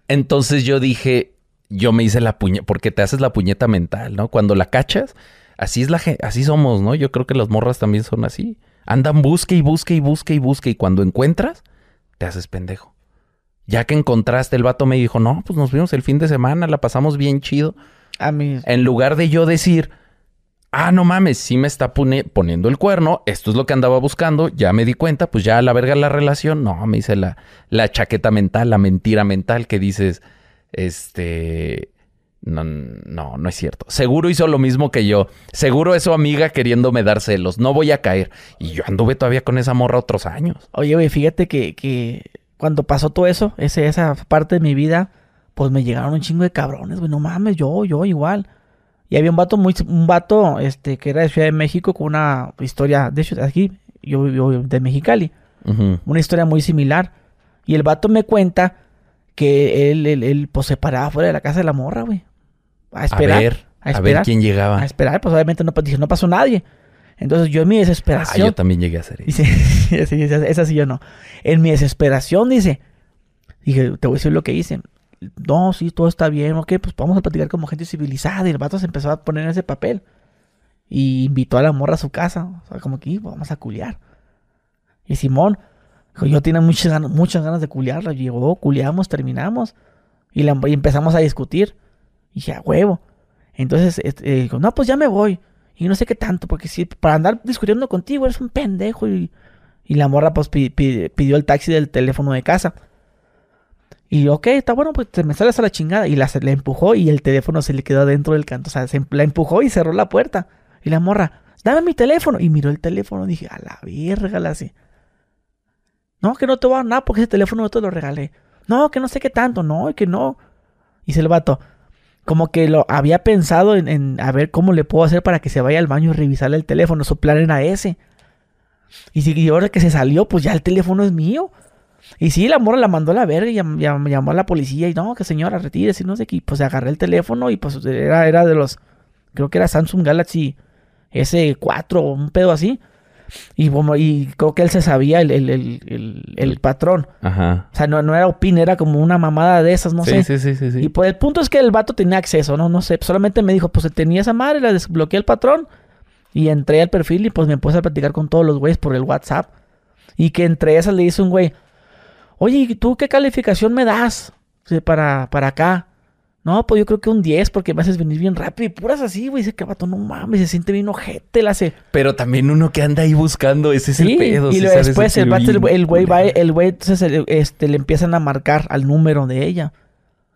Entonces yo dije, yo me hice la puñeta, porque te haces la puñeta mental, ¿no? Cuando la cachas, así es la así somos, ¿no? Yo creo que las morras también son así. Andan busque y busque y busque y busque y cuando encuentras, te haces pendejo. Ya que encontraste, el vato me dijo, no, pues nos vimos el fin de semana, la pasamos bien chido.
A mí,
En lugar de yo decir, ah, no mames, sí me está poniendo el cuerno, esto es lo que andaba buscando, ya me di cuenta, pues ya a la verga la relación. No, me hice la, la chaqueta mental, la mentira mental que dices, este... No, no, no es cierto. Seguro hizo lo mismo que yo. Seguro es su amiga queriéndome dar celos. No voy a caer. Y yo anduve todavía con esa morra otros años.
oye, güey, fíjate que, que cuando pasó todo eso, ese, esa parte de mi vida, pues me llegaron un chingo de cabrones, güey. No mames, yo, yo igual. Y había un vato muy, un vato, este, que era de Ciudad de México con una historia, de hecho, aquí, yo vivo de Mexicali. Una historia muy similar. Y el vato me cuenta que él, él, él, pues se paraba fuera de la casa de la morra, güey. A
A
esperar.
ver,
a
a, ver
esperar.
quién llegaba.
A esperar, pues obviamente no, no pasó nadie. Entonces yo en mi
Ah,
desesperación.
yo también llegué a hacer eso.
dice, sí, esa, sí yo no. En mi desesperación, dice. Dije, te voy a decir lo que hice. No, sí, todo está bien, ok, pues vamos a platicar como gente civilizada. Y el vato se empezó a poner en ese papel. Y invitó a la morra a su casa. O sea, como que "Ih, vamos a culiar. Y Simón, yo tenía muchas ganas, muchas ganas de culiarla. Llegó, culiamos, terminamos. Y, la- y empezamos a discutir. Y dije, a huevo. Entonces, este, eh, dijo, no, pues ya me voy. Y no sé qué tanto, porque si para andar discutiendo contigo eres un pendejo. Y, y la morra, pues, pi- pi- pidió el taxi del teléfono de casa. Y ok, está bueno, pues te me sales a la chingada. Y la, se le empujó y el teléfono se le quedó dentro del canto. O sea, se em- la empujó y cerró la puerta. Y la morra, dame mi teléfono. Y miró el teléfono. Dije, a la verga, la así. No, que no te voy a dar nada porque ese teléfono yo te lo regalé. No, que no sé qué tanto. No, que no. Dice el vato, como que lo había pensado en, a ver cómo le puedo hacer para que se vaya al baño y revisarle el teléfono. Su plan era ese. Y si y ahora que se salió, pues ya el teléfono es mío. Y sí, la morra la mandó a la verga y llam- llam- llamó a la policía y no, que señora, retírese, no sé qué. Pues agarré el teléfono y pues era, era de los, creo que era Samsung Galaxy S4 o un pedo así. Y, como, y creo que él se sabía el, el, el, patrón.
Ajá.
O sea, no, no era OPIN, era como una mamada de esas, no
sí,
sé.
sí, sí, sí, sí.
Y pues el punto es que el vato tenía acceso, ¿no? No sé, solamente me dijo, pues tenía esa madre, la desbloqueé el patrón y entré al perfil y pues me puse a platicar con todos los güeyes por el WhatsApp. Y que entre esas le dice un güey, oye, ¿y tú qué calificación me das para, para acá? No, pues yo creo que un 10 porque me haces venir bien rápido y puras así, güey. Dice que el vato no mames, se siente bien ojete, la hace.
Pero también uno que anda ahí buscando, ese es
Sí,
el pedo.
y después el vato, el, güey va, el güey, entonces el- este, le empiezan a marcar al número de ella.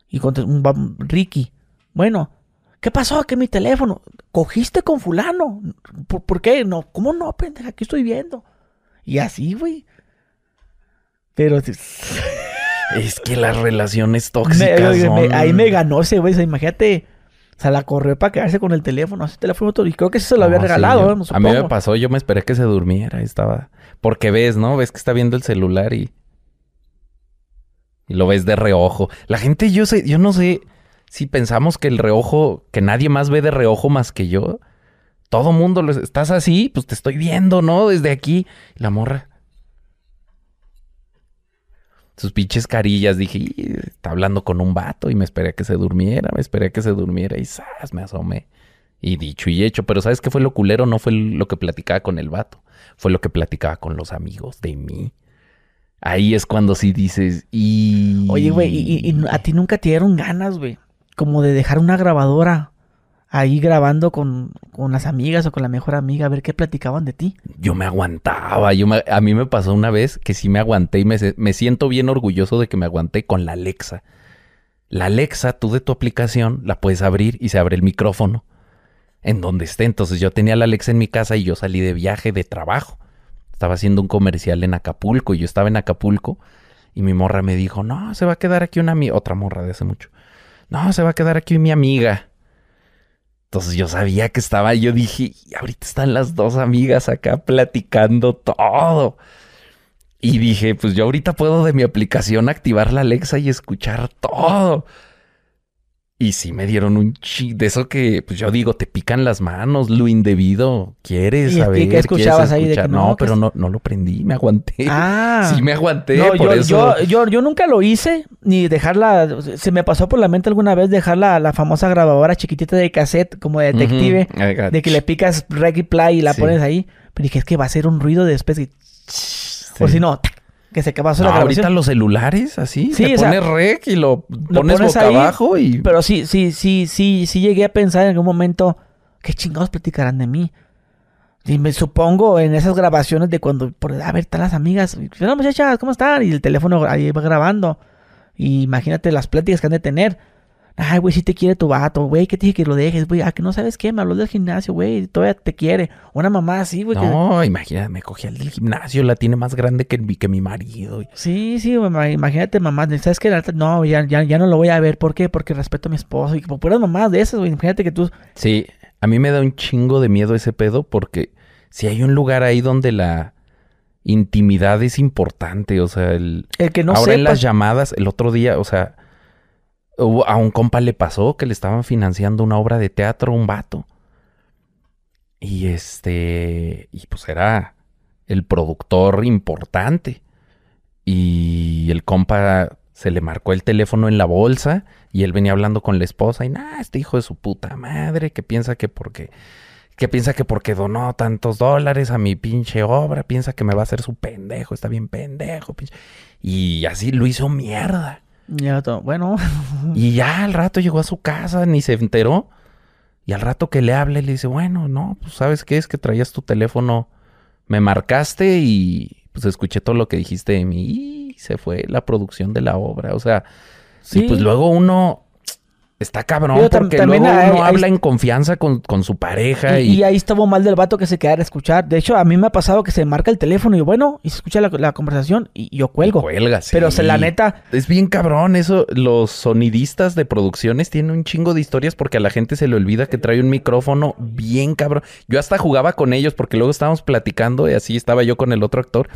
Y contesta un Ricky. Bueno, ¿qué pasó? Que mi teléfono. ¿Cogiste con fulano? ¿Por, por qué? No, ¿cómo no, pendeja? Aquí estoy viendo. Y así, güey. Pero
Es que las relaciones tóxicas
me-
son...
ahí me ganó ese güey. Imagínate. O sea, la corrió para quedarse con el teléfono. Ese teléfono y creo que sí se lo había
sí,
regalado,
yo-. A mí me pasó, yo me esperé que se durmiera. Estaba... Porque ves, ¿no? Ves que está viendo el celular y... Y lo ves de reojo. La gente, yo sé, yo no sé si pensamos que el reojo, que nadie más ve de reojo más que yo. Todo mundo, lo- estás así, pues te estoy viendo, ¿no? Desde aquí. Y la morra. Sus pinches carillas, dije, "Y, está hablando con un vato y me esperé a que se durmiera, me esperé a que se durmiera y ¡zas! me asomé. Y dicho y hecho, pero ¿sabes qué fue lo culero? No fue lo que platicaba con el vato, fue lo que platicaba con los amigos de mí. Ahí es cuando sí dices, y...
Oye, güey, y a ti nunca te dieron ganas, güey, como de dejar una grabadora ahí grabando con, con las amigas o con la mejor amiga a ver qué platicaban de ti.
Yo me aguantaba, yo me- a mí me pasó una vez que sí me aguanté y me, me siento bien orgulloso de que me aguanté con la Alexa. La Alexa, tú de tu aplicación la puedes abrir y se abre el micrófono en donde esté. Entonces yo tenía la Alexa en mi casa y yo salí de viaje de trabajo. Estaba haciendo un comercial en Acapulco y yo estaba en Acapulco y mi morra me dijo, no, se va a quedar aquí una otra morra de hace mucho. No, se va a quedar aquí mi amiga. Entonces yo sabía que estaba, yo dije, y ahorita están las dos amigas acá platicando todo. Y dije, pues yo ahorita puedo de mi aplicación activar la Alexa y escuchar todo. Y sí me dieron un chi de eso que, pues yo digo, te pican las manos, lo indebido. ¿Quieres
¿Y
saber?
qué
¿Quieres
escuchabas ahí de que no,
pero no, no lo prendí, me aguanté.
Ah.
Sí me aguanté,
No,
por
yo,
eso.
yo, yo, yo nunca lo hice, ni dejarla, se me pasó por la mente alguna vez dejar la, la famosa grabadora chiquitita de cassette, como de detective,
Ujú. Ajá.
de que le picas y play y la
Sí.
pones ahí. Pero dije, es que va a ser un ruido después y... O si no, que se pasó
No,
la grabación.
ahorita los celulares, así.
Sí,
te
o sea,
pones rec y lo,
lo
pones,
pones
boca
ahí,
abajo y...
Pero sí, sí, sí, sí, sí llegué a pensar en algún momento, ¿qué chingados platicarán de mí? Y me supongo en esas grabaciones de cuando, por, a ver, están las amigas, hola muchachas, ¿cómo están? Y el teléfono ahí va grabando. Y imagínate las pláticas que han de tener. Ay, güey, si te quiere tu vato, güey, que te dije que lo dejes, güey, ah, que no sabes qué, me habló del gimnasio, güey, todavía te quiere. Una mamá así, güey. que-
No, imagínate, me cogí al del gimnasio, la tiene más grande que mi, que mi marido.
Sí, sí, mamá, imagínate, mamá, ¿sabes qué? No, ya, ya, ya no lo voy a ver, ¿por qué? Porque respeto a mi esposo y por puras mamás de esas, güey, imagínate que tú...
Sí, a mí me da un chingo de miedo ese pedo porque si hay un lugar ahí donde la intimidad es importante, o sea, el...
El que no
Ahora en las llamadas, el otro día, o sea, a un compa le pasó que le estaban financiando una obra de teatro un vato. Y este, y pues era el productor importante. Y el compa se le marcó el teléfono en la bolsa y él venía hablando con la esposa y nada, este hijo de su puta madre que piensa que porque Que piensa que porque donó tantos dólares a mi pinche obra, piensa que me va a hacer su pendejo, está bien pendejo. pinche. Y así lo hizo mierda.
Ya todo, bueno.
Y ya al rato llegó a su casa, ni se enteró. Y al rato que le hable, le dice, bueno, no, pues sabes qué es que traías tu teléfono, me marcaste y pues escuché todo lo que dijiste de mí y se fue la producción de la obra. O sea,
Sí.
y pues luego uno está cabrón
Pero
porque
también
luego
hay-
uno
hay-
habla en confianza con, con su pareja
Y,
y,
y ahí estuvo mal del vato que se quedara a escuchar. De hecho, a mí me ha pasado que se marca el teléfono y bueno, y se escucha la, la conversación y yo cuelgo.
cuelga, sí.
Pero o sea, la neta,
Es bien cabrón eso. Los sonidistas de producciones tienen un chingo de historias porque a la gente se le olvida que trae un micrófono bien cabrón. Yo hasta jugaba con ellos porque luego estábamos platicando y así estaba yo con el otro actor.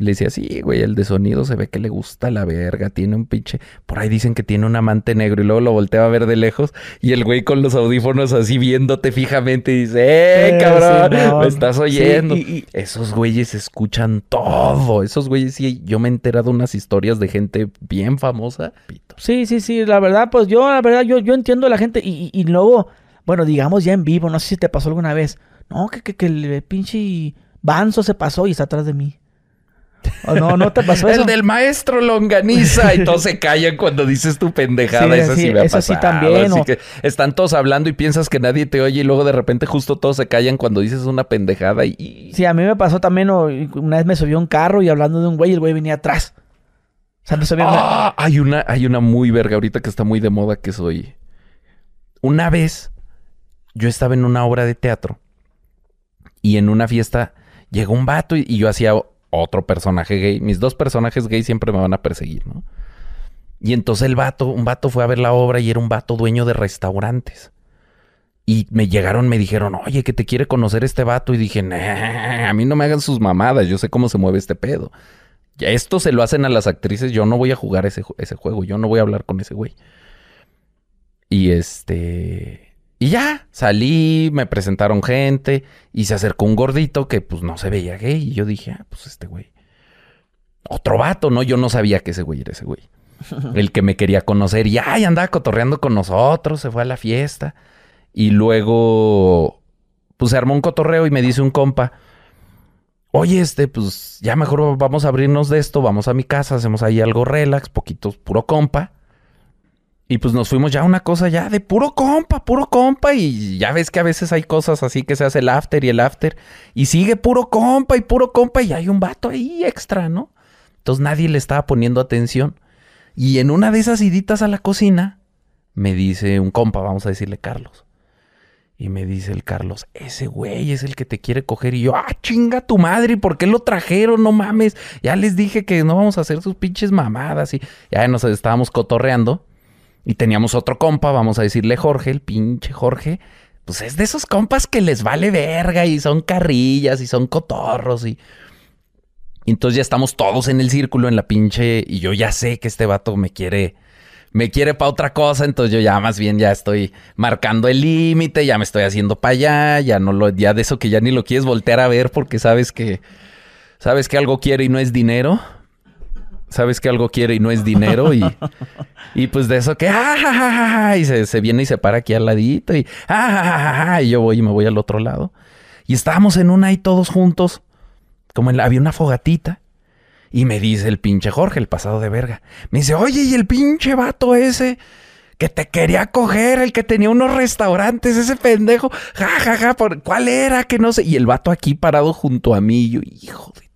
Le decía, sí, güey, el de sonido se ve que le gusta la verga, tiene un pinche... Por ahí dicen que tiene un amante negro y luego lo volteaba a ver de lejos y el güey con los audífonos así viéndote fijamente y dice, ¡eh,
Eh,
cabrón! Me estás
Sí,
oyendo.
y- y-
Esos güeyes escuchan todo. Esos güeyes sí, yo me he enterado unas historias de gente bien famosa. Pito.
Sí, sí, sí, la verdad, pues yo, la verdad, yo, yo entiendo a la gente y, y- y luego, bueno, digamos ya en vivo, no sé si te pasó alguna vez, no, que, que, que el pinche Banzo se pasó y está atrás de mí. O no, no te pasó eso.
El del maestro longaniza y todos se callan cuando dices tu pendejada.
Sí,
eso sí,
sí,
me ha
eso sí también,
Así
o-
que están todos hablando y piensas que nadie te oye y luego de repente justo todos se callan cuando dices una pendejada y...
Sí, a mí me pasó también, una vez me subió un carro y hablando de un güey, el güey venía atrás. O sea, subió una-
Ah, hay una, hay una muy verga ahorita que está muy de moda que soy. Una vez yo estaba en una obra de teatro y en una fiesta llegó un vato y, y yo hacía otro personaje gay. Mis dos personajes gay siempre me van a perseguir, ¿no? Y entonces el vato, un vato fue a ver la obra y era un vato dueño de restaurantes. Y me llegaron, me dijeron, oye, que te quiere conocer este vato. Y dije, "Nah, a mí no me hagan sus mamadas, yo sé cómo se mueve este pedo. Ya esto se lo hacen a las actrices, yo no voy a jugar ese, ese juego, yo no voy a hablar con ese güey. Y este... Y ya, salí, me presentaron gente y se acercó un gordito que pues no se veía gay. Y yo dije, ah, pues este güey. Otro vato, ¿no? Yo no sabía que ese güey era ese güey. El que me quería conocer y ay, andaba cotorreando con nosotros, se fue a la fiesta. Y luego, pues se armó un cotorreo y me dice un compa, oye, este, pues ya mejor vamos a abrirnos de esto, vamos a mi casa, hacemos ahí algo relax, poquito puro compa. Y pues nos fuimos ya a una cosa ya de puro compa, puro compa. Y ya ves que a veces hay cosas así que se hace el after y el after. Y sigue puro compa y puro compa y hay un vato ahí extra, ¿no? Entonces nadie le estaba poniendo atención. Y en una de esas iditas a la cocina, me dice un compa, vamos a decirle Carlos. Y me dice el Carlos, ese güey es el que te quiere coger. Y yo, ah, chinga tu madre, ¿por qué lo trajeron? No mames. Ya les dije que no vamos a hacer sus pinches mamadas. Y ya nos estábamos cotorreando. Y teníamos otro compa, vamos a decirle Jorge, el pinche Jorge. Pues es de esos compas que les vale verga y son carrillas y son cotorros y... entonces ya estamos todos en el círculo en la pinche... Y yo ya sé que este vato me quiere... Me quiere para otra cosa, entonces yo ya más bien ya estoy marcando el límite, ya me estoy haciendo para allá, ya no lo, ya de eso que ya ni lo quieres voltear a ver porque sabes que, sabes que algo quiere y no es dinero, sabes que algo quiere y no es dinero y, y pues de eso que ¡ah, ja, ja, ja, ja! y se, se viene y se para aquí al ladito y ¡ah, ja, ja, ja, ja! y yo voy y me voy al otro lado y estábamos en una ahí todos juntos como en la- había una fogatita y me dice el pinche Jorge, el pasado de verga. Me dice, oye, y el pinche vato ese que te quería coger, el que tenía unos restaurantes, ese pendejo. Ja, ja, ja, ¿por ¿cuál era? Que no sé. Y el vato aquí parado junto a mí. Y yo, hijo de.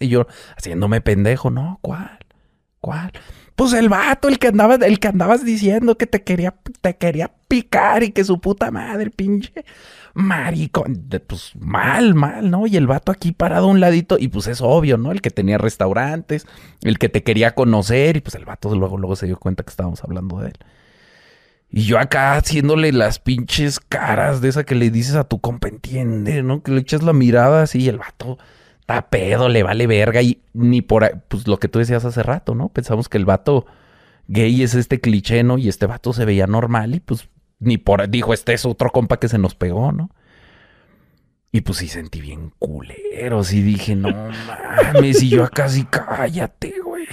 Y yo haciéndome pendejo, ¿no? ¿Cuál? ¿Cuál? Pues el vato, el que andaba, el que andabas diciendo que te quería, te quería picar y que su puta madre, pinche maricón. Pues mal, mal, ¿no? Y el vato aquí parado a un ladito, y pues es obvio, ¿no? El que tenía restaurantes, el que te quería conocer, y pues el vato luego, luego se dio cuenta que estábamos hablando de él. Y yo acá haciéndole las pinches caras de esa que le dices a tu compa, entiende, ¿no? Que le echas la mirada así y el vato está pedo, le vale verga y ni por pues lo que tú decías hace rato, ¿no? Pensamos que el vato gay es este cliché, ¿no? Y este vato se veía normal y pues ni por dijo, este es otro compa que se nos pegó, ¿no? Y pues sí sentí bien culero, sí dije, no mames, y yo acá sí, cállate, güey.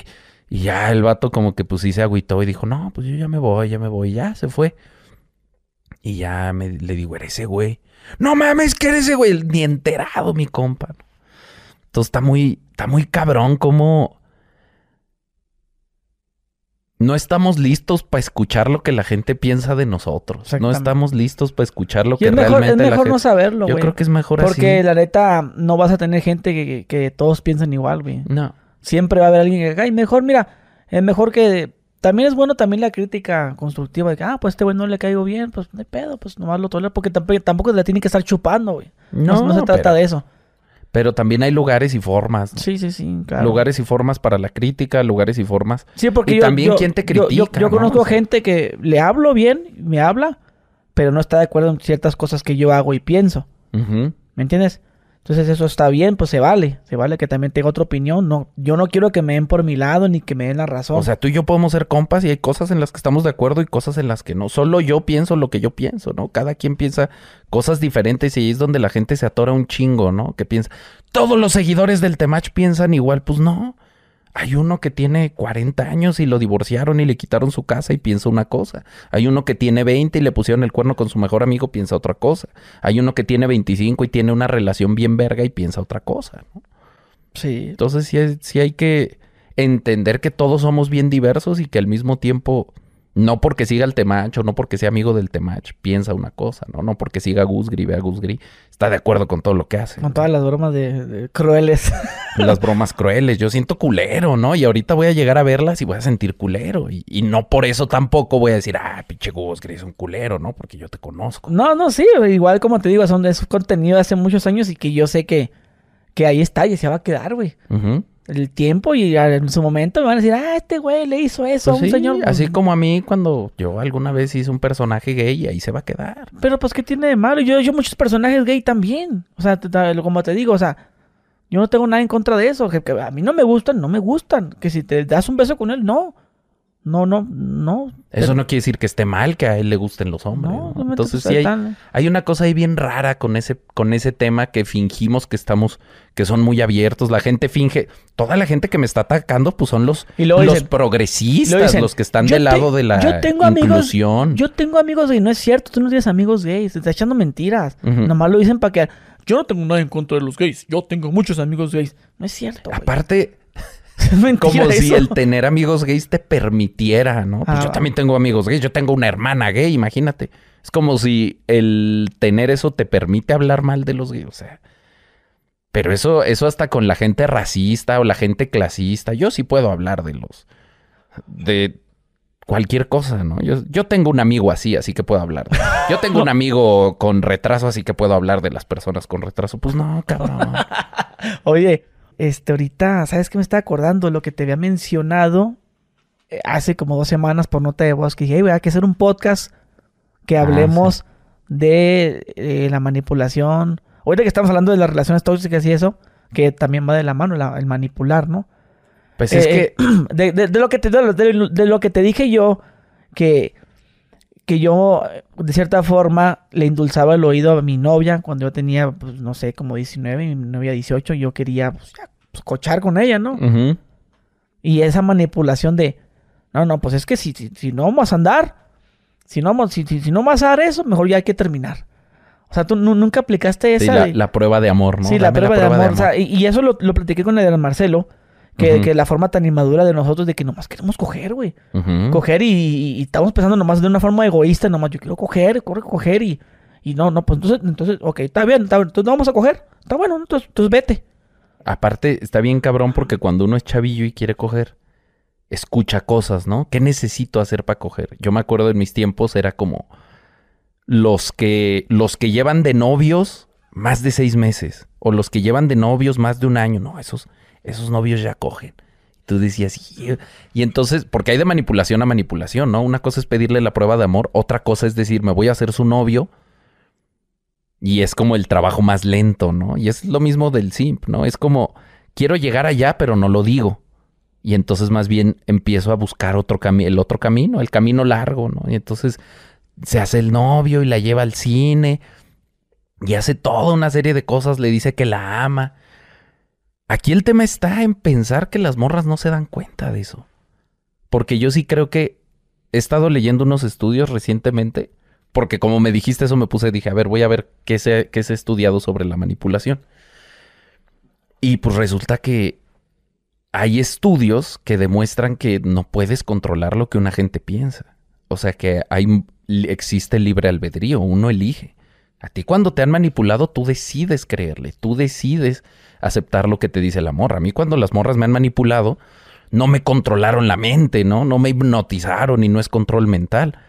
Y ya el vato como que pues sí se agüitó y dijo, no, pues yo ya me voy, ya me voy, ya se fue. Y ya me, le digo, era ese güey. No mames, que eres ese güey. Ni enterado, mi compa. Entonces está muy, está muy cabrón como no estamos listos para escuchar lo que la gente piensa de nosotros. No estamos listos para escuchar lo
Y
que
es mejor, es
realmente la
mejor no
gente...
saberlo,
Yo creo que es mejor
Porque
así.
la neta, no vas a tener gente que, que- que todos piensan igual, güey.
No.
Siempre va a haber alguien que, ay, mejor, mira, es mejor que... También es bueno también la crítica constructiva de que, ah, pues este güey no le caigo bien, pues no hay pedo, pues nomás lo tolero, porque tampoco, tampoco la tiene que estar chupando, güey. No,
No,
no se trata
pero-
de eso.
Pero también hay lugares y formas. ¿no?
Sí, sí, sí, claro.
Lugares y formas para la crítica, lugares y formas.
Sí, porque
Y
yo,
también
yo-
quién te
yo-
critica,
Yo,
¿no?
conozco gente que le hablo bien, me habla, pero no está de acuerdo en ciertas cosas que yo hago y pienso. ¿Me entiendes? Entonces eso está bien, pues se vale. Se vale que también tenga otra opinión. No, yo no quiero que me den por mi lado ni que me den la razón.
O sea, tú y yo podemos ser compas y hay cosas en las que estamos de acuerdo y cosas en las que no. Solo yo pienso lo que yo pienso, ¿no? Cada quien piensa cosas diferentes y ahí es donde la gente se atora un chingo, ¿no? Que piensa, todos los seguidores del Temach piensan igual. Pues no. Hay uno que tiene 40 años y lo divorciaron y le quitaron su casa y piensa una cosa. Hay uno que tiene 20 y le pusieron el cuerno con su mejor amigo, piensa otra cosa. Hay uno que tiene 25 y tiene una relación bien verga y piensa otra cosa, ¿no?
sí.
Entonces sí, sí hay que entender que todos somos bien diversos y que al mismo tiempo, no porque siga el Temach o no porque sea amigo del Temach, piensa una cosa, ¿no? No porque siga a Gus Gris, ve a Gus Gris, está de acuerdo con todo lo que hace.
Con todas las bromas de, de crueles.
Las bromas crueles, yo siento culero, ¿no? Y ahorita voy a llegar a verlas y voy a sentir culero. Y, y no por eso tampoco voy a decir, ah, pinche Gus Gris es un culero, ¿no? Porque yo te conozco.
no, no, sí. Igual como te digo, son, es contenido de hace muchos años y que yo sé que, que ahí está y se va a quedar, güey.
Ujú.
El tiempo y en su momento me van a decir, ah, este güey le hizo eso
Pues
a un
sí,
señor.
así
Pues,
como a mí cuando yo alguna vez hice un personaje gay y ahí se va a quedar.
Pero pues, ¿qué tiene de malo? Yo he hecho muchos personajes gay también. O sea, como te digo, o sea, yo no tengo nada en contra de eso. Que, que a mí no me gustan, no me gustan. Que si te das un beso con él, no. No, no, no.
Eso no quiere decir que esté mal que a él le gusten los hombres.
No,
¿no?
realmente,
Entonces
pues,
sí hay, hay una cosa ahí bien rara con ese, con ese tema que fingimos que estamos, que son muy abiertos. La gente finge, toda la gente que me está atacando, pues son los,
Y
los
dicen-
progresistas,
dicen,
los que están
"Yo
del
te-
lado de la
yo tengo amigos-
inclusión.
Yo tengo amigos gay, no es cierto, tú no tienes amigos gays, te está echando mentiras.
Ujú.
Nomás lo dicen para que yo no tengo nada en contra de los gays, yo tengo muchos amigos gays. No es cierto.
Aparte, como si el tener amigos gays te permitiera, ¿no? Pues
Ah.
yo también tengo amigos gays, yo tengo una hermana gay, imagínate. Es como si el tener eso te permite hablar mal de los gays, o sea. Pero eso, eso hasta con la gente racista o la gente clasista, yo sí puedo hablar de los, de cualquier cosa, ¿no? Yo, yo tengo un amigo así, así que puedo hablar. de- Yo tengo un amigo con retraso, así que puedo hablar de las personas con retraso. Pues no, cabrón.
Oye, este, ahorita, ¿sabes qué me está acordando? Lo que te había mencionado eh, hace como dos semanas por nota de voz, que dije, "Ey, güey, hay que hacer un podcast que
Ah,
hablemos de eh, la manipulación. Ahorita que estamos hablando de las relaciones tóxicas y eso, que también va de la mano la- el manipular, ¿no?
Pues es
Eh,
que
de, de- de lo que te de lo que te dije yo que que yo de cierta forma le endulzaba el oído a mi novia cuando yo tenía pues, no sé como 19 y mi novia 18 y yo quería pues, ya, pues, cochar con ella no y esa manipulación de no no pues es que si, si, si no vamos a andar si no vamos si, si, si no vas a dar eso mejor ya hay que terminar o sea tú nu- nunca aplicaste
Sí,
esa
la,
de-
la prueba de amor, ¿no?
sí la prueba, de amor, o sea, y, y eso lo, lo platiqué con el de Marcelo que, que la forma tan inmadura de nosotros de que nomás queremos coger, güey. Coger y, y- y estamos pensando nomás de una forma egoísta, nomás yo quiero coger, corre, coger y, y no, no, pues entonces, entonces, ok, está bien, está bien, entonces no vamos a coger, está bueno, entonces, entonces vete.
Aparte, está bien cabrón porque cuando uno es chavillo y quiere coger, escucha cosas, ¿no? ¿Qué necesito hacer para coger? Yo me acuerdo en mis tiempos era como los que, los que llevan de novios más de seis meses o los que llevan de novios más de un año. No, esos, esos novios ya cogen. Tú decías, "Y-". entonces, porque hay de manipulación a manipulación, ¿no? Una cosa es pedirle la prueba de amor, otra cosa es decir, me voy a hacer su novio. Y es como el trabajo más lento, ¿no? Y es lo mismo del simp, ¿no? Es como, quiero llegar allá, pero no lo digo. Y entonces más bien empiezo a buscar otro camino, el otro camino, el camino largo, ¿no? Y entonces se hace el novio y la lleva al cine y hace toda una serie de cosas, le dice que la ama. Aquí el tema está en pensar que las morras no se dan cuenta de eso. Porque yo sí creo que he estado leyendo unos estudios recientemente Porque como me dijiste eso, me puse, dije, a ver, voy a ver qué se, qué se ha estudiado sobre la manipulación. Y pues resulta que hay estudios que demuestran que no puedes controlar lo que una gente piensa. O sea que hay, existe libre albedrío, uno elige. A ti cuando te han manipulado, tú decides creerle, tú decides aceptar lo que te dice la morra. A mí cuando las morras me han manipulado, no me controlaron la mente, ¿no? No me hipnotizaron y no es control mental.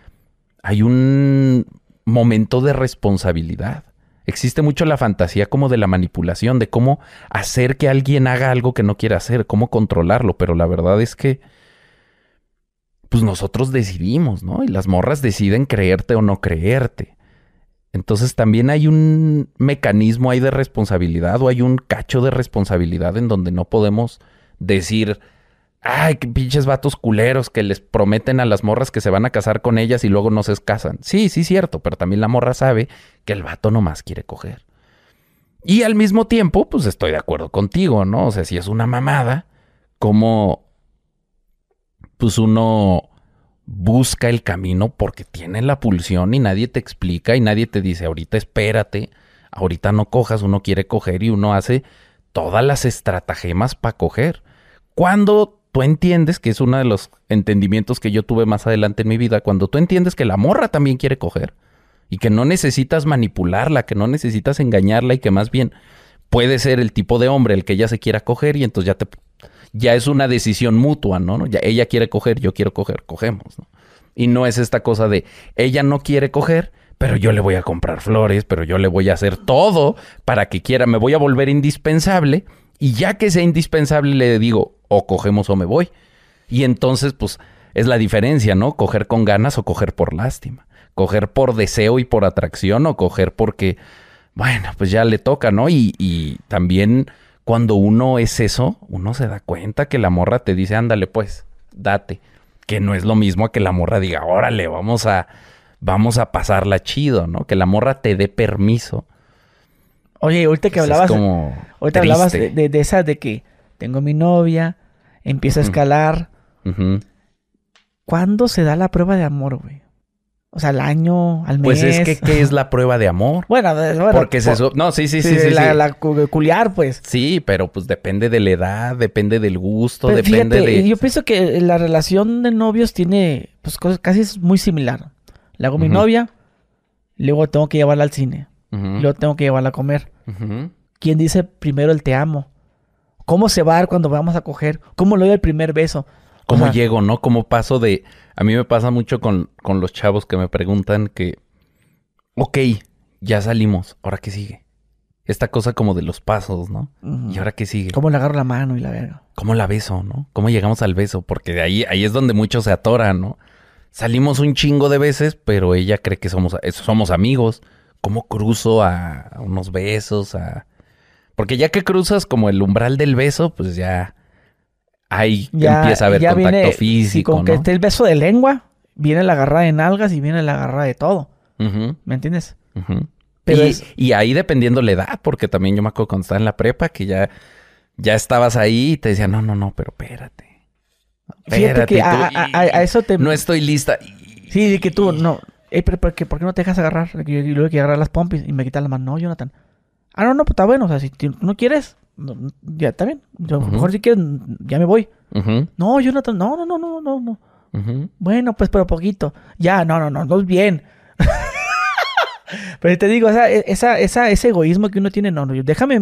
Hay un momento de responsabilidad. Existe mucho la fantasía como de la manipulación, de cómo hacer que alguien haga algo que no quiere hacer, cómo controlarlo, pero la verdad es que pues nosotros decidimos, ¿no? Y las morras deciden creerte o no creerte. Entonces también hay un mecanismo ahí de responsabilidad o hay un cacho de responsabilidad en donde no podemos decir, ay, qué pinches vatos culeros que les prometen a las morras que se van a casar con ellas y luego no se casan. Sí, sí, cierto, pero también la morra sabe que el vato nomás quiere coger. Y al mismo tiempo, pues estoy de acuerdo contigo, ¿no? O sea, si es una mamada, como pues uno busca el camino porque tiene la pulsión y nadie te explica y nadie te dice, ahorita espérate, ahorita no cojas, uno quiere coger y uno hace todas las estratagemas para coger. Cuando tú entiendes, que es uno de los entendimientos que yo tuve más adelante en mi vida, cuando tú entiendes que la morra también quiere coger y que no necesitas manipularla, que no necesitas engañarla y que más bien puede ser el tipo de hombre el que ella se quiera coger y entonces ya te ya es una decisión mutua, ¿no? Ya ella quiere coger, yo quiero coger, cogemos, ¿no? Y no es esta cosa de ella no quiere coger, pero yo le voy a comprar flores, pero yo le voy a hacer todo para que quiera, me voy a volver indispensable y ya que sea indispensable le digo, o cogemos o me voy. Y entonces, pues, es la diferencia, ¿no? Coger con ganas o coger por lástima. Coger por deseo y por atracción o coger porque, bueno, pues ya le toca, ¿no? Y, y también cuando uno es eso, uno se da cuenta que la morra te dice, ándale, pues, date. Que no es lo mismo a que la morra diga, órale, vamos a, vamos a pasarla chido, ¿no? Que la morra te dé permiso.
Oye, ahorita que
Pues es
hablabas,
como
ahorita hablabas de, de, de esa de que tengo mi novia, empieza a escalar. ¿Cuándo se da la prueba de amor, güey? O sea, al año, al mes.
Pues es que, ¿qué es la prueba de amor?
Bueno,
Porque se...
por-
su- No, sí, sí,
sí,
sí, sí.
la,
sí.
la cu- culiar, pues.
Sí, pero pues depende de la edad, depende del gusto,
Pero
depende
fíjate,
de...
yo pienso que la relación de novios tiene, pues, cosas casi es muy similar. Le hago mi novia, luego tengo que llevarla al cine, luego tengo que llevarla a comer. ¿Quién dice primero el te amo? ¿Cómo se va a dar cuando vamos a coger? ¿Cómo le doy el primer beso?
¿Cómo llego, no? ¿Cómo paso de... A mí me pasa mucho con, con los chavos que me preguntan que... Ok, ya salimos, ¿ahora qué sigue? Esta cosa como de los pasos, ¿no? ¿Y ahora qué sigue?
¿Cómo le agarro la mano y la verga?
¿Cómo la beso, no? ¿Cómo llegamos al beso? Porque de ahí, ahí es donde muchos se atoran, ¿no? Salimos un chingo de veces, pero ella cree que somos, eh, somos amigos. ¿Cómo cruzo a, a unos besos? A... Porque ya que cruzas como el umbral del beso, pues ya ahí empieza a haber
ya
contacto
viene-
físico,
con que esté el beso de lengua, viene la agarrada de nalgas y viene la agarrada de todo. ¿Me entiendes? Pero
y,
es-
y ahí dependiendo la edad, porque también yo me acuerdo cuando estaba en la prepa que ya, ya estabas ahí y te decía, no, no, no, pero espérate.
Fíjate que
y tú,
a, a- a- a eso te...
No estoy lista.
Sí, de que tú, no. Eh, pero ¿por qué, por qué no te dejas agarrar? Yo- Y luego que agarrar las pompis y me quitas la mano. No, Jonathan. Ah, no, no, pues está bueno. O sea, si no quieres, no, ya está bien. Yo, lo
Ujú.
mejor si quieres, ya me voy.
Ujú,
No, Jonathan, no, no, no, no, no, no. Bueno, pues, pero poquito. Ya, no, no, no, no es bien. pero te digo, esa, esa, esa, ese egoísmo que uno tiene, no, no, déjame,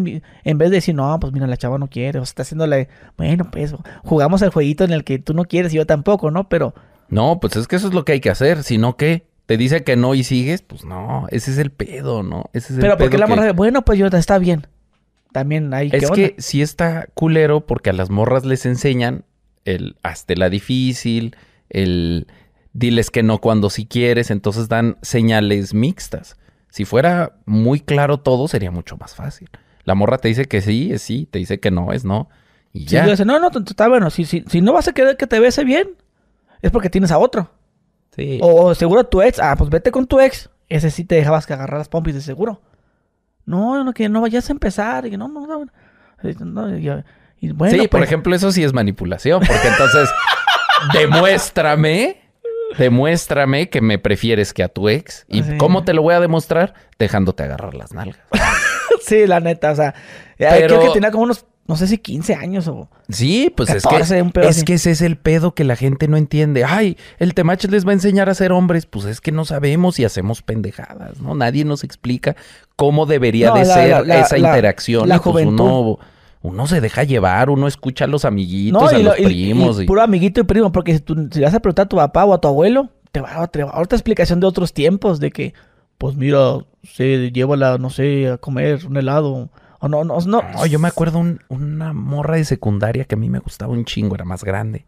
en vez de decir, no, pues mira, la chava no quiere, o sea, está haciéndole, bueno, pues, jugamos al jueguito en el que tú no quieres y yo tampoco, ¿no? Pero,
No, pues es que eso es lo que hay que hacer. Si no, ¿qué? Te dice que no y sigues, pues no. Ese es el pedo, ¿no? Ese es el
pero porque
pedo
la
que-
morra, bueno, pues Jonathan, está bien. También hay
Es que sí está culero porque a las morras les enseñan el hazte la difícil, el diles que no cuando sí quieres, entonces dan señales mixtas. Si fuera muy claro todo, sería mucho más fácil. La morra te dice que sí, es sí, te dice que no, es no. Y
Sí,
ya.
yo decía, no, no, está bueno. Si, si, si no vas a querer que te bese bien, es porque tienes a otro.
Sí.
O, o seguro tu ex. Ah, pues vete con tu ex. Ese sí te dejabas que agarrar las pompis de seguro. No, no, que no vayas a empezar. Y no, no, no. No, y, y bueno,
sí, por
pues,
ejemplo, eso sí es manipulación, porque entonces demuéstrame demuéstrame que me prefieres que a tu ex. ¿Y
Sí.
cómo te lo voy a demostrar? Dejándote agarrar las nalgas.
Sí, la neta, o sea, eh,
Pero-
creo que tenía como unos, no sé si 15 años o...
Sí, pues
14,
es que
un pedo
es
así.
que ese es el pedo que la gente no entiende. Ay, el Temach les va a enseñar a ser hombres. Pues es que no sabemos y hacemos pendejadas, ¿no? Nadie nos explica cómo debería
No,
de
la-
ser
la- la-
esa
la-
interacción.
la
pues,
juventud.
uno, uno se deja llevar, uno escucha a los amiguitos, a
y,
los
lo-
primos.
y
y-
puro amiguito y primo, porque si, tú, si vas a preguntar a tu papá o a tu abuelo, te va, a dar otra explicación de otros tiempos, de que, pues mira, se llévala, no sé, a comer un helado, o no, no, no.
No, yo me acuerdo un- una morra de secundaria que a mí me gustaba un chingo, era más grande.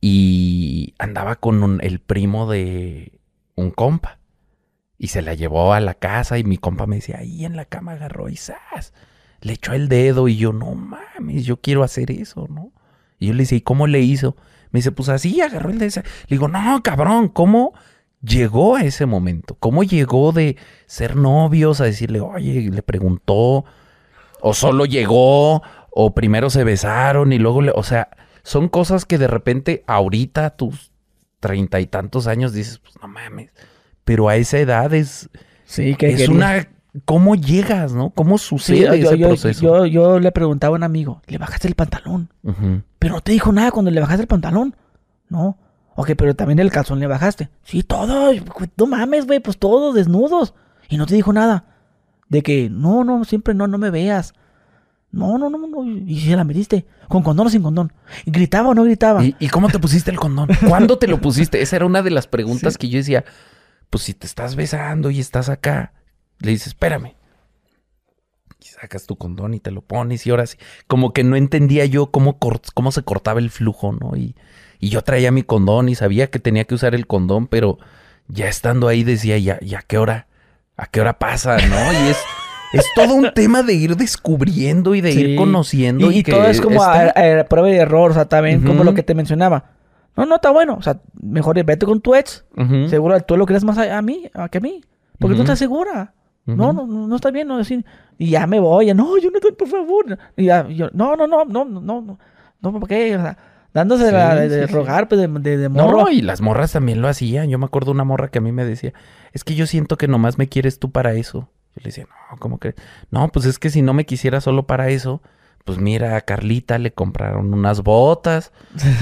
Y andaba con el primo de un compa. Y se la llevó a la casa y mi compa me decía, ahí en la cama agarró y ¡zas! Le echó el dedo y yo, no mames, yo quiero hacer eso, ¿no? Y yo le decía, ¿y cómo le hizo? Me dice, pues así, agarró el dedo. Le digo, no, cabrón, ¿cómo llegó a ese momento? ¿Cómo llegó de ser novios a decirle, oye, le preguntó? O solo llegó, o primero se besaron y luego le. O sea, son cosas que de repente, ahorita, tus treinta y tantos años, dices, pues no mames. Pero a esa edad es,
Sí, que
es
quería.
una. ¿Cómo llegas, no? ¿Cómo
Sí,
sucede
yo,
ese
yo-
proceso?
yo- yo le preguntaba a un amigo, ¿le bajaste el pantalón? Pero no te dijo nada cuando le bajaste el pantalón. No. Ok, pero también el calzón le bajaste. Sí, todo. No mames, güey, pues todos desnudos. Y no te dijo nada. De que, no, no, siempre no, no me veas. No, no, no, no. Y si se la metiste. ¿Con condón o sin condón? ¿Y gritaba o no gritaba?
¿Y, y cómo te pusiste el condón? ¿Cuándo te lo pusiste? Esa era una de las preguntas que yo decía. Pues si te estás besando y estás acá, le dices, espérame. Y sacas tu condón y te lo pones y ahora sí. Como que no entendía yo cómo, cómo se cortaba el flujo, ¿no? Y, y yo traía mi condón y sabía que tenía que usar el condón, pero ya estando ahí decía, ya, ya, ¿a qué hora? ¿a qué hora pasa? ¿No? Y es... Es todo un tema de ir descubriendo y de
sí.
ir conociendo.
Y, y
que
todo es como
está...
a, a, prueba y error, o sea, también uh
-huh.
como lo que te mencionaba. No, no está bueno. O sea, mejor vete con tu ex.
Uh -huh.
Seguro tú lo crees más a, a mí a que a mí. Porque
uh -huh.
tú estás segura. No, no, no está bien, no decir, y ya me voy, ya, no, yo no estoy, por favor. Y ya, yo, no, no, no, no, no, no, no, ¿por qué? O sea, dándose
Sí,
la de,
sí,
rogar, pues, de, de, morro.
No, y las morras también lo hacían. Yo me acuerdo una morra que a mí me decía, es que yo siento que nomás me quieres tú para eso. Yo le decía, no, ¿cómo que? No, pues es que si no me quisiera solo para eso, pues mira, a Carlita le compraron unas botas.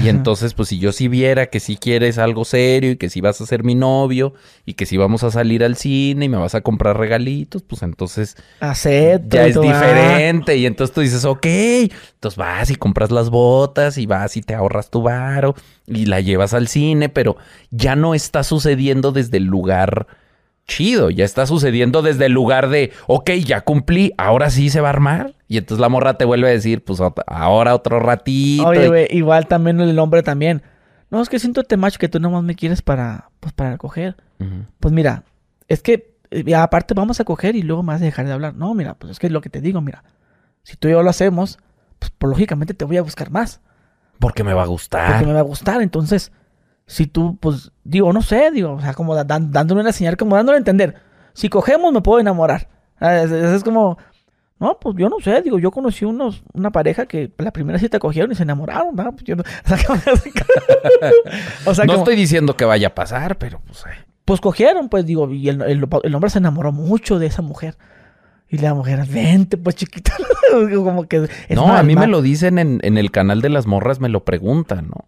Y entonces, pues si yo sí viera que sí quieres algo serio y que sí vas a ser mi novio y que sí vamos a salir al cine y me vas a comprar regalitos, pues entonces
Acepto.
ya es
ah,
diferente. Y entonces tú dices, ok. Entonces vas y compras las botas y vas y te ahorras tu varo y la llevas al cine, pero ya no está sucediendo desde el lugar chido. Ya está sucediendo desde el lugar de, ok, ya cumplí, ahora sí se va a armar. Y entonces la morra te vuelve a decir, pues ahora otro ratito.
Oye, güey, igual también el hombre también. No, es que siento este macho que tú nomás me quieres para, pues, para coger. Pues mira, es que eh, aparte vamos a coger y luego me vas a dejar de hablar. No, mira, pues es que es lo que te digo, mira. Si tú y yo lo hacemos, pues, pues, lógicamente te voy a buscar más.
Porque me va a gustar.
porque me va a gustar. Entonces, si tú, pues, digo, no sé, digo, o sea, como da- dándole una señal, como dándole a entender. Si cogemos, me puedo enamorar. Ah, Es, es- es como, no, pues yo no sé, digo, yo conocí unos, una pareja que la primera cita cogieron y se enamoraron, ¿verdad? Pues, yo no- o sea, como- o sea,
no
como-
estoy diciendo que vaya a pasar, pero pues... ay.
pues cogieron, pues digo, y el, el- el hombre se enamoró mucho de esa mujer. Y la mujer, vente, pues chiquita. como que es
no, a mí me lo dicen en, en el canal de las morras, me lo preguntan, ¿no?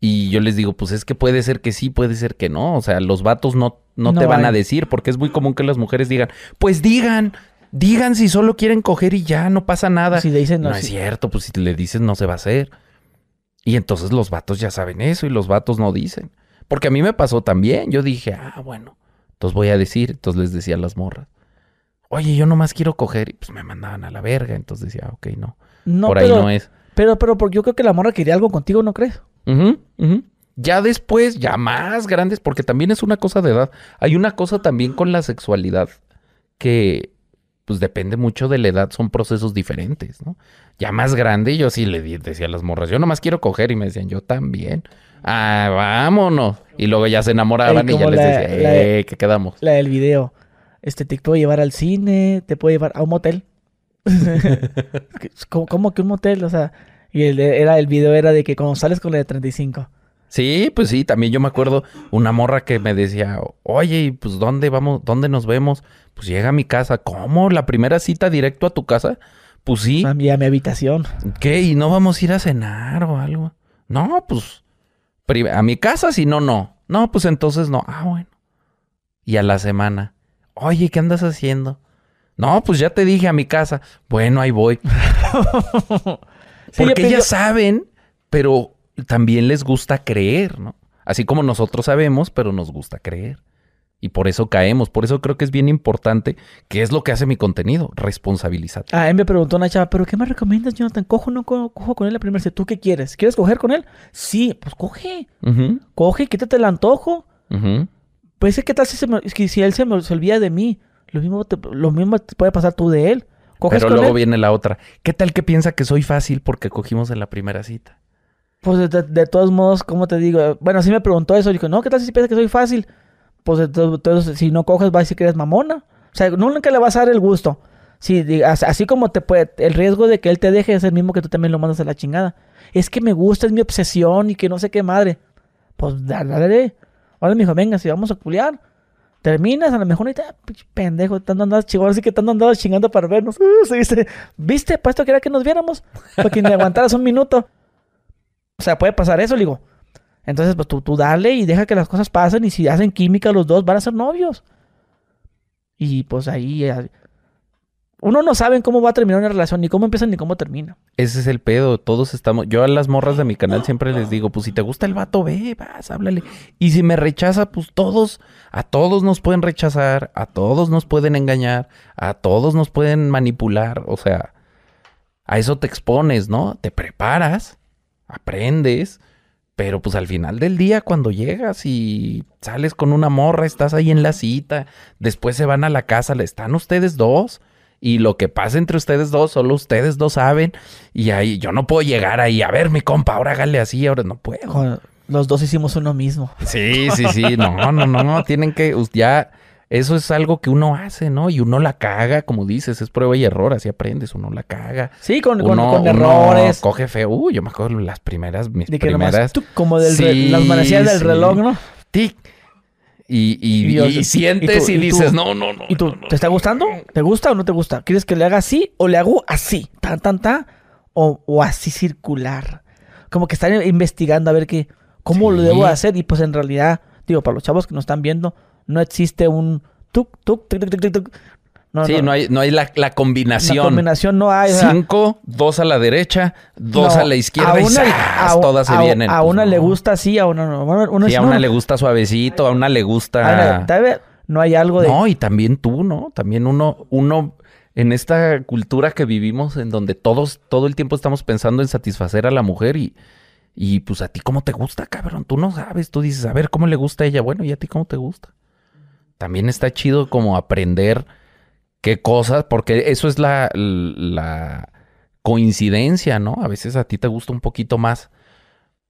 Y yo les digo, pues es que puede ser que sí, puede ser que no. O sea, los vatos no, no,
No
te van
hay.
a decir, porque es muy común que las mujeres digan, pues digan, digan si solo quieren coger y ya, no pasa nada.
Si le dicen,
no
no,
es cierto, pues si le dices no se va a hacer. Y entonces los vatos ya saben eso y los vatos no dicen. Porque a mí me pasó también. Yo dije, ah, bueno, entonces voy a decir. Entonces les decía a las morras, oye, yo nomás quiero coger. Y pues me mandaban a la verga. Entonces decía, "Ah, ok, no.
No,
por
pero,
ahí no es.
pero, pero, porque yo creo que la morra quería algo contigo, ¿no crees?
Ya después, ya más grandes, porque también es una cosa de edad. Hay una cosa también con la sexualidad que, pues depende mucho de la edad, son procesos diferentes, ¿no? Ya más grande, yo sí le decía a las morras, yo nomás quiero coger, y me decían, yo también. Ah, vámonos. Y luego ya se enamoraban
Ey,
y ya
como
les
la-
decía,
la-
eh, ¿qué quedamos?
La del video. Este, te puedo llevar al cine, te puedo llevar a un motel. ¿Cómo, cómo que un motel? O sea, y el, era, el video era de que cuando sales con la de 35.
Sí, pues sí, también yo me acuerdo una morra que me decía, oye, ¿y pues dónde vamos, dónde nos vemos? Pues llega a mi casa. ¿Cómo? ¿La primera cita directo a tu casa? Pues sí.
A mi, a mi habitación.
¿Qué? ¿Y no vamos a ir a cenar o algo? No, pues a mi casa, si no, no. No, pues entonces no. Ah, bueno. Y a la semana. Oye, ¿qué andas haciendo? No, pues ya te dije a mi casa. Bueno, ahí voy.
Sí,
Porque
pienso-
ellas saben, pero también les gusta creer, ¿no? Así como nosotros sabemos, pero nos gusta creer. Y por eso caemos. Por eso creo que es bien importante, que es lo que hace mi contenido, responsabilizarte.
Ah, él me preguntó una chava, ¿pero qué me recomiendas, Jonathan? ¿Cojo o no co- cojo con él la primera vez? ¿Tú qué quieres? ¿Quieres coger con él? Sí, pues coge. Coge, quítate el antojo. Pues ¿qué tal si, se me- es que si él se, me, se olvida de mí? Lo mismo, te, lo mismo te puede pasar tú de él. ¿Coges
Pero
con
luego
él?
viene la otra. ¿Qué tal que piensa que soy fácil porque cogimos en la primera cita?
Pues de, todos modos, ¿cómo te digo? Bueno, sí me preguntó eso. Dijo, no, ¿qué tal si piensas que soy fácil? Pues entonces, si no coges, va a decir que eres mamona. O sea, nunca le vas a dar el gusto. Sí, así como te puede, el riesgo de que él te deje es el mismo que tú también lo mandas a la chingada. Es que me gusta, es mi obsesión y que no sé qué madre. Pues dale, dale. Ahora me dijo, venga, si vamos a culiar. Terminas, a lo mejor ahorita, pinche pendejo, tanto andabas chingando, así que tanto andabas chingando para vernos. ¿viste? ¿Viste? Para esto quería que nos viéramos. Para que me aguantaras un minuto. O sea, puede pasar eso, le digo. Entonces, pues tú, tú dale y deja que las cosas pasen. Y si hacen química los dos, van a ser novios. Y pues ahí. Uno no sabe cómo va a terminar una relación, ni cómo empieza ni cómo termina.
Ese es el pedo. Todos estamos. Yo a las morras de mi canal siempre les digo: Pues si te gusta el vato, ve, vas, háblale. Y si me rechaza, pues todos, a todos nos pueden rechazar, a todos nos pueden engañar, a todos nos pueden manipular. O sea, a eso te expones, ¿no? Te preparas, aprendes. Pero pues al final del día, cuando llegas y sales con una morra, estás ahí en la cita, después se van a la casa, están ustedes dos. Y lo que pasa entre ustedes dos, solo ustedes dos saben. Y ahí yo no puedo llegar ahí, a ver, mi compa, ahora hágale así, ahora no puedo.
Los dos hicimos uno mismo.
Sí, sí, sí, no, no, no, no, tienen que, ya, eso es algo que uno hace, ¿no? Y uno la caga, como dices, es prueba y error, así aprendes, uno la caga.
Sí, con, con-
Uno,
con
uno
errores.
coge feo. Uy, yo me acuerdo las primeras, mis
de que nomás
primeras.
tú, como del
Sí,
re- las manecillas del reloj, ¿no?
tic. Y, y,
Y yo-
y sientes
y tú- tú-
dices, no, no, no.
¿Y tú,
no, no,
te está gustando? ¿Te gusta o no te gusta? ¿Quieres que le haga así o le hago así? Tan, tan, tan. O, o así circular. Como que están investigando a ver qué, cómo lo debo hacer. Y pues en realidad, digo, para los chavos que nos están viendo, no existe un tuk, tuk, tuk, tuk, tuk, tuk, tuk. No,
Sí, no hay, no hay la, la combinación.
La combinación no hay. o sea,
Cinco, dos a la derecha, dos
no,
a la izquierda y
una-
¡zas!
a-
todas se
a-
vienen.
A
Pues
una le gusta así, a una no. Una,
Sí, a una
no.
le gusta suavecito, a una le
A
gusta...
vez no hay algo de.
No, y también tú, ¿no? También uno, uno, en esta cultura que vivimos, en donde todos, todo el tiempo estamos pensando en satisfacer a la mujer y, y pues a ti cómo te gusta, cabrón. Tú no sabes, tú dices, a ver, ¿cómo le gusta a ella? Bueno, ¿y a ti cómo te gusta? También está chido como aprender qué cosas, porque eso es la, la coincidencia, ¿no? A veces a ti te gusta un poquito más,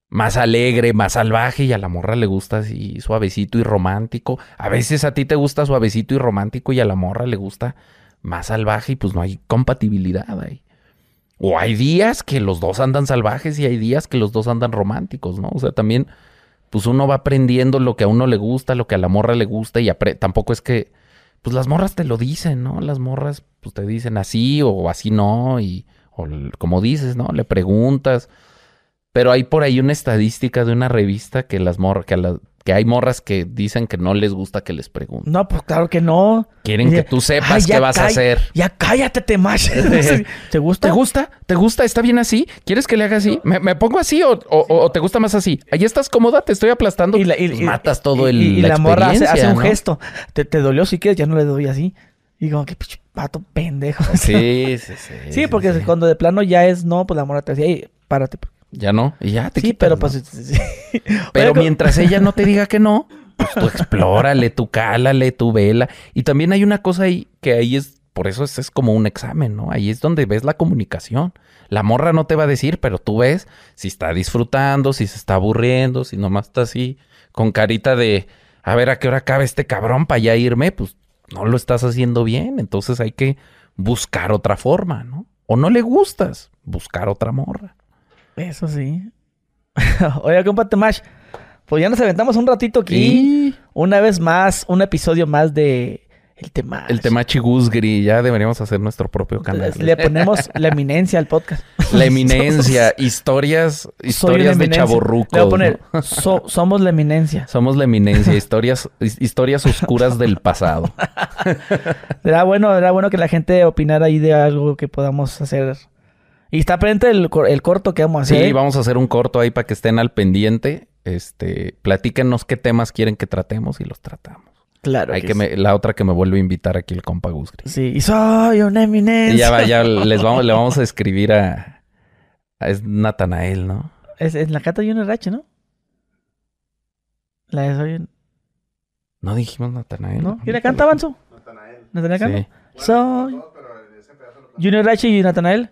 más alegre, más salvaje y a la morra le gusta así suavecito y romántico. A veces a ti te gusta suavecito y romántico y a la morra le gusta más salvaje y pues no hay compatibilidad ahí. O hay días que los dos andan salvajes y hay días que los dos andan románticos, ¿no? O sea, también pues uno va aprendiendo lo que a uno le gusta, lo que a la morra le gusta y tampoco es que pues las morras te lo dicen, ¿no? Las morras pues te dicen así o así no y o como dices, ¿no? Le preguntas. Pero hay por ahí una estadística de una revista que las morras que, a que hay morras que dicen que no les gusta que les pregunten.
No, pues claro que no.
Quieren
Dice,
que tú sepas
"Ay,
qué vas a hacer.
Ya cállate, te. ¿Te gusta?
¿Te gusta? ¿Te gusta? ¿Está bien así? ¿Quieres que le haga así? ¿Me, me pongo así o, o- o te gusta más así? Ahí estás cómoda, te estoy aplastando.
Y la, y-
Pues
y-
matas todo
y-
el.
Y, la, morra hace, hace un
¿no?
gesto. Te, te dolió si quieres, ya no le doy así. Y como, pinche pato pendejo.
Sí, sí, sí.
Sí, porque
sí.
cuando de plano ya es no, pues la morra te decía, "Ey, párate.
Ya no. Y ya te
Sí,
quitas,
pero
¿no?
pues. sí.
Pero
Oye,
mientras ella no te diga que no, pues tú explórale, tú cálale, tú vela. Y también hay una cosa ahí que ahí es, por eso es, es como un examen, ¿no? Ahí es donde ves la comunicación. La morra no te va a decir, pero tú ves si está disfrutando, si se está aburriendo, si nomás está así, con carita de, a ver a qué hora acaba este cabrón para ya irme, pues no lo estás haciendo bien. Entonces hay que buscar otra forma, ¿no? O no le gustas, buscar otra morra.
Eso sí. Oiga, compa Temash, Pues ya nos aventamos un ratito aquí.
Y
Una vez más, un episodio más de El Tema.
el Temachi Gusgri, ya deberíamos hacer nuestro propio canal.
Le ponemos la eminencia al podcast.
La eminencia, historias, historias de chaborrucos.
Le voy a poner,
¿no?
"So- somos la eminencia.
Somos la eminencia, historias, his- historias oscuras del pasado.
Será bueno, será bueno que la gente opinara ahí de algo que podamos hacer. Y está presente el, el corto que vamos a hacer.
Sí, vamos a hacer un corto ahí para que estén al pendiente. Este, platíquenos qué temas quieren que tratemos y los tratamos.
Claro.
Hay
que
que
sí.
me- la otra que me vuelve a invitar aquí el compa Gusgri.
Sí, y soy una eminencia.
Y ya va, ya les vamos, le vamos a escribir a, a- es Natanael, ¿no?
Es, es la cata Junior H, ¿no? La de soy un-
No dijimos Natanael.
¿No? ¿Y la canta Banzo?
Natanael.
¿Natanael canta?
Sí.
Soy
pero ese lo
Junior H y Natanael.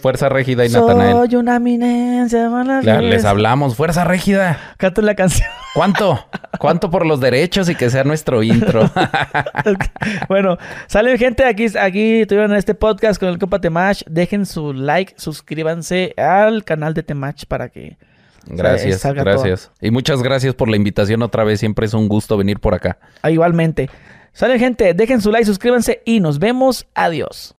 Fuerza Régida y Natanael.
soy una eminencia. mala
les hablamos. Fuerza Régida.
Canta la canción.
¿Cuánto? ¿Cuánto por los derechos y que sea nuestro intro?
bueno, sale gente aquí, aquí tuvieron este podcast con el compa Temach. Dejen su like, suscríbanse al canal de Temach para que
Gracias,
salga
gracias. Y muchas gracias por la invitación otra vez. Siempre es un gusto venir por acá.
ah, igualmente. Sale gente, dejen su like, suscríbanse y nos vemos. Adiós.